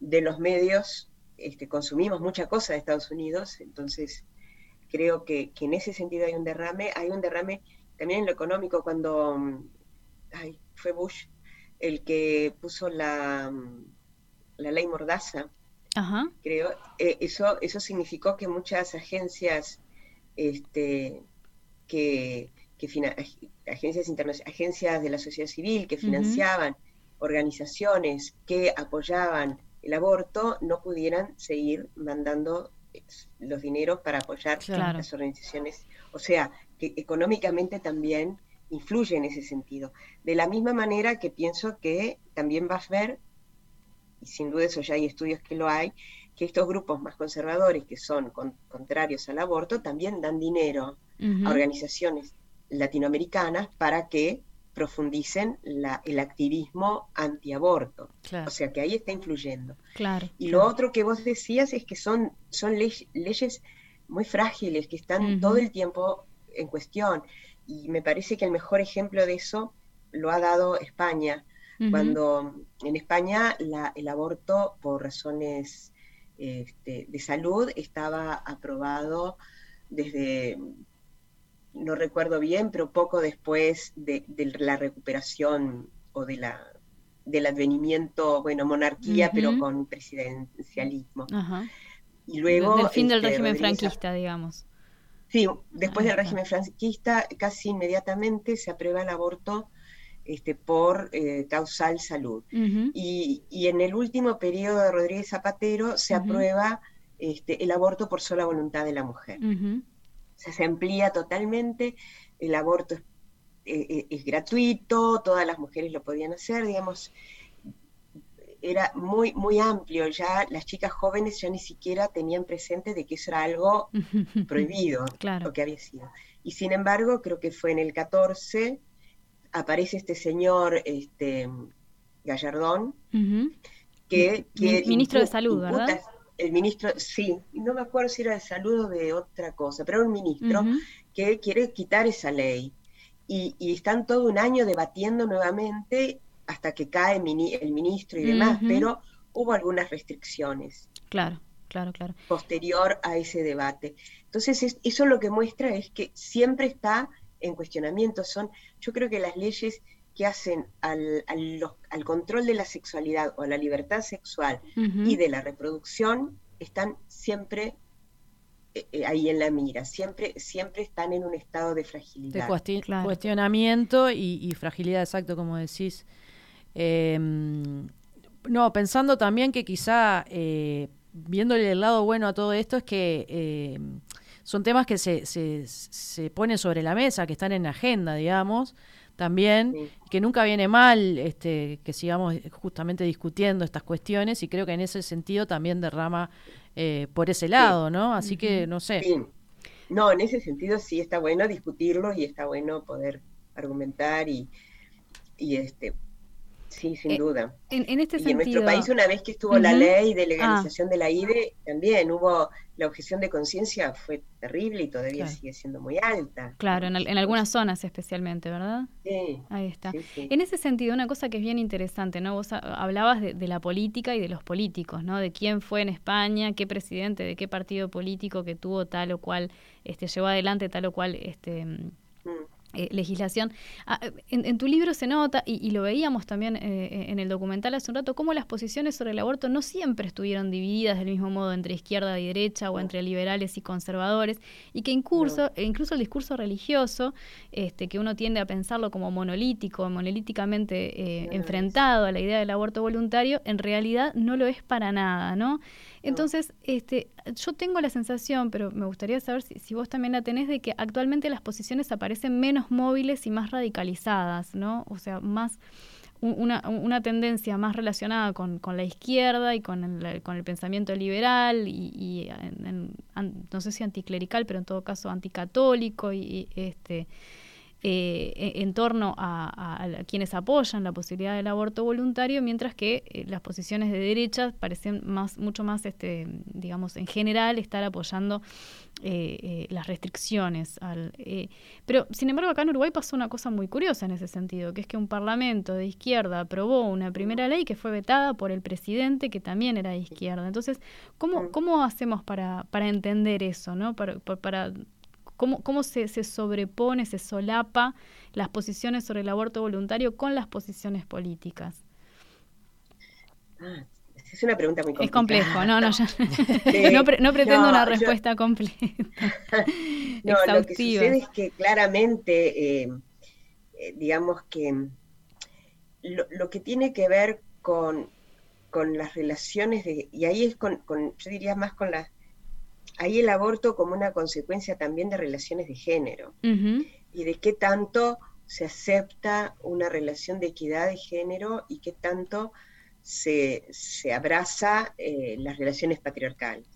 de los medios este, consumimos mucha cosa de Estados Unidos, entonces creo que, que en ese sentido hay un derrame, hay un derrame también en lo económico cuando mm, ay, fue Bush el que puso la, mm, la ley Mordaza, Ajá. creo, eh, eso, eso significó que muchas agencias este, que, que fina- ag- agencias de la sociedad civil que financiaban organizaciones que apoyaban el aborto no pudieran seguir mandando eh, los dineros para apoyar Claro. las organizaciones. O sea, que económicamente también influye en ese sentido. De la misma manera que pienso que también vas a ver, y sin duda eso ya hay estudios que lo hay, que estos grupos más conservadores que son con- contrarios al aborto también dan dinero a organizaciones latinoamericanas para que profundicen la- el activismo antiaborto. Claro. O sea que ahí está influyendo. Claro. Y lo otro que vos decías es que son, son ley- leyes muy frágiles, que están todo el tiempo en cuestión. Y me parece que el mejor ejemplo de eso lo ha dado España, cuando en España la- el aborto por razones este, de salud estaba aprobado desde, no recuerdo bien, pero poco después de, de la recuperación o de la, del advenimiento, bueno, monarquía, pero con presidencialismo. Ajá. Y luego... del fin del este, régimen Rodríguez franquista, digamos. Sí, después Ahí del régimen franquista, casi inmediatamente se aprueba el aborto este, por eh, causal salud. Y, y en el último periodo de Rodríguez Zapatero se aprueba este, el aborto por sola voluntad de la mujer. O sea, se amplía totalmente, el aborto es, eh, eh, es gratuito, todas las mujeres lo podían hacer, digamos, era muy, muy amplio, ya las chicas jóvenes ya ni siquiera tenían presente de que eso era algo (laughs) prohibido, Claro. lo que había sido. Y sin embargo, creo que fue en el 14, aparece este señor este, Gallardón, que, que Mi- ministro de Salud, ¿verdad? imputa- El ministro, sí, no me acuerdo si era de salud o de otra cosa, pero era un ministro que quiere quitar esa ley. Y, y están todo un año debatiendo nuevamente hasta que cae el ministro y demás, pero hubo algunas restricciones Claro, claro, claro. posterior a ese debate. Entonces, es- eso lo que muestra es que siempre está en cuestionamiento. Son, yo creo que las leyes que hacen al, al los- al control de la sexualidad o a la libertad sexual y de la reproducción están siempre eh, eh, ahí en la mira, siempre, siempre están en un estado de de fragilidad. cuesti- cuestionamiento y, y fragilidad, exacto, como decís. Eh, no, pensando también que quizá, eh, viéndole el lado bueno a todo esto, es que eh, son temas que se, se, se ponen sobre la mesa, que están en la agenda, digamos, también, que nunca viene mal este, que sigamos justamente discutiendo estas cuestiones y creo que en ese sentido también derrama eh, por ese lado, ¿no? Así que, no sé. Sí. No, en ese sentido sí está bueno discutirlo y está bueno poder argumentar y, y este, sí, sin Eh, duda. En, en este y en nuestro sentido. país, una vez que estuvo la ley de Ah, legalización de la IDE, también hubo la objeción de conciencia, fue terrible y todavía Claro. sigue siendo muy alta. Claro, en, al- en algunas zonas especialmente, ¿verdad? Sí, Ahí está. sí, sí. En ese sentido, una cosa que es bien interesante, ¿no? Vos ha- hablabas de, de la política y de los políticos, ¿no? De quién fue en España, qué presidente, de qué partido político que tuvo tal o cual, este, llevó adelante tal o cual, este, mm, eh, legislación. Ah, eh, en, en tu libro se nota, y, y lo veíamos también eh, en el documental hace un rato, cómo las posiciones sobre el aborto no siempre estuvieron divididas del mismo modo entre izquierda y derecha o entre liberales y conservadores, y que incluso, e incluso el discurso religioso, este, que uno tiende a pensarlo como monolítico, monolíticamente eh, enfrentado a la idea del aborto voluntario, en realidad no lo es para nada, ¿no? Entonces, este, yo tengo la sensación, pero me gustaría saber si, vos también la tenés, de que actualmente las posiciones aparecen menos móviles y más radicalizadas, ¿no? O sea, más un- una, una tendencia más relacionada con, la izquierda y con el, con el pensamiento liberal y, y en- en- no sé si anticlerical, pero en todo caso anticatólico y, y, este eh, en en torno a, a- a quienes apoyan la posibilidad del aborto voluntario, mientras que eh, las posiciones de derecha parecen más, mucho más, este, digamos, en general, estar apoyando eh, eh, las restricciones. Al, eh, pero, sin embargo, acá en Uruguay pasó una cosa muy curiosa en ese sentido, que es que un parlamento de izquierda aprobó una primera ley que fue vetada por el presidente, que también era de izquierda. Entonces, ¿cómo, cómo hacemos para, para entender eso, no? Para cómo, cómo se, se sobrepone, se solapa las posiciones sobre el aborto voluntario con las posiciones políticas. Ah, es una pregunta muy Es complicada. complejo, no, no, ya- (laughs) Sí, no, pre- no pretendo no, una yo- respuesta completa, (laughs) No, lo que exhaustiva. sucede es que claramente, eh, eh, digamos que mm, lo, lo que tiene que ver con, con las relaciones de, y ahí es con, con- yo diría más con las, ahí el aborto como una consecuencia también de relaciones de género y de qué tanto se acepta una relación de equidad de género y qué tanto se, se abraza eh, las relaciones patriarcales.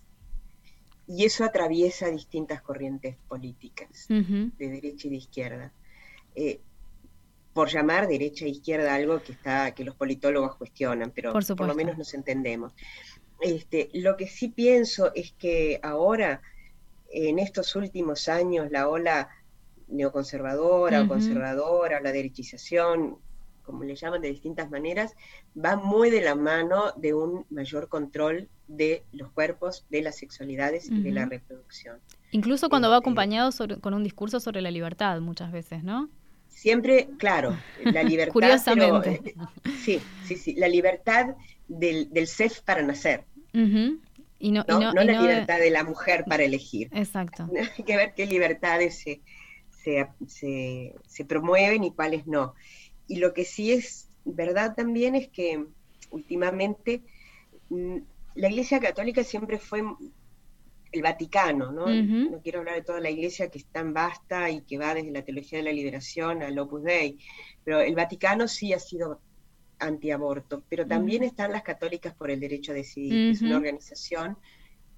Y eso atraviesa distintas corrientes políticas, de derecha y de izquierda. Eh, por llamar derecha e izquierda algo que está que los politólogos cuestionan, pero Por lo menos nos entendemos. Este, lo que sí pienso es que ahora, en estos últimos años, la ola neoconservadora o conservadora, la derechización, como le llaman de distintas maneras, va muy de la mano de un mayor control de los cuerpos, de las sexualidades y de la reproducción. Incluso cuando va acompañado sobre- con un discurso sobre la libertad, muchas veces, ¿no? Siempre, claro, la (laughs) libertad. Curiosamente. pero, eh, sí, sí, sí, la libertad del, del CEF para nacer, Ujú. Y no, y ¿no? no- No y la no libertad de la mujer para elegir. (laughs) Exacto. (laughs) Hay que ver qué libertades se, se, se- se promueven y cuáles no. Y lo que sí es verdad también es que últimamente mm, la Iglesia Católica siempre fue el Vaticano, ¿no? No quiero hablar de toda la Iglesia que es tan vasta y que va desde la teología de la liberación al Opus Dei, pero el Vaticano sí ha sido antiaborto, pero también están las católicas por el derecho a decidir, que es una organización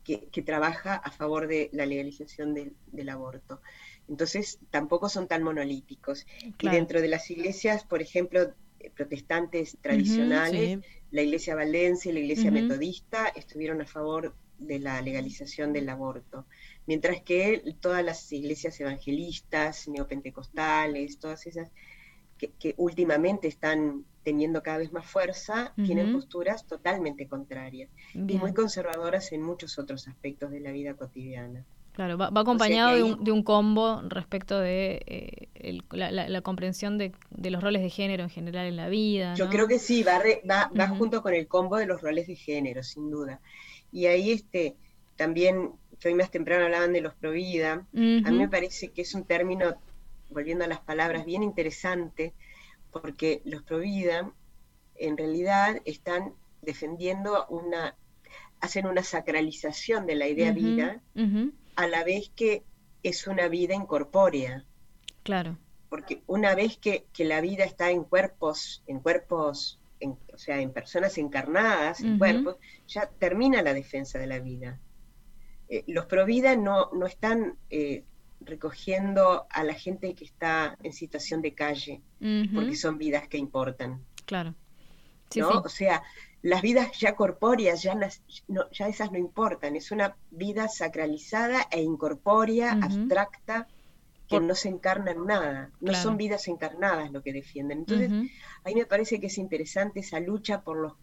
que, que trabaja a favor de la legalización del, del aborto. Entonces tampoco son tan monolíticos. Claro. Y dentro de las iglesias, por ejemplo, eh, protestantes tradicionales, sí. la iglesia Valencia y la iglesia metodista estuvieron a favor de la legalización del aborto, mientras que todas las iglesias evangelistas, neopentecostales, todas esas que, que últimamente están teniendo cada vez más fuerza, tienen Ujú. posturas totalmente contrarias y Bien. muy conservadoras en muchos otros aspectos de la vida cotidiana. Claro, va, va acompañado que de, ahí- un, de un combo respecto de eh, el- la, la- la comprensión de, de los roles de género en general en la vida. Yo ¿no? creo que sí, va, re- va, va Ujú. junto con el combo de los roles de género, sin duda. Y ahí este, también, que hoy más temprano hablaban de los provida, a mí me parece que es un término, volviendo a las palabras, bien interesante, porque los provida en realidad están defendiendo una, hacen una sacralización de la idea vida, a la vez que es una vida incorpórea. Claro. porque una vez que, que la vida está en cuerpos, en cuerpos, en- o sea, en personas encarnadas, en cuerpos, ya termina la defensa de la vida. Eh, los provida no, no están eh, recogiendo a la gente que está en situación de calle, porque son vidas que importan, Claro. Sí, ¿no? sí. O sea, las vidas ya corpóreas, ya, las, no- ya esas no importan, es una vida sacralizada e incorpórea, abstracta, que no se encarna en nada, no Claro. son vidas encarnadas lo que defienden. Entonces, ahí me parece que es interesante esa lucha por los,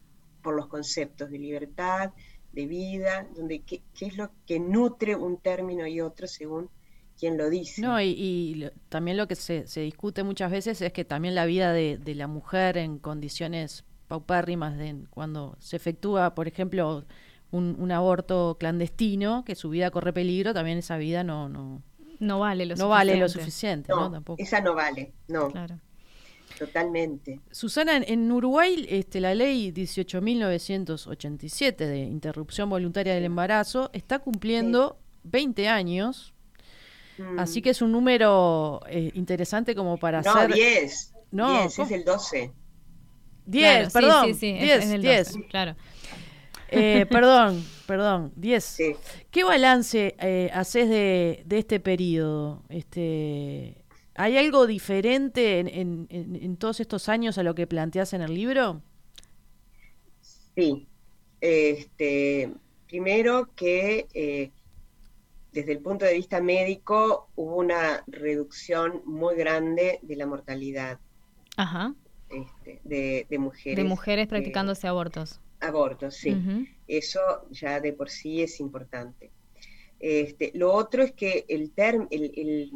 por los conceptos de libertad, de vida, donde qué, qué es lo que nutre un término y otro según quien lo dice. No, y, y lo- también lo que se, se discute muchas veces es que también la vida de, de la mujer en condiciones paupérrimas, de, cuando se efectúa, por ejemplo, un, un aborto clandestino, que su vida corre peligro, también esa vida no, no, No vale lo no vale lo suficiente. suficiente, ¿no? no, Tampoco. esa no vale, no, Claro. totalmente. Susana, en, Uruguay este, la ley 18.987 de interrupción voluntaria del embarazo está cumpliendo 20 años, Mm. así que es un número eh, interesante como para no, hacer... 10, No, 10, ¿cómo? es el 12. 10, Claro, sí, perdón, sí, sí, es- 10, es del 10. 12, Claro. Eh, (laughs) perdón, perdón, 10. Sí. ¿Qué balance eh, haces de, de este periodo? Este, ¿Hay algo diferente en, en- en- en todos estos años a lo que planteas en el libro? Sí, este, primero que eh, desde el punto de vista médico hubo una reducción muy grande de la mortalidad Ajá. este, de, de mujeres. De mujeres eh, practicándose abortos. abortos, sí. Eso ya de por sí es importante. Este, lo otro es que el, term, el, el-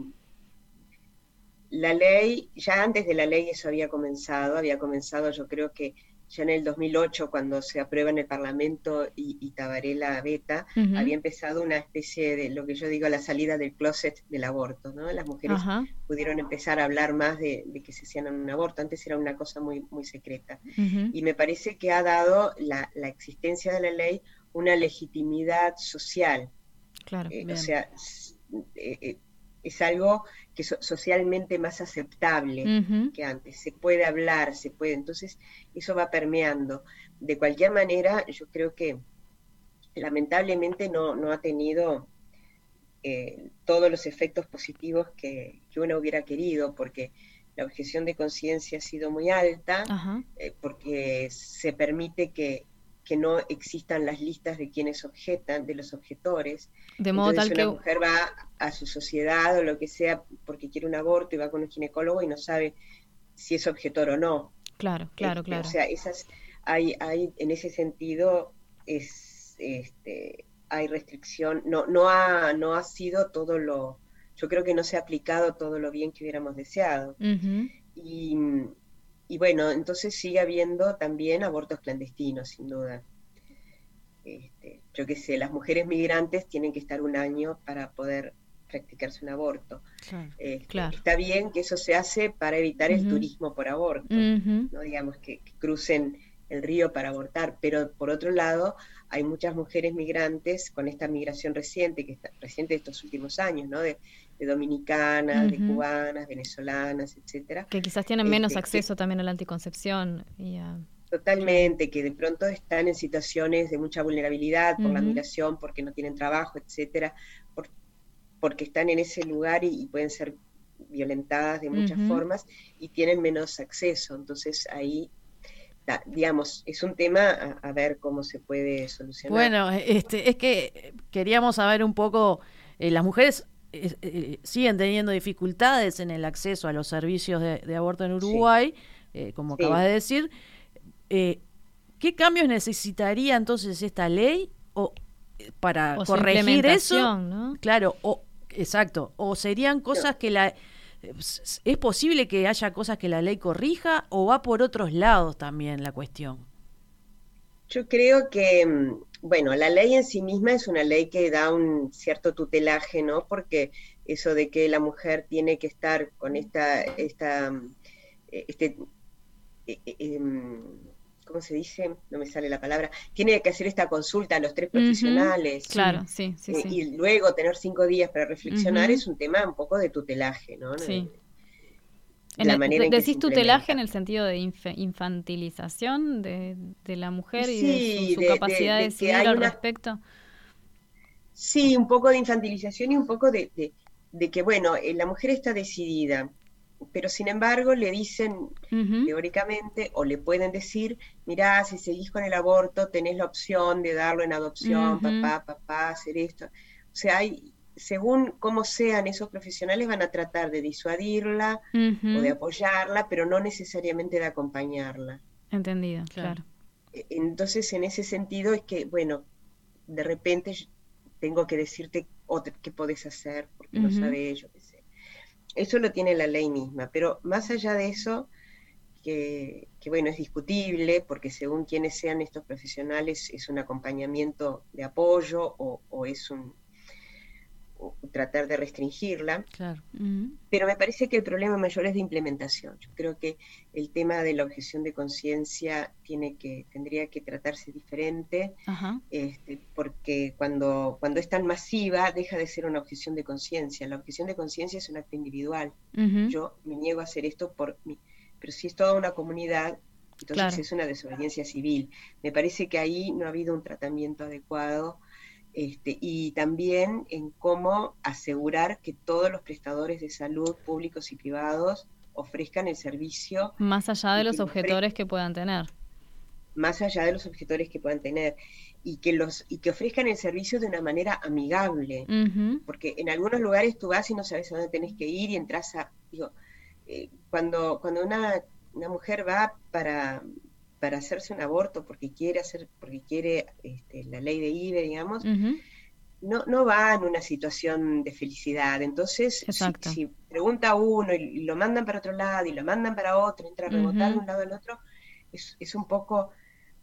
la ley, ya antes de la ley eso había comenzado, había comenzado yo creo que ya en el 2008 cuando se aprueba en el Parlamento y, y Tabaré la beta, había empezado una especie de lo que yo digo la salida del closet del aborto, ¿no? Las mujeres pudieron empezar a hablar más de, de que se hacían un aborto, antes era una cosa muy, muy secreta. Y me parece que ha dado la, la existencia de la ley una legitimidad social. Claro. Eh, o sea, eh, eh, es algo que es socialmente más aceptable que antes. Se puede hablar, se puede. Entonces, eso va permeando. De cualquier manera, yo creo que lamentablemente no, no ha tenido eh, todos los efectos positivos que, que uno hubiera querido, porque la objeción de conciencia ha sido muy alta, eh, porque se permite que, que no existan las listas de quienes objetan, de los objetores. De modo Entonces tal una que mujer va a su sociedad o lo que sea porque quiere un aborto y va con un ginecólogo y no sabe si es objetor o no. Claro, claro, Este, claro. O sea, esas, hay, hay, en ese sentido, es, este, hay restricción, no, no, ha, no ha sido todo lo, yo creo que no se ha aplicado todo lo bien que hubiéramos deseado. Y, y bueno, entonces sigue habiendo también abortos clandestinos, sin duda. Este, yo qué sé, las mujeres migrantes tienen que estar un año para poder practicarse un aborto. Claro. Este, Claro. Está bien que eso se hace para evitar el turismo por aborto no digamos que, que crucen el río para abortar, pero por otro lado hay muchas mujeres migrantes con esta migración reciente, que está reciente de estos últimos años, ¿no? De, de dominicanas, de cubanas, venezolanas, etcétera. Que quizás tienen menos Este, que- acceso también a la anticoncepción y a... Totalmente, que de pronto están en situaciones de mucha vulnerabilidad por la migración, porque no tienen trabajo, etcétera, por, porque están en ese lugar y, y pueden ser violentadas de muchas formas y tienen menos acceso. Entonces ahí, da- digamos, es un tema a, a ver cómo se puede solucionar. Bueno, este, es que queríamos saber un poco, eh, las mujeres eh, eh, siguen teniendo dificultades en el acceso a los servicios de, de aborto en Uruguay, eh, como Sí. acabas de decir. Eh, ¿Qué cambios necesitaría entonces esta ley o, para O corregir eso? Claro, o, exacto. O serían cosas que la... ¿Es es posible que haya cosas que la ley corrija o va por otros lados también la cuestión? Yo creo que, mm, bueno, la ley en sí misma es una ley que da un cierto tutelaje, ¿no? Porque eso de que la mujer tiene que estar con esta, esta, este, eh, eh, em, ¿cómo se dice? No me sale la palabra. Tiene que hacer esta consulta a los tres profesionales. claro, sí, sí, eh, sí. Y luego tener cinco días para reflexionar es un tema un poco de tutelaje, ¿no? Sí. La En el- manera en que se ¿Decís tutelaje en el sentido de inf- infantilización de, de la mujer y Sí, de su, su de- de- capacidad de, decidir al una- respecto? Sí, un poco de infantilización y un poco de, que, bueno, eh, la mujer está decidida, pero sin embargo le dicen teóricamente o le pueden decir, mirá, si seguís con el aborto tenés la opción de darlo en adopción, papá, papá, hacer esto. O sea, hay, según cómo sean esos profesionales van a tratar de disuadirla o de apoyarla, pero no necesariamente de acompañarla. Entendido, claro. E- Entonces, en ese sentido es que, bueno, de repente tengo que decirte otra- qué podés hacer, porque no Ujú. sabés, yo qué sé. Eso lo tiene la ley misma, pero más allá de eso, que, que, bueno, es discutible, porque según quienes sean estos profesionales, es un acompañamiento de apoyo o, o es un tratar de restringirla. Claro. Pero me parece que el problema mayor es de implementación. Yo creo que el tema de la objeción de conciencia tiene que, tendría que tratarse diferente, este, porque cuando, cuando es tan masiva deja de ser una objeción de conciencia. La objeción de conciencia es un acto individual. Yo me niego a hacer esto por mí. Pero si es toda una comunidad, entonces Claro. es una desobediencia civil. Me parece que ahí no ha habido un tratamiento adecuado. Este, y también en cómo asegurar que todos los prestadores de salud, públicos y privados, ofrezcan el servicio Más allá de los que objetores que puedan tener. más allá de los objetores que puedan tener y que los y que ofrezcan el servicio de una manera amigable porque en algunos lugares tú vas y no sabes a dónde tenés que ir y entras a digo eh, cuando cuando una, una mujer va para para hacerse un aborto porque quiere hacer porque quiere este, la ley de IBE digamos no, no va en una situación de felicidad. Entonces, si, pregunta a uno y, lo mandan para otro lado y lo mandan para otro, entra a rebotar de un lado al otro, es, es un poco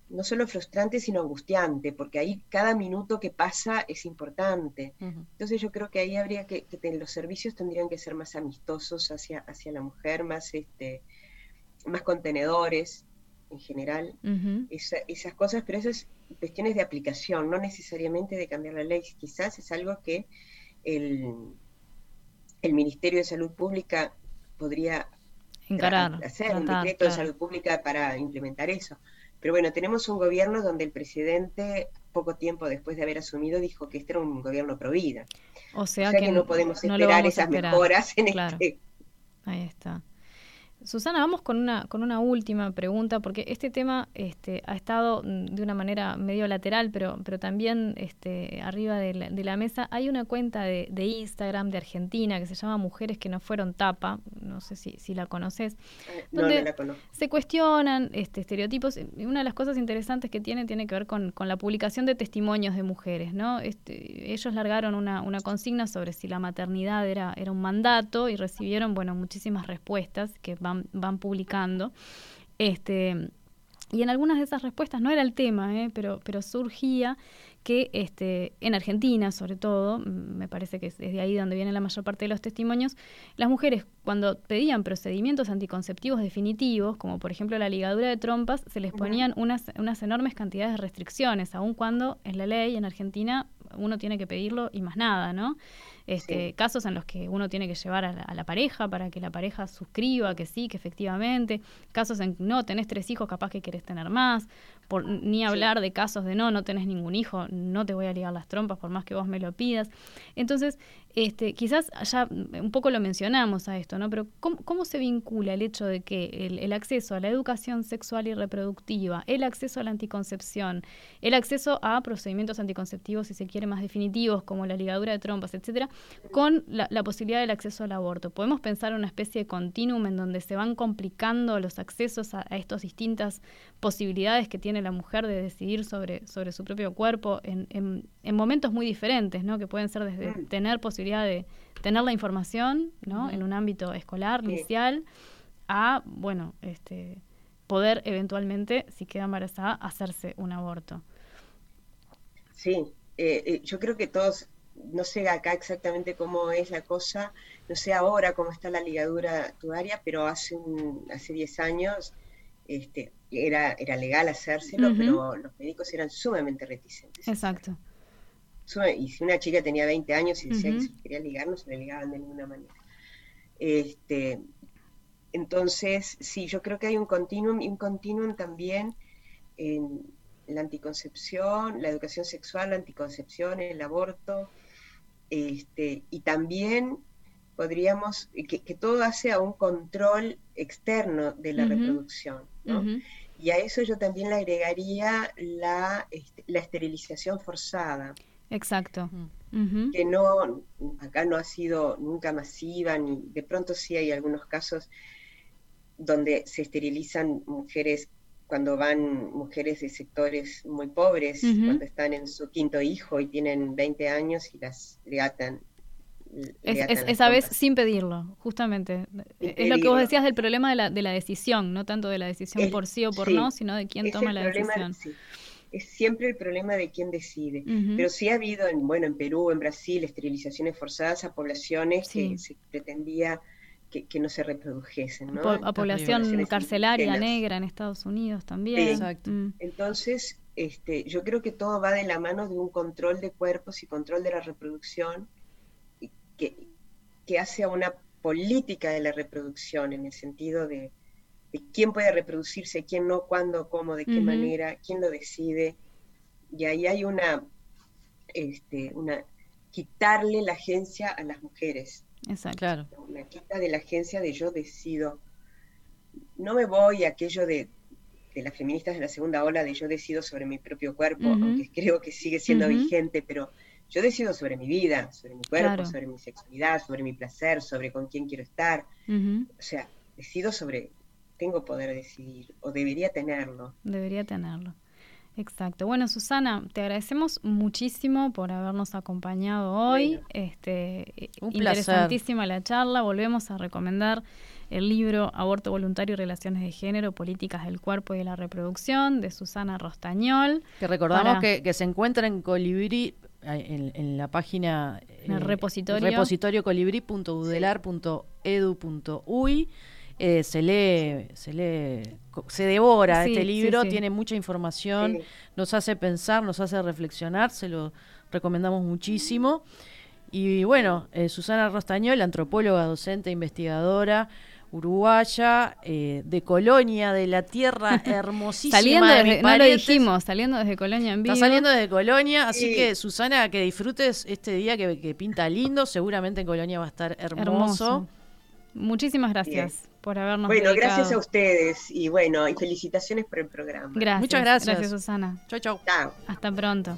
no solo frustrante, sino angustiante, porque ahí cada minuto que pasa es importante. Entonces yo creo que ahí habría que, que te- los servicios tendrían que ser más amistosos hacia, hacia la mujer, más, este, más contenedores en general esa- esas cosas, pero eso es cuestiones de aplicación, no necesariamente de cambiar la ley. Quizás es algo que el, el Ministerio de Salud Pública podría Encarar, hacer un decreto de salud pública para implementar eso. Pero bueno, tenemos un gobierno donde el presidente, poco tiempo después de haber asumido, dijo que este era un gobierno pro vida. O sea, O sea que, que no podemos esperar esas esperar. mejoras en Claro. este Ahí está. Susana, vamos con una, con una última pregunta, porque este tema este, ha estado mm, de una manera medio lateral, pero, pero también este, arriba de la, de la mesa. Hay una cuenta de, de Instagram de Argentina que se llama Mujeres que no fueron tapa, no sé si, si la conoces, No, donde no la conozco. se cuestionan este, estereotipos. Una de las cosas interesantes que tiene tiene que ver con, con la publicación de testimonios de mujeres. ¿no? Este, ellos largaron una, una consigna sobre si la maternidad era, era un mandato y recibieron bueno, muchísimas respuestas que van, van publicando. Este, y en algunas de esas respuestas, no era el tema, ¿eh? pero, pero surgía que este, en Argentina, sobre todo, mm, me parece que es de ahí donde viene la mayor parte de los testimonios, las mujeres cuando pedían procedimientos anticonceptivos definitivos, como por ejemplo la ligadura de trompas, se les ponían unas, unas enormes cantidades de restricciones, aun cuando en la ley en Argentina uno tiene que pedirlo y más nada, ¿no? Este, casos en los que uno tiene que llevar a la, a la pareja para que la pareja suscriba que sí, que efectivamente, casos en que no tenés tres hijos, capaz que querés tener más, por, ni hablar de casos de no, no tenés ningún hijo, no te voy a ligar las trompas por más que vos me lo pidas. Entonces, este, quizás ya un poco lo mencionamos a esto, ¿no? Pero ¿cómo, cómo se vincula el hecho de que el, el acceso a la educación sexual y reproductiva, el acceso a la anticoncepción, el acceso a procedimientos anticonceptivos, si se quiere, más definitivos, como la ligadura de trompas, etcétera, con la, la posibilidad del acceso al aborto? ¿Podemos pensar en una especie de continuum en donde se van complicando los accesos a, a estas distintas posibilidades que tiene la mujer de decidir sobre, sobre su propio cuerpo en, en, en momentos muy diferentes, ¿no? Que pueden ser desde Mm. tener posibilidad de tener la información, ¿no? En un ámbito escolar, Sí. inicial, a, bueno, este poder eventualmente, si queda embarazada, hacerse un aborto. Sí, eh, eh, yo creo que todos, no sé acá exactamente cómo es la cosa, no sé ahora cómo está la ligadura tubaria, pero hace un, hace 10 años este, era, era legal hacérselo, pero los médicos eran sumamente reticentes. Exacto. Y si una chica tenía 20 años y decía que se quería ligar, no se le ligaban de ninguna manera. Este, entonces, sí, yo creo que hay un continuum y un continuum también en la anticoncepción, la educación sexual, la anticoncepción, el aborto, este, y también podríamos, que, que todo hace a un control externo de la reproducción, ¿no? Y a eso yo también le agregaría la, este, la esterilización forzada, Exacto. Que no, acá no ha sido nunca masiva, ni de pronto sí hay algunos casos donde se esterilizan mujeres cuando van mujeres de sectores muy pobres, cuando están en su quinto hijo y tienen 20 años y las le atan. Es, esa vez sin pedirlo, justamente. Sin es lo que vos decías del problema de la, de la decisión, no tanto de la decisión El- por sí o por sí, no, sino de quién es toma la problema, decisión. sí. Es siempre el problema de quién decide. Pero sí ha habido, en, bueno, en Perú, en Brasil, esterilizaciones forzadas a poblaciones Sí. que se pretendía que, que no se reprodujesen, ¿no? Po- a población carcelaria negra en Estados Unidos también. Sí. Exacto. Mm. Entonces, este, yo creo que todo va de la mano de un control de cuerpos y control de la reproducción que, que hace a una política de la reproducción en el sentido de, de quién puede reproducirse, quién no, cuándo, cómo, de qué Ujú. manera, quién lo decide. Y ahí hay una, este, una quitarle la agencia a las mujeres, Exacto. Claro. una quita de la agencia de yo decido. No me voy a aquello de, de las feministas de la segunda ola de yo decido sobre mi propio cuerpo, Ujú. aunque creo que sigue siendo Ujú. vigente, pero yo decido sobre mi vida, sobre mi cuerpo, Claro. sobre mi sexualidad, sobre mi placer, sobre con quién quiero estar. O sea, decido sobre, tengo poder de decidir, o debería tenerlo. Debería tenerlo. Exacto. Bueno, Susana, te agradecemos muchísimo por habernos acompañado hoy. Bueno. Este, placer. interesantísima la charla. Volvemos a recomendar el libro Aborto voluntario y relaciones de género, políticas del cuerpo y de la reproducción de Susana Rostañol. Que recordamos Para- que, que se encuentra en Colibrí, en, en la página En el eh, repositorio. repositorio colibrí.udelar.edu.uy. Eh, se lee, se lee, se devora Sí, este sí, libro, sí. tiene mucha información, Sí. nos hace pensar, nos hace reflexionar, se lo recomendamos muchísimo. Y bueno, eh, Susana Rostañol, antropóloga, docente, investigadora, uruguaya, eh, de Colonia, de la tierra (laughs) hermosísima Saliendo de desde, no lo dijimos, saliendo desde Colonia en vivo. Está saliendo desde Colonia, así Sí. que Susana, que disfrutes este día que, que pinta lindo, seguramente en Colonia va a estar hermoso. Hermoso. Muchísimas gracias por habernos Bueno, dedicado. gracias a ustedes y bueno, y felicitaciones por el programa. Gracias. Muchas gracias. Gracias, Susana. Chau, chau. Chao. Hasta pronto.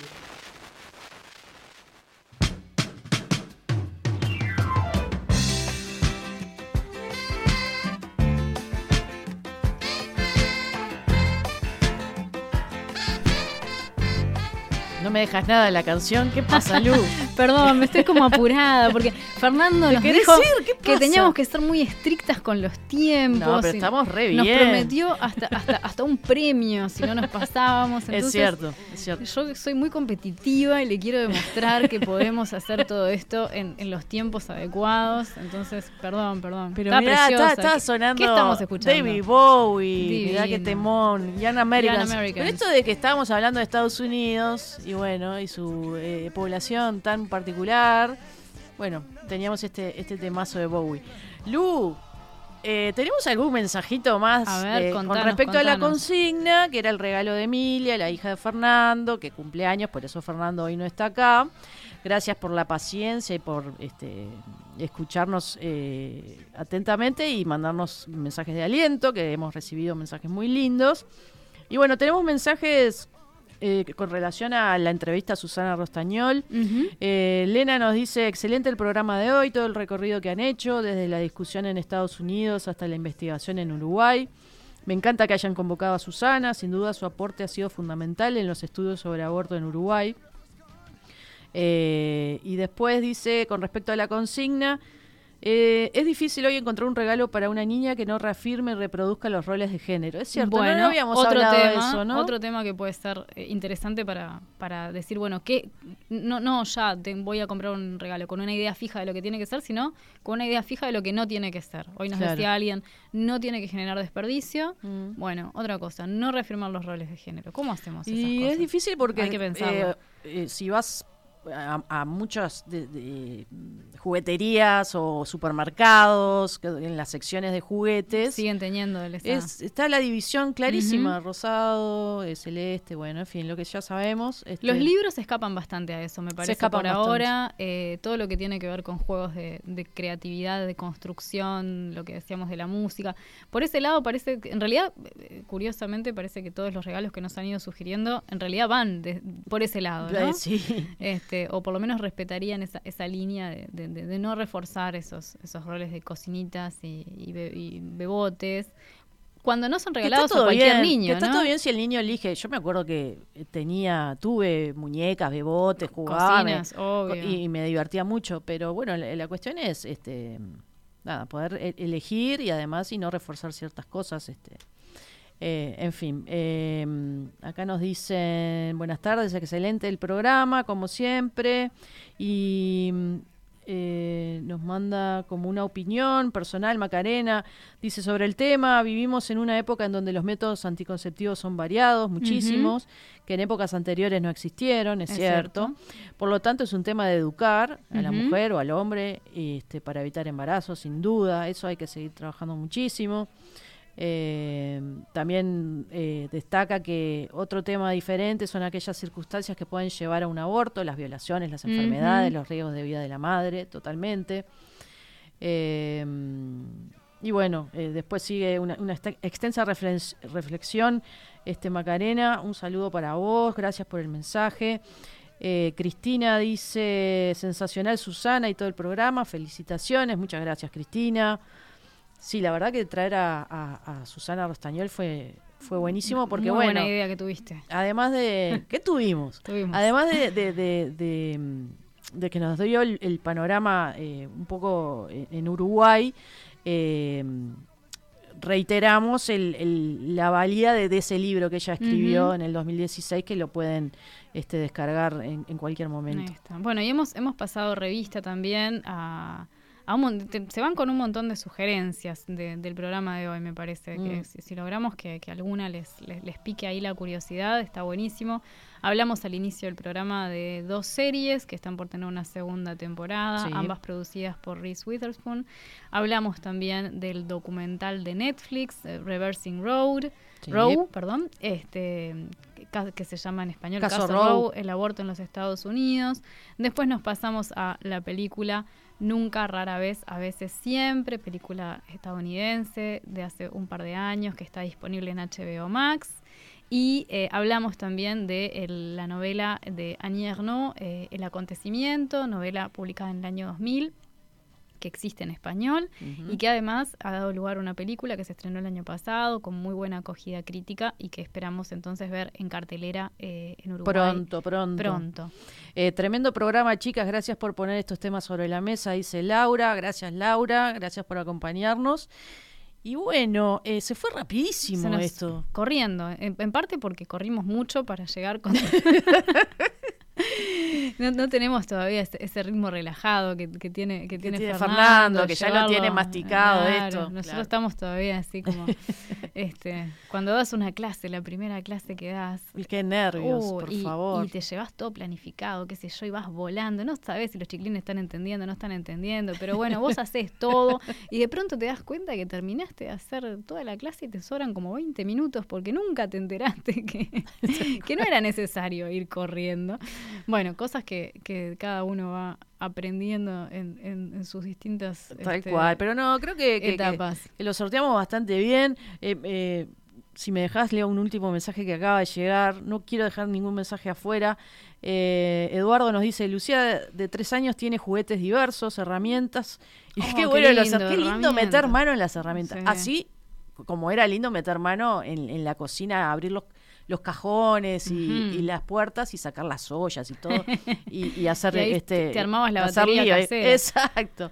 No me dejas nada de la canción. ¿Qué pasa, Lu? (laughs) Perdón, me estoy como apurada porque Fernando ¿Te nos dijo ir? ¿Qué que teníamos que ser muy estrictas con los tiempos. No, pero estamos re Nos bien. prometió hasta, hasta, hasta un premio si no nos pasábamos. Es Entonces, cierto, es cierto. Yo soy muy competitiva y le quiero demostrar que podemos hacer todo esto en, en los tiempos adecuados. Entonces, perdón, perdón. Pero está mirá, está, está ¿Qué- sonando ¿Qué estamos escuchando? David Bowie, mirá qué Divino. temón, Young Americans. Young Americans. Pero esto de que estábamos hablando de Estados Unidos y bueno, y su eh, población tan particular, bueno, teníamos este, este temazo de Bowie. Lu, eh, ¿tenemos algún mensajito más A ver, eh, con contanos, respecto a la consigna, que era el regalo de Emilia, la hija de Fernando, que cumple años, por eso Fernando hoy no está acá? Gracias por la paciencia y por este, escucharnos eh, atentamente y mandarnos mensajes de aliento, que hemos recibido mensajes muy lindos. Y bueno, tenemos mensajes eh, con relación a la entrevista a Susana Rostañol. Eh, Lena nos dice, excelente el programa de hoy, todo el recorrido que han hecho, desde la discusión en Estados Unidos hasta la investigación en Uruguay. Me encanta que hayan convocado a Susana, sin duda su aporte ha sido fundamental en los estudios sobre aborto en Uruguay. Eh, y después dice, con respecto a la consigna, eh, es difícil hoy encontrar un regalo para una niña que no reafirme y reproduzca los roles de género. Es cierto, no- Bueno, no, habíamos otro hablado tema, de eso, ¿no? Otro tema que puede ser eh, interesante para, para decir, bueno, que no, no ya te voy a comprar un regalo con una idea fija de lo que tiene que ser, sino con una idea fija de lo que no tiene que ser. Hoy nos Claro. decía alguien, no tiene que generar desperdicio. Mm. Bueno, otra cosa, no reafirmar los roles de género. ¿Cómo hacemos esas Y cosas? es difícil porque Hay que pensarlo. eh, eh, si vas a, a muchas de- de jugueterías o supermercados, que en las secciones de juguetes, Siguen teniendo el es, está la división clarísima, rosado, eh, celeste, bueno, en fin, lo que ya sabemos. este, Los libros escapan bastante a eso, me parece. escapan por bastante. ahora, eh, todo lo que tiene que ver con juegos de, de creatividad, de construcción, lo que decíamos de la música. Por ese lado, parece que, en realidad, eh, curiosamente, parece que todos los regalos que nos han ido sugiriendo, en realidad van de- por ese lado, ¿no? Sí. Este, o por lo menos respetarían esa, esa línea de, de- de- de no reforzar esos, esos roles de cocinitas y, y be- y bebotes. Cuando no son regalados está todo a cualquier bien, niño, que está ¿no? todo bien si el niño elige. Yo me acuerdo que tenía, tuve muñecas, bebotes, jugaba me- Cocinas, obvio. y, y me divertía mucho. Pero bueno, la, la cuestión es, este, nada, poder e- elegir y además y no reforzar ciertas cosas, este. Eh, en fin, eh, acá nos dicen buenas tardes, excelente el programa, como siempre. Y mm, eh, nos manda como una opinión personal, Macarena, dice sobre el tema, vivimos en una época en donde los métodos anticonceptivos son variados, muchísimos, que en épocas anteriores no existieron, es, Es cierto. Por lo tanto, es un tema de educar a la mujer o al hombre este, para evitar embarazos, sin duda, eso hay que seguir trabajando muchísimo. Eh, también eh, destaca que otro tema diferente son aquellas circunstancias que pueden llevar a un aborto, las violaciones, las enfermedades, los riesgos de vida de la madre, totalmente. Eh, y bueno, después sigue una, extensa reflex- reflexión. Este Macarena, un saludo para vos, gracias por el mensaje. Eh, Cristina dice, sensacional Susana y todo el programa, felicitaciones, muchas gracias Cristina. Sí, la verdad que traer a, a- a Susana Rostañol fue, fue buenísimo porque Muy bueno, buena idea que tuviste. además de... (laughs) ¿Qué tuvimos? Tuvimos. Además de, (laughs) de- de- que nos dio el, el panorama eh, un poco en, en Uruguay, eh, reiteramos el- el- la valía de, de ese libro que ella escribió Ujú. en el 2016 que lo pueden este, descargar en, en cualquier momento. Ahí está. Bueno, y hemos, hemos pasado revista también a... a un mon- te- se van con un montón de sugerencias de- del programa de hoy, me parece. Que Mm. si, si logramos que, que alguna les, les, les pique ahí la curiosidad, está buenísimo. Hablamos al inicio del programa de dos series que están por tener una segunda temporada, Sí. ambas producidas por Reese Witherspoon. Hablamos también del documental de Netflix, eh, Reversing Road. Sí. Row, perdón, este que, se llama en español Caso Caso. Roe, el aborto en los Estados Unidos. Después nos pasamos a la película Nunca, rara vez, a veces siempre, película estadounidense de hace un par de años que está disponible en HBO Max. Y eh, hablamos también de la novela de Annie Ernaux, eh, El acontecimiento, novela publicada en el año 2000, que existe en español y que además ha dado lugar a una película que se estrenó el año pasado con muy buena acogida crítica y que esperamos entonces ver en cartelera eh, en Uruguay. Pronto, pronto. Pronto. Eh, tremendo programa, chicas. Gracias por poner estos temas sobre la mesa, dice Laura. Gracias, Laura. Gracias por acompañarnos. Y bueno, eh, se fue rapidísimo Se esto. Corriendo, en, en parte porque corrimos mucho para llegar con... (laughs) (laughs) No, no tenemos todavía ese, ese ritmo relajado que, que tiene que tiene tiene Fernando, Fernando, que ya lo tiene masticado Claro, esto, Nosotros claro. estamos todavía así como (laughs) este cuando das una clase, la primera clase que das. Uy, qué nervios, por y, favor. Y te llevas todo planificado, qué sé yo, y vas volando. No sabes si los chiquilines están entendiendo, no están entendiendo, pero bueno, vos haces todo y de pronto te das cuenta que terminaste de hacer toda la clase y te sobran como 20 minutos porque nunca te enteraste que, (laughs) que no era necesario ir corriendo. Bueno, cosas que, que cada uno va aprendiendo en, en- en sus distintas Tal este, cual, pero no, creo que, que- que- etapas. que lo sorteamos bastante bien. Eh, eh, si me dejás, leo un último mensaje que acaba de llegar. No quiero dejar ningún mensaje afuera. Eh, Eduardo nos dice, Lucía de, tres años tiene juguetes diversos, herramientas. Y Oh, (laughs) qué qué bueno, los- lindo, qué lindo meter mano en las herramientas. Sí. Así como era lindo meter mano en, en la cocina, abrir los, los cajones y, las puertas y sacar las ollas y todo. y, (laughs) y hacer Y ahí este. te armabas la batería casera. (laughs) Exacto.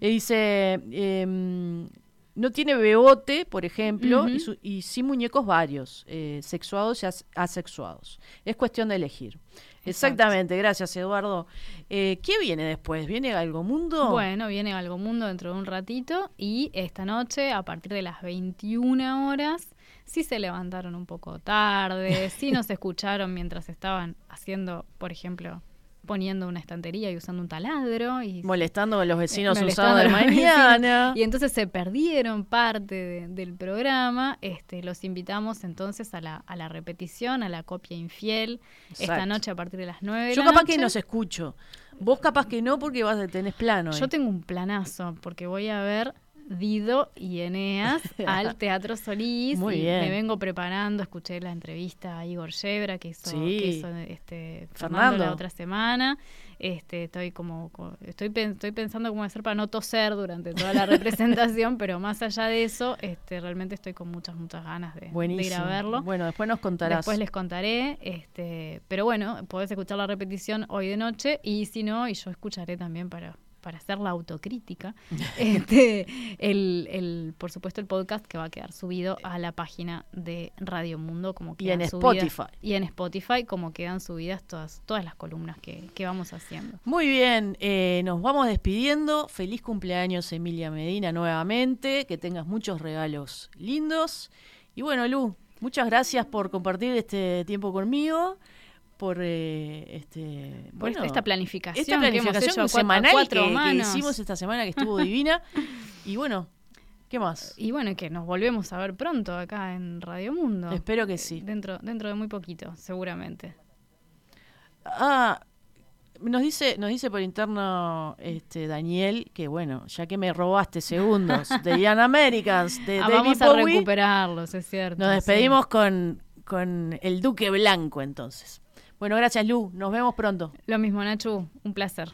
Y dice. em, no tiene bebote, por ejemplo, y, su- y sí muñecos varios, eh, sexuados y as- asexuados. Es cuestión de elegir. Exactamente, gracias Eduardo. Eh, ¿Qué viene después? ¿Viene Algo Mundo? Bueno, viene Algo Mundo dentro de un ratito y esta noche, a partir de las 21 horas, si se levantaron un poco tarde, si nos escucharon mientras estaban haciendo, por ejemplo, poniendo una estantería y usando un taladro y Molestando a los vecinos sábado de mañana. Y entonces se perdieron parte de- del programa. Este, los invitamos entonces a la, a la repetición, a la copia infiel, esta noche a partir de las 9 de Yo la capaz noche. que los escucho. Vos capaz que no porque vas tenés plano. Yo tengo un planazo porque voy a ver Dido y Eneas (laughs) al Teatro Solís. Muy y bien. Me vengo preparando, escuché la entrevista a Igor Yebra que hizo, Sí. que hizo, este, Fernando, Fernando. la otra semana. Este, estoy como, co- estoy, pen- estoy pensando cómo hacer para no toser durante toda la (laughs) representación, pero más allá de eso, este, realmente estoy con muchas, muchas ganas de, de ir a verlo. Bueno, después nos contarás. Después les contaré, este, pero bueno, podés escuchar la repetición hoy de noche y si no, y yo escucharé también para, para hacer la autocrítica, (laughs) este, el, el, por supuesto el podcast que va a quedar subido a la página de Radio Mundo como Y quedan en subidas- Spotify. y en Spotify como quedan subidas todas, todas las columnas que, que vamos haciendo. Muy bien, eh, nos vamos despidiendo. Feliz cumpleaños Emilia Medina nuevamente, que tengas muchos regalos lindos. Y bueno, Lu, muchas gracias por compartir este tiempo conmigo, por eh, este Por esta planificación esta que hemos planificación hecho a cuatro- a semanal que, que hicimos esta semana que estuvo (laughs) divina. Y bueno, ¿qué más? Y bueno, que nos volvemos a ver pronto acá en Radio Mundo. Espero que sí. Dentro, dentro de muy poquito, seguramente. Ah, nos dice, nos dice por interno este Daniel que bueno, ya que me robaste segundos de (laughs) Young Americans, de Ah, David vamos a Bowie, recuperarlos, es cierto. nos sí. despedimos con, con el Duque Blanco entonces. Bueno, gracias Lu, nos vemos pronto. Lo mismo, Nachu, un placer.